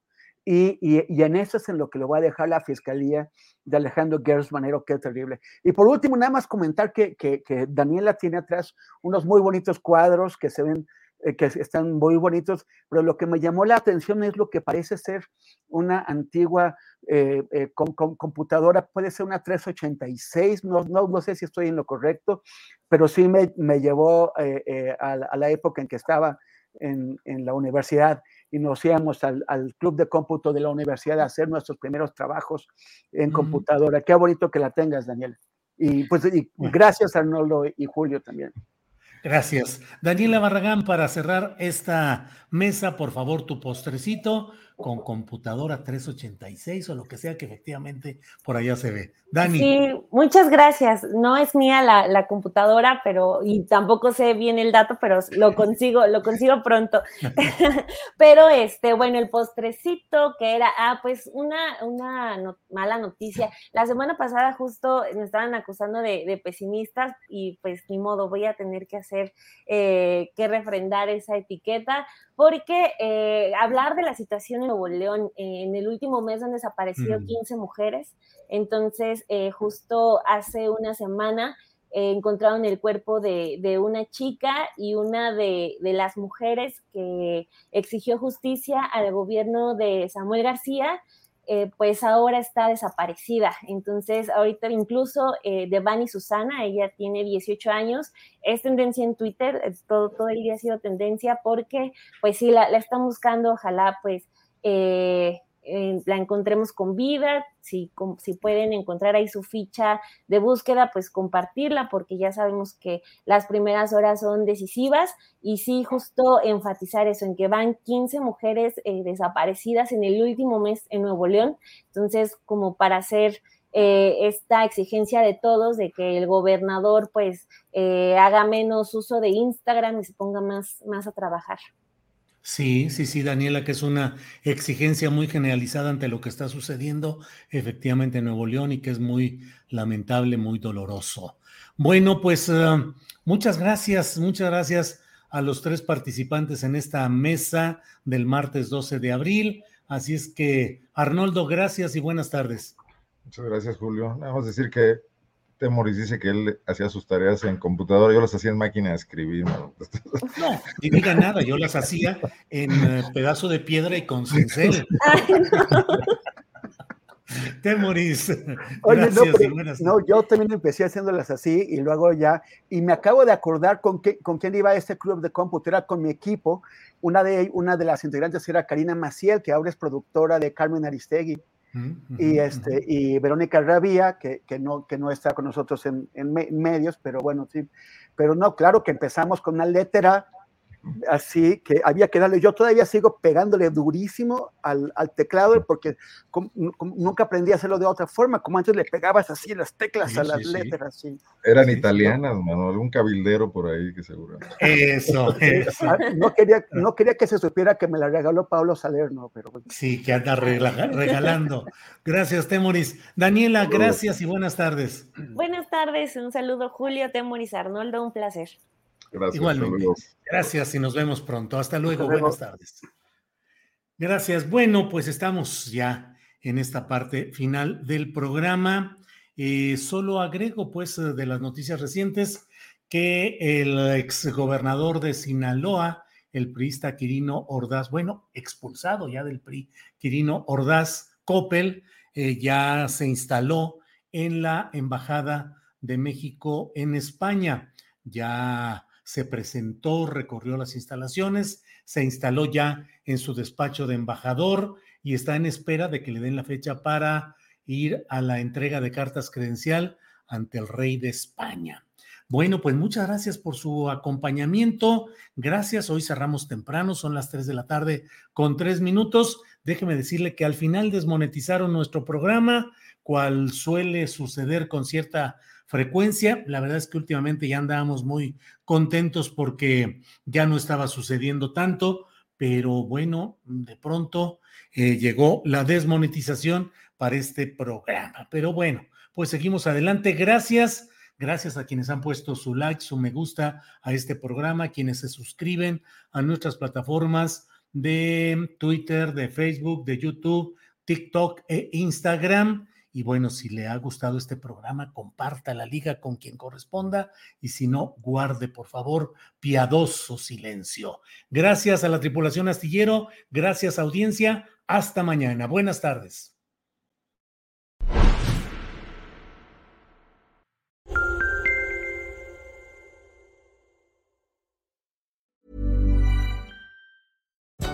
Y, y, y, en eso es en lo que lo va a dejar la fiscalía de Alejandro Gers Manero, que es terrible. Y por último, nada más comentar que, que, que Daniela tiene atrás unos muy bonitos cuadros que se ven, eh, que están muy bonitos, pero lo que me llamó la atención es lo que parece ser una antigua eh, eh, con, con, computadora, puede ser una 386, no, no, no, sé si estoy en lo correcto, pero sí me, me llevó eh, a, a, la época en que estaba en, en la universidad y nos íbamos al, al, club de cómputo de la universidad a hacer nuestros primeros trabajos en computadora. Qué bonito que la tengas, Daniel. Y pues y gracias Arnoldo y Julio también. Gracias. Daniela Barragán, para cerrar esta mesa, por favor, tu postrecito con computadora 386 o lo que sea que efectivamente por allá se ve. Dani. Sí, muchas gracias. No es mía la, la, computadora, pero y tampoco sé bien el dato, pero lo [laughs] consigo, lo consigo pronto. [laughs] [laughs] pero este, bueno, el postrecito que era, ah, pues una, una no, mala noticia. La semana pasada justo me estaban acusando de, de, pesimistas y pues ni modo, voy a tener que hacer, eh, que refrendar esa etiqueta porque eh, hablar de la situación en Nuevo León, eh, en el último mes han desaparecido mm. 15 mujeres, entonces eh, justo hace una semana eh, encontraron el cuerpo de, de, una chica y una de, de, las mujeres que exigió justicia al gobierno de Samuel García eh, pues ahora está desaparecida. Entonces, ahorita incluso eh, Devani Susana, ella tiene 18 años, es tendencia en Twitter, todo, todo el día ha sido tendencia porque, pues sí, la, la están buscando, ojalá, pues, eh, eh, la encontremos con vida, si, si pueden encontrar ahí su ficha de búsqueda, pues compartirla, porque ya sabemos que las primeras horas son decisivas y sí, justo enfatizar eso, en que van 15 mujeres eh, desaparecidas en el último mes en Nuevo León, entonces como para hacer... Eh, esta exigencia de todos de que el gobernador pues haga menos uso de Instagram y se ponga más, más a trabajar. Sí, sí, sí, Daniela, que es una exigencia muy generalizada ante lo que está sucediendo efectivamente en Nuevo León y que es muy lamentable, muy doloroso. Bueno, pues eh, muchas gracias, muchas gracias a los tres participantes en esta mesa del martes 12 de abril. Así es que, Arnoldo, gracias y buenas tardes. Muchas gracias, Julio. Vamos a decir que Temoris dice que él hacía sus tareas en computadora, yo las hacía en máquina de escribir. No, [laughs] ni diga nada, yo las hacía en eh, pedazo de piedra y con cincel. [laughs] [laughs] Temoris. Oye, no, yo también empecé haciéndolas así y luego ya, y me acabo de acordar con, qué, con quién iba a este club de cómputo, era con mi equipo, una de, una de las integrantes era Karina Maciel, que ahora es productora de Carmen Aristegui y, este, y Verónica Rabía, que, que, no, que no está con nosotros en, en, medios, pero bueno, sí. Pero no, claro que empezamos con una letra así que había que darle, yo todavía sigo pegándole durísimo al, al teclado porque nunca aprendí a hacerlo de otra forma, como antes le pegabas así las teclas a las letras. Sí. Eran italianas, Manuel, un cabildero por ahí que seguro. Eso, [laughs] eso. Ah, no, quería, no quería que se supiera que me la regaló Pablo Salerno, pero... Sí, que anda regalando. Gracias, Temoris. Daniela, gracias y buenas tardes. Buenas tardes, un saludo Julio, Temoris, Arnoldo, un placer. Gracias. Igualmente. Gracias y nos vemos pronto. Hasta luego. Buenas tardes. Gracias. Bueno, pues estamos ya en esta parte final del programa. Eh, solo agrego, pues, de las noticias recientes que el exgobernador de Sinaloa, el priista Quirino Ordaz, bueno, expulsado ya del PRI, Quirino Ordaz Coppel, eh, ya se instaló en la Embajada de México en España. Ya se presentó, recorrió las instalaciones, se instaló ya en su despacho de embajador y está en espera de que le den la fecha para ir a la entrega de cartas credencial ante el rey de España. Bueno, pues muchas gracias por su acompañamiento. Gracias. Hoy cerramos temprano, son las 3 de la tarde con tres minutos. Déjeme decirle que al final desmonetizaron nuestro programa, cual suele suceder con cierta frecuencia. La verdad es que últimamente ya andábamos muy contentos porque ya no estaba sucediendo tanto, pero bueno, de pronto eh, llegó la desmonetización para este programa. Pero bueno, pues seguimos adelante. Gracias. Gracias a quienes han puesto su like, su me gusta a este programa, quienes se suscriben a nuestras plataformas de Twitter, de Facebook, de YouTube, TikTok e Instagram. Y bueno, si le ha gustado este programa, comparta la liga con quien corresponda y si no, guarde por favor piadoso silencio. Gracias a la tripulación astillero, gracias audiencia, hasta mañana. Buenas tardes.